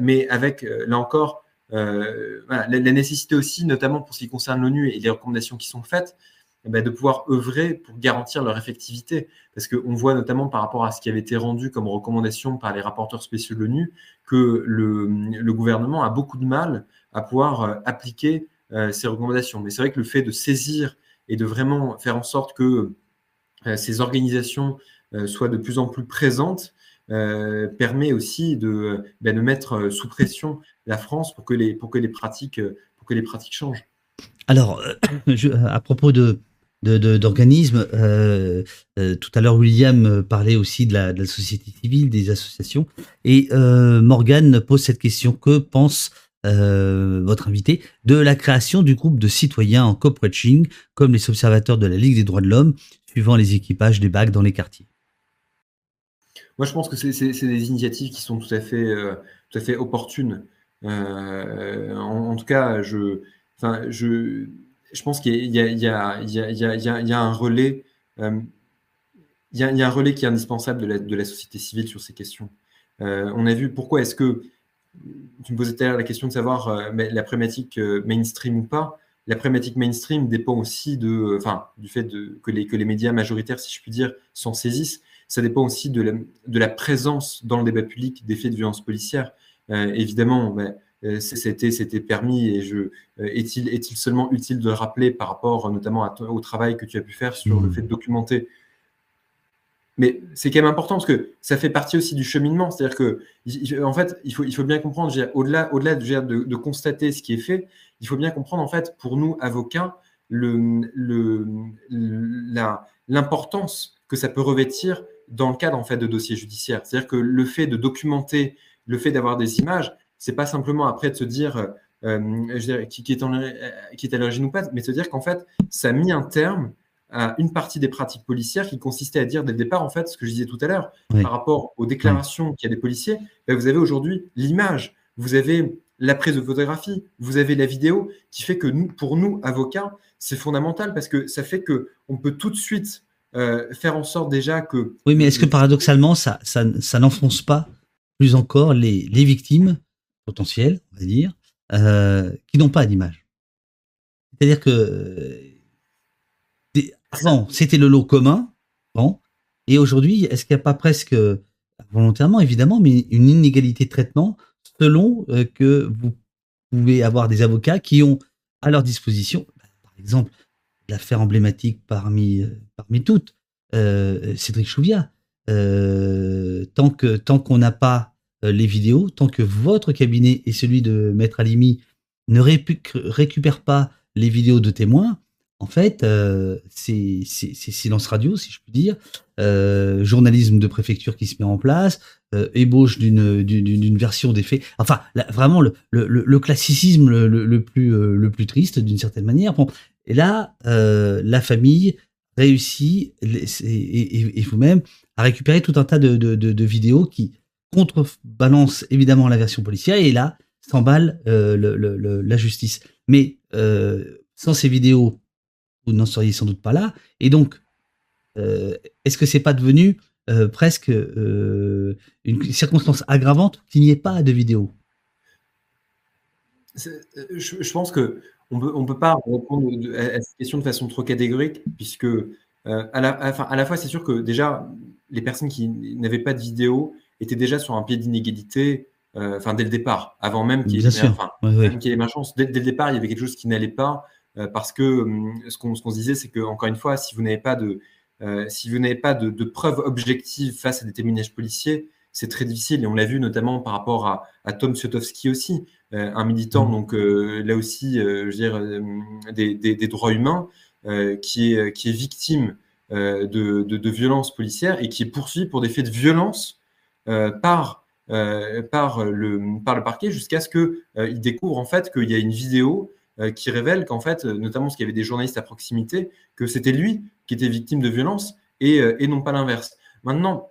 Speaker 3: mais avec, là encore, la, nécessité aussi, notamment pour ce qui concerne l'ONU et les recommandations qui sont faites, de pouvoir œuvrer pour garantir leur effectivité. Parce qu'on voit notamment par rapport à ce qui avait été rendu comme recommandation par les rapporteurs spéciaux de l'ONU, que le, gouvernement a beaucoup de mal à pouvoir euh, appliquer euh, ces recommandations. Mais c'est vrai que le fait de saisir et de vraiment faire en sorte que euh, ces organisations soient de plus en plus présentes permet aussi de, ben, de mettre sous pression la France pour que les, pour que les, pratiques, pour que les pratiques changent.
Speaker 1: Alors, à propos de, d'organismes. Euh, euh, tout à l'heure, William parlait aussi de la, société civile, des associations. Et euh, Morgan pose cette question que pense votre invité de la création du groupe de citoyens en cop-watching, comme les observateurs de la Ligue des droits de l'homme, suivant les équipages des bacs dans les quartiers?
Speaker 3: Moi, je pense que c'est des initiatives qui sont tout à fait, tout à fait opportunes. En, tout cas, je, je pense qu'il y, a un relais. Euh, il y, a un relais qui est indispensable de la, société civile sur ces questions. Euh, on a vu pourquoi est-ce que, tu me posais tout à l'heure la question de savoir euh, la problématique mainstream ou pas. La problématique mainstream dépend aussi de, enfin, du fait que, les, que les médias majoritaires, si je puis dire, s'en saisissent. Ça dépend aussi de la, présence dans le débat public des faits de violence policière. évidemment, ben, euh, c'était c'était permis et je euh, est-il est-il seulement utile de le rappeler par rapport notamment au travail que tu as pu faire sur le mmh. fait de documenter? Mais c'est quand même important parce que ça fait partie aussi du cheminement. C'est-à-dire que, en fait, il faut, il faut bien comprendre, au-delà, au-delà de, de, constater ce qui est fait, il faut bien comprendre, en fait, pour nous, avocats, le, le, l'importance que ça peut revêtir dans le cadre, en fait, de dossiers judiciaires. C'est-à-dire que le fait de documenter, le fait d'avoir des images, c'est pas simplement après de se dire euh, je dirais, qui, qui, est en, qui, est à l'origine ou pas, mais de se dire qu'en fait, ça a mis un terme à une partie des pratiques policières qui consistait à dire dès le départ, en fait, ce que je disais tout à l'heure, par rapport aux déclarations qu'il y a des policiers, ben, vous avez aujourd'hui l'image, vous avez la prise de photographie, vous avez la vidéo, qui fait que nous, pour nous, avocats, c'est fondamental parce que ça fait que on peut tout de suite euh, faire en sorte déjà que.
Speaker 1: Oui, mais est-ce que paradoxalement, ça, ça, ça n'enfonce pas plus encore les, les victimes potentiels, on va dire, euh, qui n'ont pas d'image. C'est-à-dire que avant, c'était le lot commun, bon, et aujourd'hui, est-ce qu'il n'y a pas presque, volontairement évidemment, mais une inégalité de traitement selon euh, que vous pouvez avoir des avocats qui ont à leur disposition, par exemple, l'affaire emblématique parmi, euh, parmi toutes, Cédric Chouviat. tant que tant qu'on n'a pas euh, les vidéos, tant que votre cabinet et celui de Maître Alimi ne récupèrent pas les vidéos de témoins, en fait, euh, c'est silence radio, si je puis dire, euh, journalisme de préfecture qui se met en place, ébauche d'une version des faits. Enfin, vraiment le, classicisme le, plus, triste d'une certaine manière. Et là, la famille réussit, et, vous-même, à récupérer tout un tas de vidéos qui, contrebalance évidemment la version policière et là s'emballe euh, la justice. Mais euh, sans ces vidéos, vous n'en seriez sans doute pas là. Et donc, euh, est-ce que c'est pas devenu presque une circonstance aggravante qu'il n'y ait pas de vidéos
Speaker 3: je, pense que on peut, peut pas répondre à cette question de façon trop catégorique, puisque à, la, fois, c'est sûr que déjà, les personnes qui n'avaient pas de vidéo, était déjà sur un pied d'inégalité, euh, dès le départ, avant même qu'il y ait, ma chance. Dès, le départ, il y avait quelque chose qui n'allait pas, euh, parce que hum, ce qu'on se disait, c'est que encore une fois, si vous n'avez pas de euh, si vous n'avez pas de, preuves objectives face à des témoignages policiers, c'est très difficile. Et on l'a vu notamment par rapport à, Tom Siotowski aussi, un militant, mmh. donc là aussi, je veux dire, des, des, droits humains, qui, est, qui est victime de, de, de violences policières et qui est poursuivi pour des faits de violence par, euh, par, le, par le parquet jusqu'à ce qu'il euh, découvre en fait qu'il y a une vidéo qui révèle qu'en fait, notamment parce qu'il y avait des journalistes à proximité, que c'était lui qui était victime de violence et, et non pas l'inverse. Maintenant,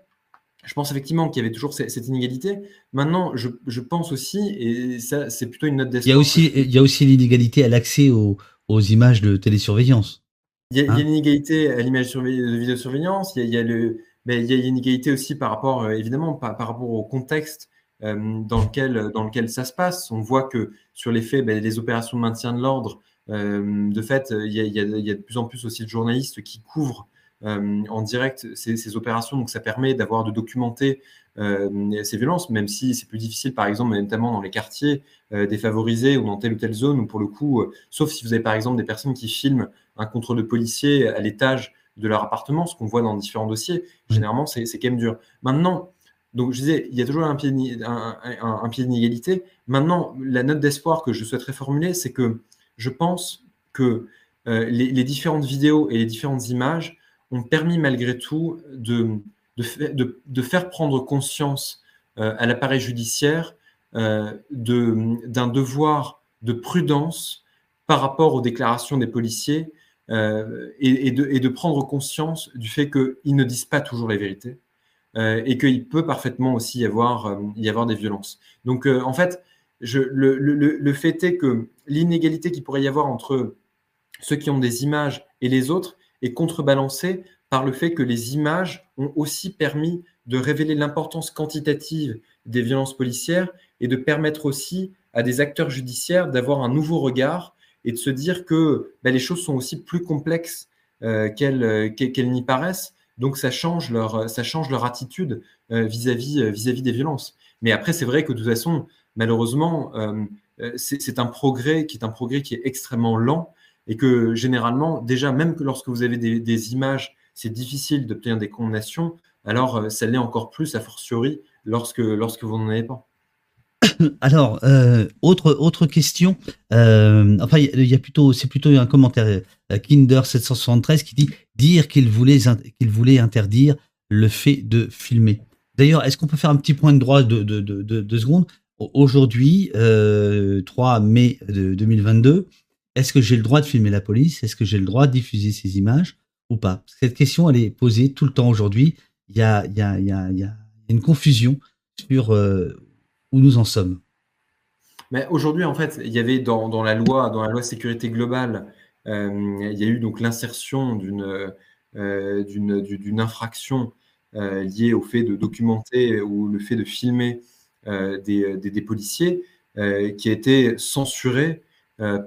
Speaker 3: je pense effectivement qu'il y avait toujours cette, inégalité. Maintenant, je, je, pense aussi, et ça, c'est plutôt une note d'espoir.
Speaker 1: Il y a aussi, il y a aussi l'inégalité à l'accès aux, aux, images de télésurveillance.
Speaker 3: Il y a, il y a hein l'inégalité à l'image de vidéosurveillance. Il y a, il y a le, mais il y a une inégalité aussi par rapport, euh, évidemment, par, rapport au contexte euh, dans, lequel, dans lequel ça se passe. On voit que sur les faits, ben, les opérations de maintien de l'ordre, euh, de fait, il y, a, il, y a, de plus en plus aussi de journalistes qui couvrent en direct ces, opérations. Donc, ça permet d'avoir de documenter ces violences, même si c'est plus difficile, par exemple, notamment dans les quartiers défavorisés ou dans telle ou telle zone, où pour le coup, sauf si vous avez par exemple des personnes qui filment un contrôle de policier à l'étage de leur appartement, ce qu'on voit dans différents dossiers. Généralement, c'est quand même dur. Maintenant, donc je disais, il y a toujours un pied, un, pied d'inégalité. Maintenant, la note d'espoir que je souhaiterais formuler, c'est que je pense que les, différentes vidéos et les différentes images ont permis malgré tout de, de, faire prendre conscience à l'appareil judiciaire d'un devoir de prudence par rapport aux déclarations des policiers euh, et, de, prendre conscience du fait qu'ils ne disent pas toujours la vérité euh, et qu'il peut parfaitement aussi y avoir, euh, y avoir des violences. Donc, en fait, je, le, le, fait est que l'inégalité qu'il pourrait y avoir entre ceux qui ont des images et les autres est contrebalancée par le fait que les images ont aussi permis de révéler l'importance quantitative des violences policières et de permettre aussi à des acteurs judiciaires d'avoir un nouveau regard et de se dire que ben, les choses sont aussi plus complexes euh, euh, qu'elles n'y paraissent. Donc ça change leur, ça change leur attitude euh, vis-à-vis vis-à-vis des violences. Mais après, c'est vrai que de toute façon, malheureusement, c'est un progrès qui est un progrès qui est extrêmement lent et que généralement, déjà, même que lorsque vous avez des, des images, c'est difficile d'obtenir des condamnations, alors ça l'est encore plus, a fortiori, lorsque, lorsque vous n'en avez pas.
Speaker 1: Alors, euh, autre autre question. Euh, enfin, il y, a plutôt, c'est plutôt un commentaire euh, Kinder 773 qui dit dire qu'il voulait qu'il voulait interdire le fait de filmer. D'ailleurs, est-ce qu'on peut faire un petit point de droit de de, de, de, secondes? Aujourd'hui, 3 mai 2022, est-ce que j'ai le droit de filmer la police? Est-ce que j'ai le droit de diffuser ces images ou pas? Cette question, elle est posée tout le temps aujourd'hui. Il y a, il y a, il y a, il y a une confusion sur où nous en sommes
Speaker 3: aujourd'hui, en fait, il y avait dans, la loi, dans la loi sécurité globale, euh, il y a eu donc l'insertion d'une euh, infraction euh, liée au fait de documenter ou le fait de filmer des, des, policiers qui a été censurée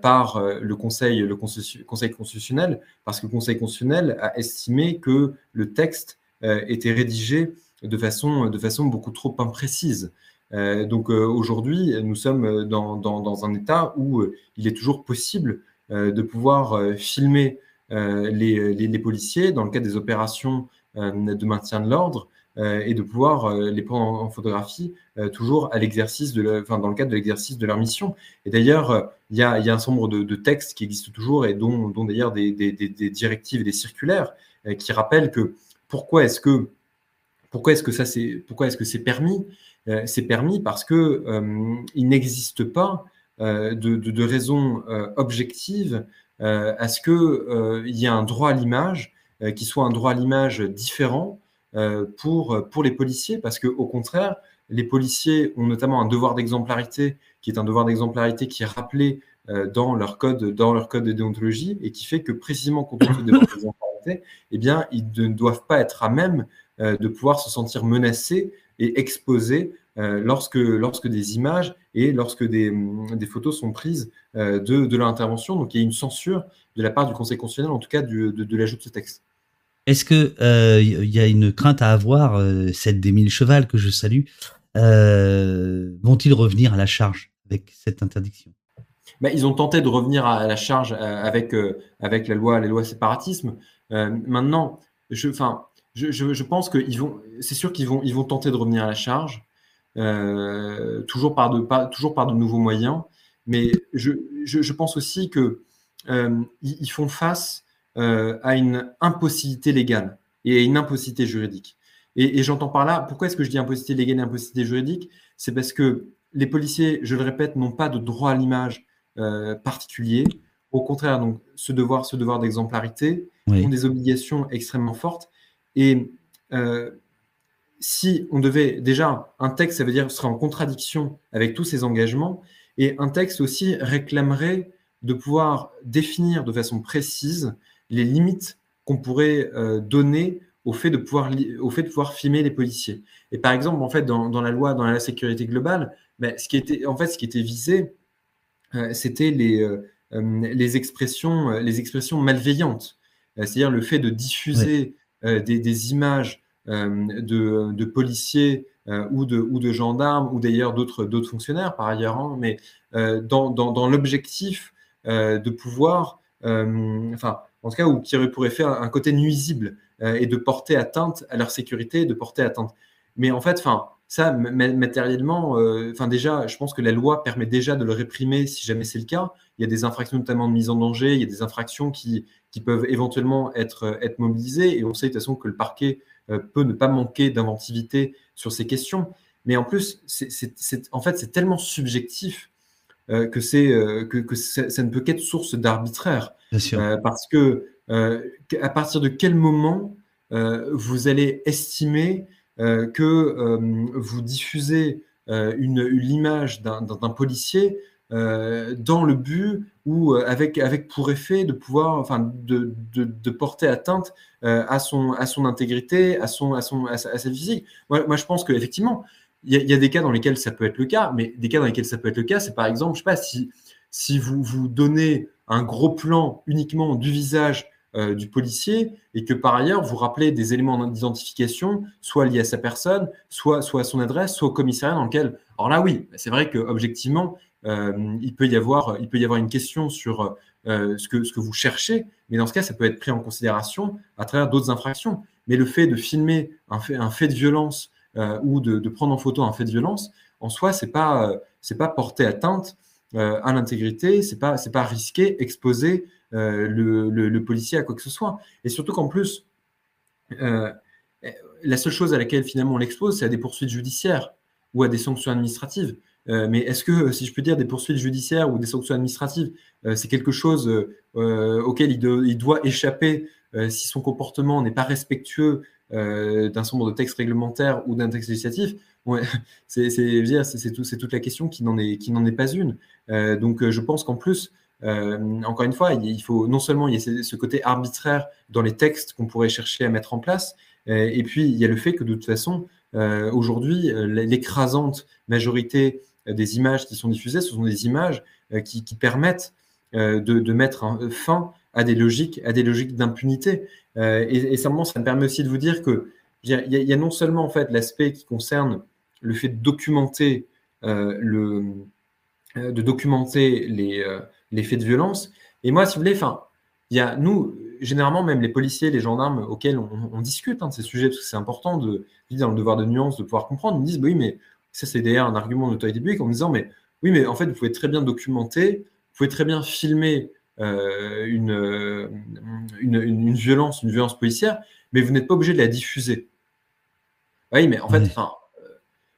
Speaker 3: par le conseil, le conseil, constitutionnel, parce que le Conseil constitutionnel a estimé que le texte était rédigé de façon, de façon beaucoup trop imprécise. Euh, donc euh, aujourd'hui, nous sommes dans, dans, un état où euh, il est toujours possible de pouvoir filmer les, les, policiers dans le cadre des opérations de maintien de l'ordre et de pouvoir les prendre en, photographie toujours à l'exercice de, enfin, dans le cadre de l'exercice de leur mission. Et d'ailleurs, il y a, y a, un certain nombre de, de, textes qui existent toujours et dont, dont d'ailleurs des, des, des, directives et des circulaires qui rappellent que pourquoi est-ce que pourquoi est-ce que ça c'est pourquoi est-ce que c'est permis euh, c'est permis parce que euh, il n'existe pas euh, de, de, raison objective à ce qu'il y ait un droit à l'image qui soit un droit à l'image différent pour, pour les policiers, parce qu'au contraire, les policiers ont notamment un devoir d'exemplarité, qui est un devoir d'exemplarité qui est rappelé dans leur code, dans leur code de déontologie, et qui fait que précisément quand on ce devoir d'exemplarité, eh bien, ils ne doivent pas être à même de pouvoir se sentir menacés et exposé euh, lorsque, lorsque des images et lorsque des, des photos sont prises euh, de, de l'intervention. Donc il y a une censure de la part du Conseil constitutionnel, en tout cas de, de l'ajout de ce texte.
Speaker 1: Est-ce qu'il euh, y a une crainte à avoir, euh, des mille chevals que je salue, vont-ils revenir à la charge avec cette interdiction?
Speaker 3: Bah, Ils ont tenté de revenir à la charge avec, avec la loi, les lois séparatisme. maintenant, je, enfin, je, je, pense qu'ils vont, c'est sûr qu'ils vont, ils vont tenter de revenir à la charge, euh, toujours, par de, pas, toujours par de nouveaux moyens. Mais je, je pense aussi qu'ils euh, ils font face euh, à une impossibilité légale et à une impossibilité juridique. Et, et j'entends par là, pourquoi est-ce que je dis impossibilité légale et impossibilité juridique? C'est parce que les policiers, je le répète, n'ont pas de droit à l'image particulier. Au contraire, donc, ce devoir, ce devoir d'exemplarité ont des obligations extrêmement fortes et euh, si on devait déjà, un texte, ça veut dire serait en contradiction avec tous ces engagements, et un texte aussi réclamerait de pouvoir définir de façon précise les limites qu'on pourrait euh, donner au fait, de pouvoir au fait de pouvoir filmer les policiers. Et par exemple, en fait, dans, dans la loi, dans la sécurité globale, ben, ce qui était, en fait, ce qui était visé, euh, c'était les, les expressions, les expressions malveillantes, c'est-à-dire le fait de diffuser euh, des, images euh, de, policiers euh, ou, de, gendarmes ou d'ailleurs d'autres fonctionnaires par ailleurs, hein, mais dans, l'objectif de pouvoir, enfin, en tout cas, ou qui pourrait faire un côté nuisible et de porter atteinte à leur sécurité, de porter atteinte. Mais en fait, enfin, ça, matériellement, enfin déjà, je pense que la loi permet déjà de le réprimer si jamais c'est le cas. Il y a des infractions notamment de mise en danger, il y a des infractions qui, qui peuvent éventuellement être, être mobilisées, et on sait de toute façon que le parquet peut ne pas manquer d'inventivité sur ces questions. Mais en plus, c'est, en fait, c'est tellement subjectif que, c'est, que, que ça, ne peut qu'être source d'arbitraire. parce que à partir de quel moment vous allez estimer euh, que euh, vous diffusez euh, une, l'image d'un policier dans le but ou avec, avec pour effet de pouvoir, enfin, de, de, porter atteinte à, son, à son intégrité, à, son, à, son, à, sa, physique. Moi, je pense qu'effectivement, il y, a des cas dans lesquels ça peut être le cas, mais des cas dans lesquels ça peut être le cas, c'est par exemple, je sais pas, si, si vous vous donnez un gros plan uniquement du visage euh, du policier et que par ailleurs, vous rappelez des éléments d'identification, soit liés à sa personne, soit, soit à son adresse, soit au commissariat dans lequel. Alors là, oui, c'est vrai qu'objectivement, euh, il, peut y avoir, il peut y avoir une question sur euh, ce, que, ce que vous cherchez, mais dans ce cas, ça peut être pris en considération à travers d'autres infractions. Mais le fait de filmer un fait, un fait de violence ou de, prendre en photo un fait de violence, en soi, c'est pas, c'est pas porter atteinte à l'intégrité, c'est pas, c'est pas risquer, exposer euh, le, policier à quoi que ce soit. Et surtout qu'en plus, euh, la seule chose à laquelle finalement on l'expose, c'est à des poursuites judiciaires ou à des sanctions administratives. Euh, mais est-ce que, si je peux dire, des poursuites judiciaires ou des sanctions administratives, c'est quelque chose auquel il, doit échapper si son comportement n'est pas respectueux d'un certain nombre de textes réglementaires ou d'un texte législatif? C'est tout, toute la question qui n'en est, est pas une. donc je pense qu'en plus, euh, encore une fois, il faut non seulement il y a ce côté arbitraire dans les textes qu'on pourrait chercher à mettre en place, euh, et puis il y a le fait que de toute façon, euh, aujourd'hui, l'écrasante majorité des images qui sont diffusées, ce sont des images qui, permettent de, mettre fin à des logiques, à des logiques d'impunité. et, simplement, ça me permet aussi de vous dire que il y, a, non seulement en fait l'aspect qui concerne le fait de documenter le, de documenter les, les faits de violence. Et moi, si vous voulez, enfin, il y a nous, généralement, même les policiers, les gendarmes auxquels on, discute hein, de ces sujets, parce que c'est important de, dans le devoir de nuance, de pouvoir comprendre, ils me disent, oui, mais ça, c'est d'ailleurs un argument d'autorité publique en me disant, mais oui, mais en fait, vous pouvez très bien documenter, vous pouvez très bien filmer euh, une, une, violence, une violence policière, mais vous n'êtes pas obligé de la diffuser. Oui, mais en fait,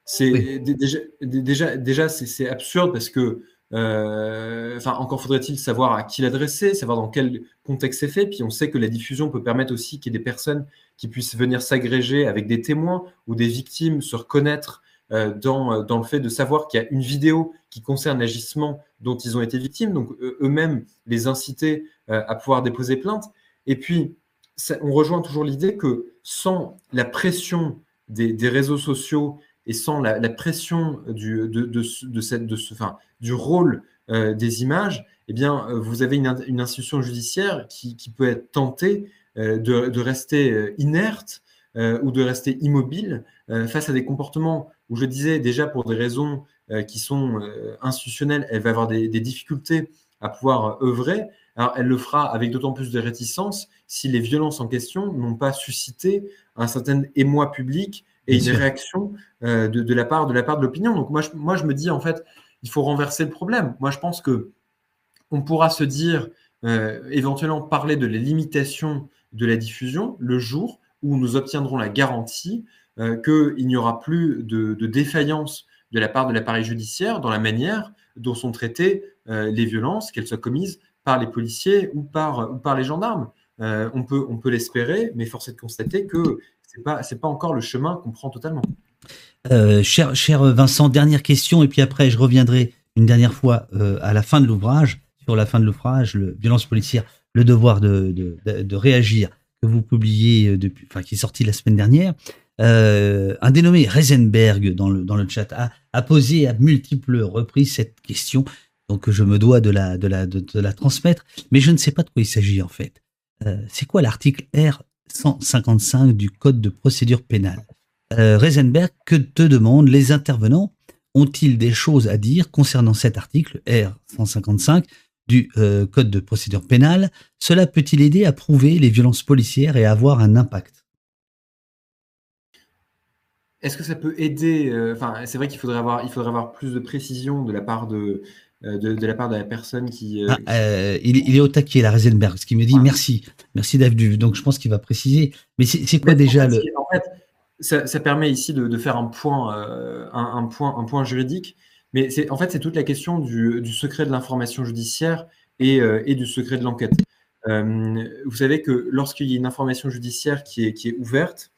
Speaker 3: c'est déjà, déjà, déjà c'est absurde parce que euh, enfin, encore faudrait-il savoir à qui l'adresser, savoir dans quel contexte c'est fait. Puis on sait que la diffusion peut permettre aussi qu'il y ait des personnes qui puissent venir s'agréger avec des témoins ou des victimes se reconnaître euh, dans, euh, dans le fait de savoir qu'il y a une vidéo qui concerne l'agissement dont ils ont été victimes, donc eux-mêmes les inciter à pouvoir déposer plainte. Et puis, on rejoint toujours l'idée que sans la pression des, des réseaux sociaux et sans la, pression du, de, de, cette, de ce, enfin, du rôle euh, des images, eh bien, euh, vous avez une, institution judiciaire qui, qui, peut être tentée euh, de, de, rester inerte ou de rester immobile face à des comportements où je disais déjà pour des raisons qui sont institutionnelles, elle va avoir des, des, difficultés à pouvoir œuvrer. Alors, elle le fera avec d'autant plus de réticence si les violences en question n'ont pas suscité un certain émoi public et une réaction euh, de, la part de la part de l'opinion. Donc moi je, moi je me dis en fait il faut renverser le problème. Moi je pense que on pourra se dire euh, éventuellement parler de la limitation de la diffusion le jour où nous obtiendrons la garantie euh, qu'il n'y aura plus de, défaillance de la part de l'appareil judiciaire dans la manière dont sont traitées les violences, qu'elles soient commises par les policiers ou par, les gendarmes. on peut, on peut l'espérer, mais force est de constater que pas c'est pas encore le chemin qu'on prend totalement.
Speaker 1: Euh, cher, Vincent, dernière question et puis après je reviendrai une dernière fois euh, à la fin de l'ouvrage sur la fin de l'ouvrage, le violence policière, le devoir de, de, de, réagir que vous publiez euh, depuis, enfin qui est sorti la semaine dernière. Euh, un dénommé Reisenberg dans le, dans le chat a, a, posé à multiples reprises cette question, donc je me dois de la, transmettre, mais je ne sais pas de quoi il s'agit en fait. Euh, c'est quoi l'article R 155 du Code de procédure pénale? Euh, Reisenberg, que te demandent les intervenants? Ont-ils des choses à dire concernant cet article R 155 du Code de procédure pénale? Cela peut-il aider à prouver les violences policières et avoir un impact?
Speaker 3: Est-ce que ça peut aider Enfin, c'est vrai qu'il faudrait avoir, il faudrait avoir plus de précision de la part de, de, la part de la personne qui.
Speaker 1: Ah, il, est au taquet, la Reisenberg, ce qui me dit merci, merci David. Donc je pense qu'il va préciser. Mais c'est quoi déjà le.
Speaker 3: En fait, ça, permet ici de, faire un point, un, point, un point juridique. Mais c'est en fait c'est toute la question du, secret de l'information judiciaire et, et, du secret de l'enquête. vous savez que lorsqu'il y a une information judiciaire qui est, qui est ouverte,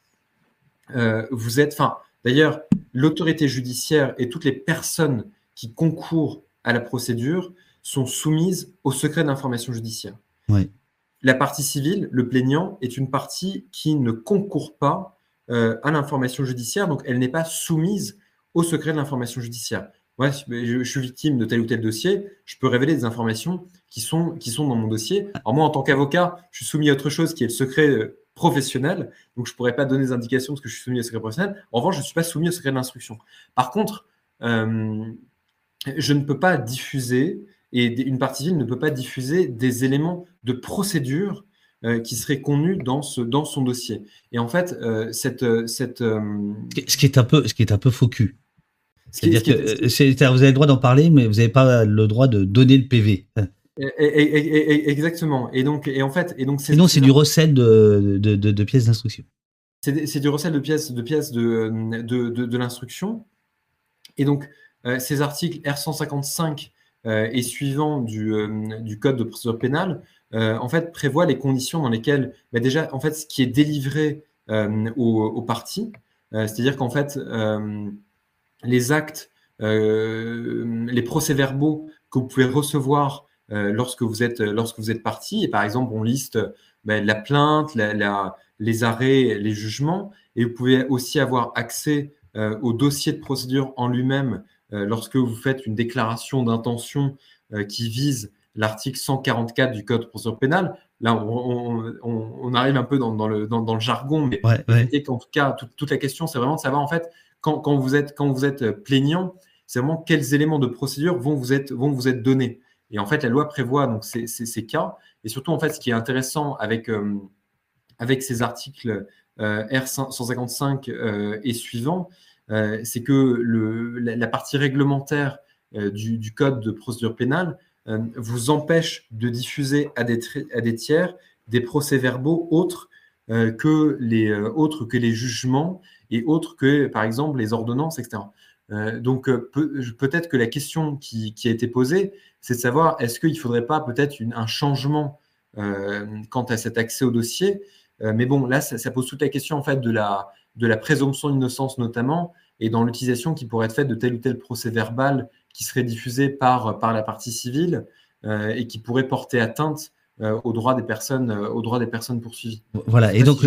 Speaker 3: euh, vous êtes, enfin, d'ailleurs, l'autorité judiciaire et toutes les personnes qui concourent à la procédure sont soumises au secret d'information judiciaire. La partie civile, le plaignant, est une partie qui ne concourt pas euh, à l'information judiciaire, donc elle n'est pas soumise au secret de l'information judiciaire. Moi, je, suis victime de tel ou tel dossier, je peux révéler des informations qui sont, qui sont dans mon dossier. Alors moi, en tant qu'avocat, je suis soumis à autre chose qui est le secret euh, professionnel, donc je ne pourrais pas donner des indications parce que je suis soumis au secret professionnel. En revanche, je ne suis pas soumis au secret de l'instruction. Par contre, euh, je ne peux pas diffuser, et une partie civile ne peut pas diffuser des éléments de procédure euh, qui seraient connus dans, ce, dans son dossier. Et en fait, euh, cette... cette
Speaker 1: Ce, qui est un peu, ce qui est un peu faux cul. C'est-à-dire que vous avez le droit d'en parler, mais vous n'avez pas le droit de donner le PV.
Speaker 3: Exactement. Et donc, et en fait, et donc
Speaker 1: c'est. c'est du recel de, de, de, pièces d'instruction.
Speaker 3: C'est du recel de pièces de pièces de, de, l'instruction. Et donc, euh, ces articles R155 euh, et suivants du, euh, du, code de procédure pénale, en fait, prévoient les conditions dans lesquelles, bah, déjà, en fait, ce qui est délivré aux, aux, parties, c'est-à-dire qu'en fait, les actes, les procès-verbaux que vous pouvez recevoir euh, lorsque vous êtes lorsque vous êtes parti. Et par exemple, on liste ben, la plainte, les arrêts, les jugements, et vous pouvez aussi avoir accès euh, au dossier de procédure en lui-même euh, lorsque vous faites une déclaration d'intention qui vise l'article 144 du Code de procédure pénale. Là, on, arrive un peu dans, le, dans, le, jargon, mais
Speaker 1: et
Speaker 3: en tout cas, toute la question, c'est vraiment de savoir en fait quand, quand, vous êtes quand vous êtes plaignant, c'est vraiment quels éléments de procédure vont vous être vont vous être donnés. Et en fait, la loi prévoit donc ces, cas. Et surtout, en fait, ce qui est intéressant avec, euh, avec ces articles euh, R155 euh, et suivants, c'est que la, partie réglementaire du, du, code de procédure pénale vous empêche de diffuser à des, à des tiers des procès-verbaux autres autres que les jugements et autres que, par exemple, les ordonnances, etc. Euh, donc euh, peut-être que la question qui, a été posée, c'est de savoir est-ce qu'il ne faudrait pas peut-être un changement euh, quant à cet accès au dossier? mais bon, là, ça, pose toute la question en fait de la, de la présomption d'innocence notamment, et dans l'utilisation qui pourrait être faite de tel ou tel procès verbal qui serait diffusé par, par la partie civile et qui pourrait porter atteinte aux droits des personnes, aux droits des personnes poursuivies.
Speaker 1: Voilà. Et donc,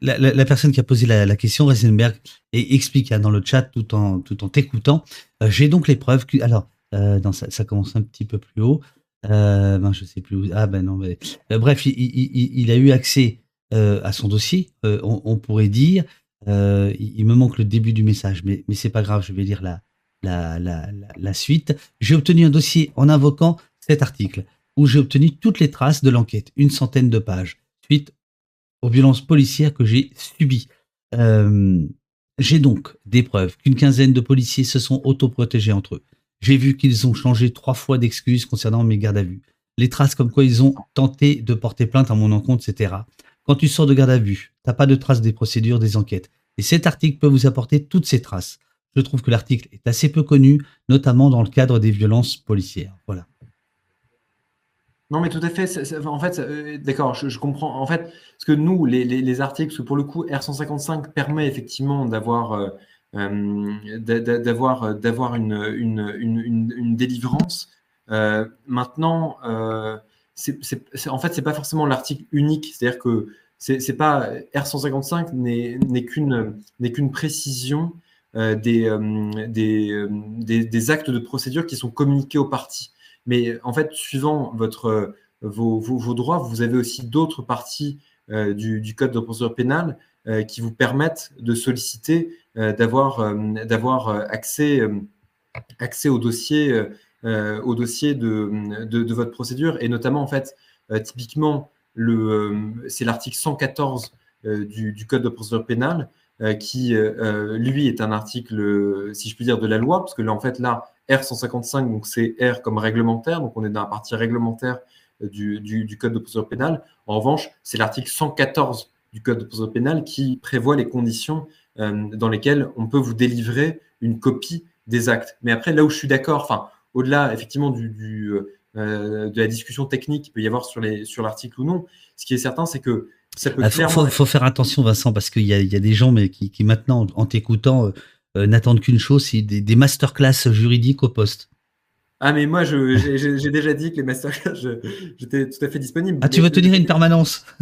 Speaker 1: la, personne qui a posé la, question, Reisenberg, explique hein, dans le chat tout en tout en t'écoutant. Euh, j'ai donc les preuves que. Alors, euh, ça, commence un petit peu plus haut. Euh, ben, je sais plus où. Ah ben non. Mais, bref, il, a eu accès à son dossier. On, pourrait dire. il me manque le début du message, mais, mais c'est pas grave. Je vais lire la, la, la, la suite. J'ai obtenu un dossier en invoquant cet article où j'ai obtenu toutes les traces de l'enquête, une centaine de pages. Suite violences policières que j'ai subies. Euh, j'ai donc des preuves qu'une quinzaine de policiers se sont autoprotégés entre eux. J'ai vu qu'ils ont changé trois fois d'excuses concernant mes gardes à vue. Les traces comme quoi ils ont tenté de porter plainte à mon encontre, etc. Quand tu sors de garde à vue, t'as pas de traces des procédures, des enquêtes. Et cet article peut vous apporter toutes ces traces. Je trouve que l'article est assez peu connu, notamment dans le cadre des violences policières. Voilà.
Speaker 3: Non, mais tout à fait. en fait, euh, d'accord, je, comprends. En fait, parce que nous, les, les, articles, parce que pour le coup, R155 permet effectivement d'avoir euh, euh, d'avoir une, délivrance. maintenant, c'est, en fait, c'est pas forcément l'article unique. C'est-à-dire que c'est, pas R155 n'est, qu'une n'est qu'une précision des, des actes de procédure qui sont communiqués aux parties. Mais en fait, suivant votre, vos, vos, droits, vous avez aussi d'autres parties euh, du, du, code de procédure pénale euh, qui vous permettent de solliciter, euh, d'avoir accès, accès au dossier, au dossier de, de, de, votre procédure. Et notamment, en fait, typiquement, c'est l'article 114 du, du, code de procédure pénale qui, lui, est un article, si je puis dire, de la loi, parce que là, en fait, là, R155, donc c'est R comme réglementaire, donc on est dans la partie réglementaire du, du Code de procédure pénale. En revanche, c'est l'article 114 du Code de procédure pénale qui prévoit les conditions dans lesquelles on peut vous délivrer une copie des actes. Mais après, là où je suis d'accord, enfin, au-delà effectivement du, euh, de la discussion technique qu'il peut y avoir sur l'article sur ou non, ce qui est certain, c'est que ça peut
Speaker 1: Il ah, faut, faire attention, Vincent, parce qu'il y, y a, des gens mais qui, qui maintenant, en t'écoutant, euh, euh, n'attendent qu'une chose, c'est des, des masterclass juridiques au poste.
Speaker 3: Ah, mais moi, j'ai déjà dit que les masterclass, j'étais tout à fait disponible.
Speaker 1: Ah, tu veux tenir une permanence?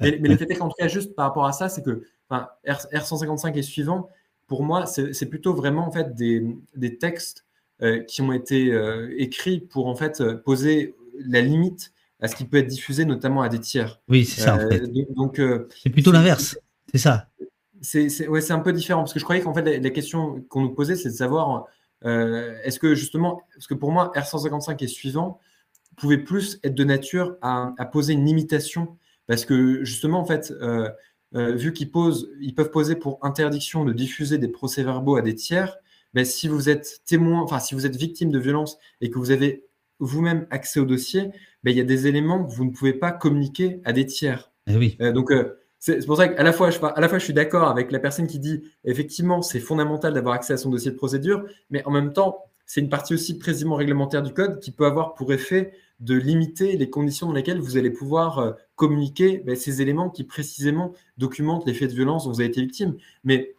Speaker 3: Mais, mais, le fait est qu'en tout cas, juste par rapport à ça, c'est que enfin, R, 155 et suivant, pour moi, c'est plutôt vraiment en fait des, des textes euh, qui ont été euh, écrits pour en fait poser la limite à ce qui peut être diffusé, notamment à des tiers.
Speaker 1: Oui, c'est ça. En fait.
Speaker 3: Euh, donc,
Speaker 1: c'est plutôt l'inverse. C'est ça.
Speaker 3: C'est ouais, un peu différent parce que je croyais qu'en fait la, question qu'on nous posait, c'est de savoir est-ce que justement, parce que pour moi, R155 et suivant pouvait plus être de nature à, à, poser une limitation parce que justement, en fait, euh, vu qu'ils posent, ils peuvent poser pour interdiction de diffuser des procès-verbaux à des tiers, ben, si vous êtes témoin, enfin si vous êtes victime de violence et que vous avez vous-même accès au dossier, ben, il y a des éléments que vous ne pouvez pas communiquer à des tiers.
Speaker 1: Eh oui.
Speaker 3: Euh, donc euh, c'est pour ça qu'à la fois, je, à la fois, je suis d'accord avec la personne qui dit effectivement, c'est fondamental d'avoir accès à son dossier de procédure, mais en même temps, c'est une partie aussi précisément réglementaire du code qui peut avoir pour effet de limiter les conditions dans lesquelles vous allez pouvoir euh, communiquer ben, ces éléments qui précisément documentent les faits de violence dont vous avez été victime. Mais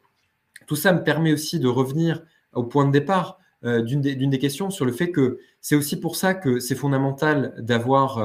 Speaker 3: tout ça me permet aussi de revenir au point de départ euh, d'une des, questions sur le fait que c'est aussi pour ça que c'est fondamental d'avoir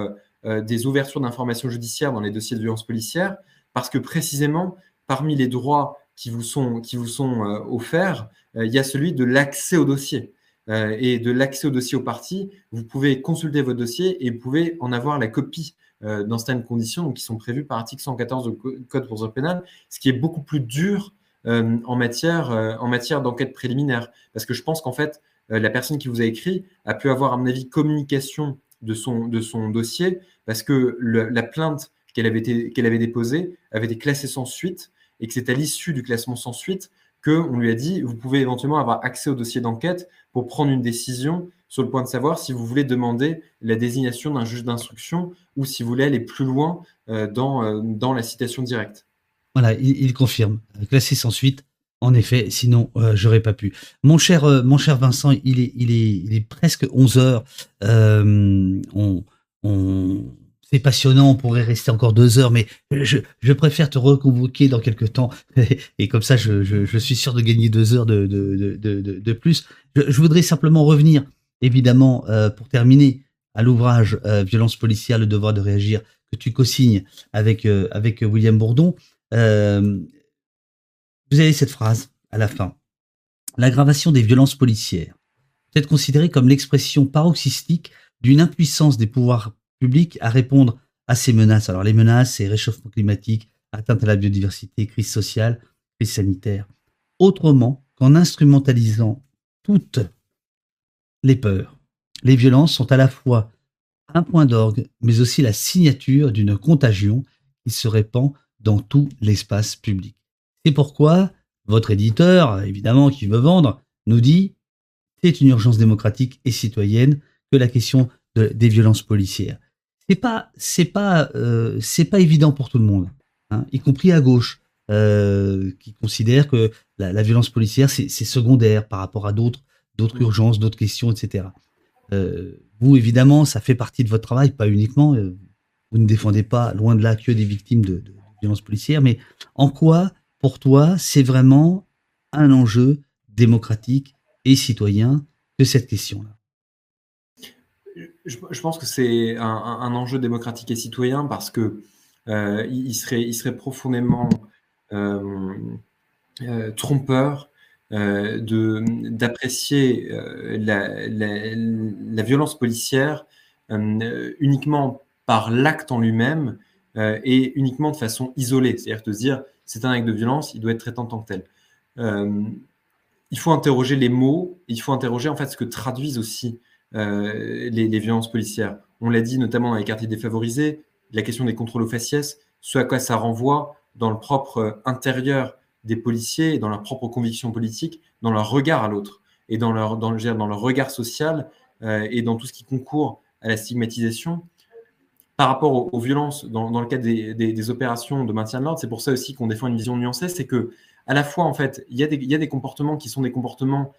Speaker 3: euh, des ouvertures d'informations judiciaires dans les dossiers de violence policière, parce que précisément, parmi les droits qui vous sont, qui vous sont offerts, il y a celui de l'accès au dossier. Euh, et de l'accès au dossier aux parties, vous pouvez consulter votre dossier et vous pouvez en avoir la copie euh, dans certaines conditions qui sont prévues par article 114 du Code procédure pénale, ce qui est beaucoup plus dur euh, en matière, matière d'enquête préliminaire. Parce que je pense qu'en fait, la personne qui vous a écrit a pu avoir, à mon avis, communication de son, de son dossier parce que la plainte qu'elle avait, qu'elle avait déposée avait été classée sans suite et que c'est à l'issue du classement sans suite qu'on lui a dit, vous pouvez éventuellement avoir accès au dossier d'enquête pour prendre une décision sur le point de savoir si vous voulez demander la désignation d'un juge d'instruction ou si vous voulez aller plus loin euh, dans, euh, dans la citation directe.
Speaker 1: Voilà, il, confirme. Classé sans suite. En effet, sinon, euh, j'aurais pas pu. Mon cher, mon cher Vincent, il est, il est, il est presque 11 heures. on, c'est passionnant, on pourrait rester encore deux heures, mais je, préfère te reconvoquer dans quelques temps. Et comme ça, je, suis sûr de gagner deux heures de, plus. Je, voudrais simplement revenir, évidemment, euh, pour terminer, à l'ouvrage euh, Violence policière, le devoir de réagir, que tu co-signes avec, euh, avec William Bourdon. vous avez cette phrase à la fin. L'aggravation des violences policières peut être considérée comme l'expression paroxystique d'une impuissance des pouvoirs public à répondre à ces menaces. Alors les menaces, c'est réchauffement climatique, atteinte à la biodiversité, crise sociale, crise sanitaire. Autrement qu'en instrumentalisant toutes les peurs, les violences sont à la fois un point d'orgue, mais aussi la signature d'une contagion qui se répand dans tout l'espace public. C'est pourquoi votre éditeur, évidemment, qui veut vendre, nous dit c'est une urgence démocratique et citoyenne que la question des violences policières c'est pas c'est pas euh, c'est pas évident pour tout le monde, hein, y compris à gauche, euh, qui considère que la, violence policière c'est secondaire par rapport à d'autres d'autres urgences, d'autres questions, etc. Euh, vous évidemment, ça fait partie de votre travail, pas uniquement. vous ne défendez pas loin de là que des victimes de, de violences policières, mais en quoi, pour toi, c'est vraiment un enjeu démocratique et citoyen de cette question-là?
Speaker 3: Je, pense que c'est un, enjeu démocratique et citoyen parce que euh, il, serait, profondément euh, euh, trompeur d'apprécier la, la, violence policière uniquement par l'acte en lui-même et uniquement de façon isolée. C'est-à-dire de se dire c'est un acte de violence, il doit être traité en tant que tel. il faut interroger les mots, il faut interroger en fait ce que traduisent aussi euh, les, violences policières. On l'a dit notamment dans les quartiers défavorisés, la question des contrôles aux faciès, ce à quoi ça renvoie, dans le propre intérieur des policiers, dans leur propre conviction politique, dans leur regard à l'autre et dans leur, dans, regard social et dans tout ce qui concourt à la stigmatisation par rapport aux, violences dans, le cadre des, des, opérations de maintien de l'ordre. C'est pour ça aussi qu'on défend une vision nuancée, c'est que à la fois en fait, il y, a des, il y a des comportements qui sont des comportements euh,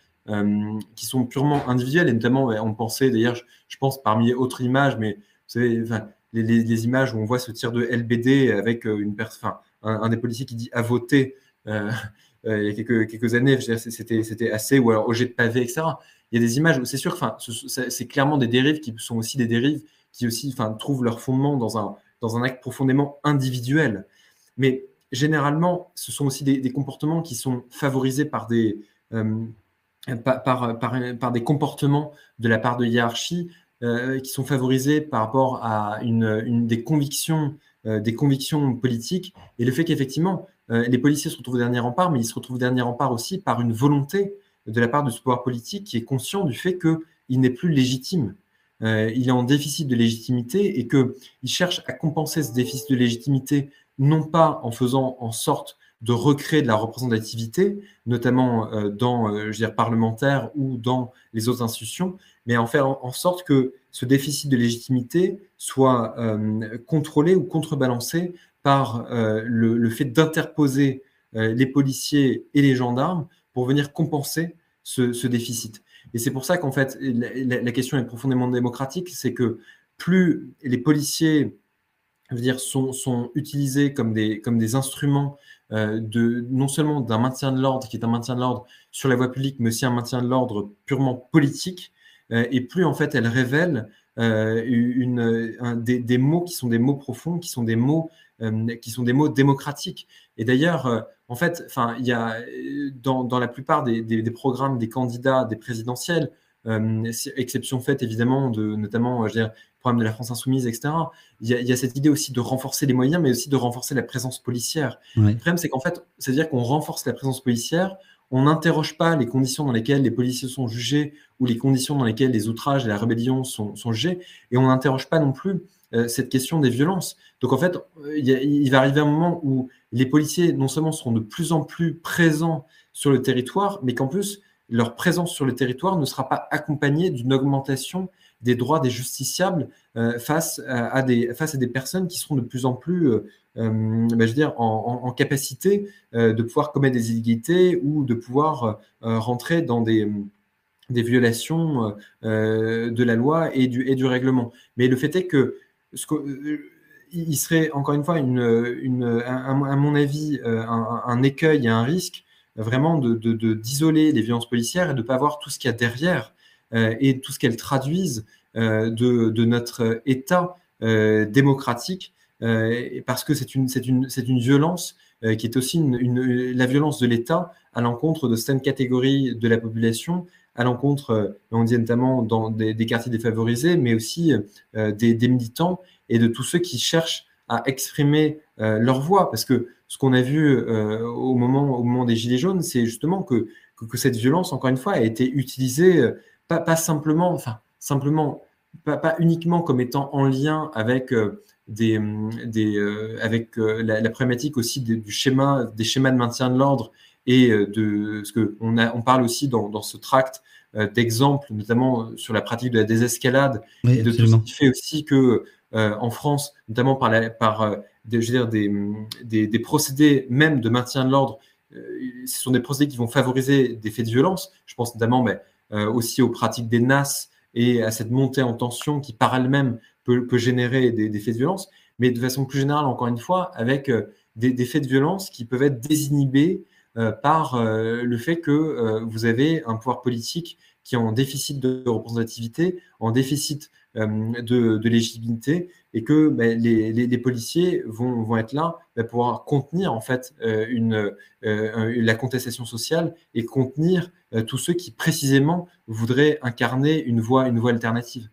Speaker 3: qui sont purement individuels, et notamment, on pensait d'ailleurs, je, pense parmi autres images, mais vous savez, enfin, les, images où on voit ce tir de LBD avec euh, une personne, un, des policiers qui dit à voter euh, euh, il y a quelques, quelques années, c'était assez, ou alors au jet de pavé, etc. Il y a des images où c'est sûr, enfin, c'est clairement des dérives qui sont aussi des dérives qui aussi enfin, trouvent leur fondement dans un, dans un acte profondément individuel. Mais généralement, ce sont aussi des, comportements qui sont favorisés par des, euh, par, des comportements de la part de hiérarchie euh, qui sont favorisés par rapport à une, des convictions euh, des convictions politiques et le fait qu'effectivement les policiers se retrouvent au dernier rempart, mais ils se retrouvent au dernier rempart aussi par une volonté de la part de ce pouvoir politique qui est conscient du fait qu'il n'est plus légitime. il est en déficit de légitimité et qu'il cherche à compenser ce déficit de légitimité non pas en faisant en sorte de recréer de la représentativité, notamment euh, dans, euh, je parlementaire ou dans les autres institutions, mais en faire en sorte que ce déficit de légitimité soit euh, contrôlé ou contrebalancé par le, fait d'interposer les policiers et les gendarmes pour venir compenser ce, déficit. Et c'est pour ça qu'en fait, la, la, question est profondément démocratique, c'est que plus les policiers je veux dire, sont, sont utilisés comme des, comme des instruments euh, de, non seulement d'un maintien de l'ordre, qui est un maintien de l'ordre sur la voie publique, mais aussi un maintien de l'ordre purement politique, euh, et plus en fait elles révèlent euh, une, des, mots qui sont des mots profonds, qui sont des mots, qui sont des mots démocratiques. Et d'ailleurs, en fait, il y a dans, dans la plupart des, des, des, programmes des candidats des présidentielles, exception faite évidemment de notamment, je veux dire, problème de la France insoumise, etc. Il y, a, cette idée aussi de renforcer les moyens, mais aussi de renforcer la présence policière. Le problème, c'est qu'en fait, c'est-à-dire qu'on renforce la présence policière, on n'interroge pas les conditions dans lesquelles les policiers sont jugés ou les conditions dans lesquelles les outrages et la rébellion sont, jugés, et on n'interroge pas non plus euh, cette question des violences. Donc en fait, euh, il, il, va arriver un moment où les policiers non seulement seront de plus en plus présents sur le territoire, mais qu'en plus, leur présence sur le territoire ne sera pas accompagnée d'une augmentation des droits des justiciables euh, face, à, des, face à des personnes qui seront de plus en plus, euh, euh, ben, en, capacité de pouvoir commettre des illégalités ou de pouvoir rentrer dans des, violations de la loi et du, et du règlement. Mais le fait est que, ce il serait encore une fois, une, une, à mon avis, un, écueil et un risque vraiment d'isoler de, de, les violences policières et de ne pas voir tout ce qu'il y a derrière euh, et tout ce qu'elles traduisent euh, de, notre État euh, démocratique, parce que c'est une, une, une violence qui est aussi la violence de l'État à l'encontre de certaines catégories de la population, à l'encontre, on dit notamment dans des, quartiers défavorisés, mais aussi des, militants et de tous ceux qui cherchent à exprimer leur voix. Parce que ce qu'on a vu au, moment, au moment des Gilets jaunes, c'est justement que, que, cette violence, encore une fois, a été utilisée pas, simplement, enfin, simplement, pas, uniquement comme étant en lien avec euh, des, des euh, avec euh, la, problématique aussi du schéma, des schémas de maintien de l'ordre et de ce que on, a, on parle aussi dans, dans ce tract d'exemples, notamment sur la pratique de la désescalade et de tout ce qui fait aussi que en France, notamment par, la, par des, je veux dire, des, des, des, procédés même de maintien de l'ordre, ce sont des procédés qui vont favoriser des faits de violence. Je pense notamment mais, euh, aussi aux pratiques des NAS et à cette montée en tension qui par elle-même peut, générer des, faits de violence, mais de façon plus générale, encore une fois, avec euh, des, faits de violence qui peuvent être désinhibés euh, par le fait que vous avez un pouvoir politique qui est en déficit de représentativité, en déficit de, légitimité, et que ben, les, policiers vont, être là ben, pour contenir en fait une, la contestation sociale et contenir euh, tous ceux qui précisément voudraient incarner une voie, une voie alternative.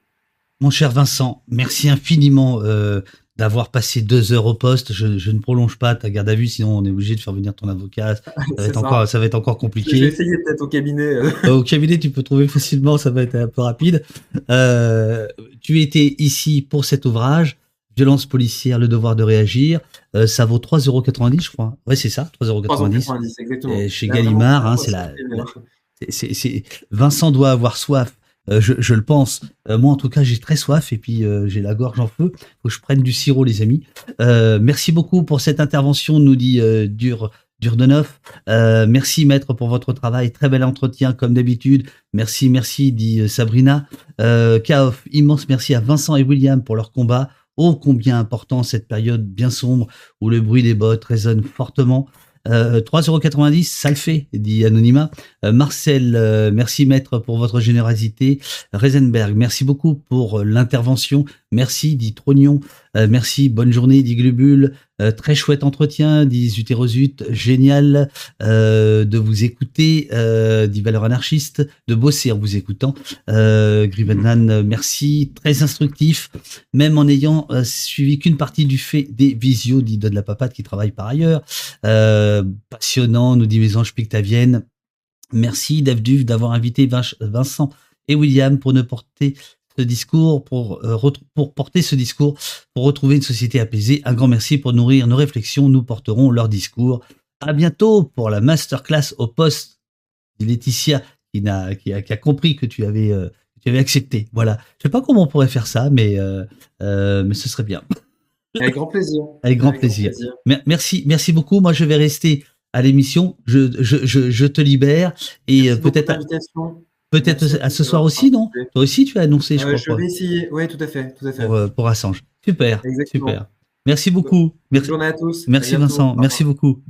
Speaker 1: Mon cher Vincent, merci infiniment euh, d'avoir passé deux heures au poste. Je, ne prolonge pas ta garde à vue, sinon on est obligé de faire venir ton avocat. Ça va, être, Encore, ça va être encore compliqué. Je
Speaker 3: vais essayer peut-être au cabinet.
Speaker 1: Euh. au cabinet, tu peux trouver facilement, ça va être un peu rapide. tu étais ici pour cet ouvrage. violence policière, le devoir de réagir. Euh, ça vaut 3,90€, je crois. Ouais, c'est ça, 3,90€.
Speaker 3: 3,90 exactement.
Speaker 1: Et chez Gallimard, hein, c'est la, c'est, Vincent doit avoir soif. Euh, je, le pense. Euh, moi, en tout cas, j'ai très soif et puis euh, j'ai la gorge en feu. Faut que je prenne du sirop, les amis. merci beaucoup pour cette intervention, nous dit Dur Durdenov. merci, maître, pour votre travail. Très bel entretien, comme d'habitude. Merci, merci, dit Sabrina. Kaof, immense merci à Vincent et William pour leur combat. Oh, combien important cette période bien sombre où le bruit des bottes résonne fortement. Euh, 3,90€, ça le fait, dit Anonymat. Euh, Marcel, euh, merci maître pour votre générosité. Reisenberg, merci beaucoup pour euh, l'intervention. Merci, dit Trognon. merci, bonne journée, dit Glubule. très chouette entretien, dit Zutérosut. Génial de vous écouter, dit Valeur Anarchiste, de bosser en vous écoutant. Euh, merci, très instructif, même en ayant suivi qu'une partie du fait des visios, dit de la qui travaille par ailleurs. passionnant, nous dit Mésange Pictavienne. Merci Dave Duve d'avoir invité Vincent et William pour ne porter ce discours, pour, euh, pour porter ce discours, pour retrouver une société apaisée. Un grand merci pour nourrir nos réflexions. Nous porterons leur discours. À bientôt pour la masterclass au poste. Laetitia qui, a, qui, a, qui a compris que tu avais, euh, tu avais accepté. Voilà. Je sais pas comment on pourrait faire ça, mais, euh, mais ce serait bien.
Speaker 3: Avec grand plaisir.
Speaker 1: Avec grand, plaisir. Merci, merci beaucoup. Moi, je vais rester à l'émission. Je, je, je, je, te libère et euh, peut-être peut-être à ce soir aussi, non Toi aussi, tu as annoncé,
Speaker 3: je crois. Je vais essayer. Oui, tout à fait, tout à fait.
Speaker 1: Pour, euh, pour Assange. Super, super. Merci beaucoup.
Speaker 3: Bonne journée à tous.
Speaker 1: Merci Vincent. Merci beaucoup.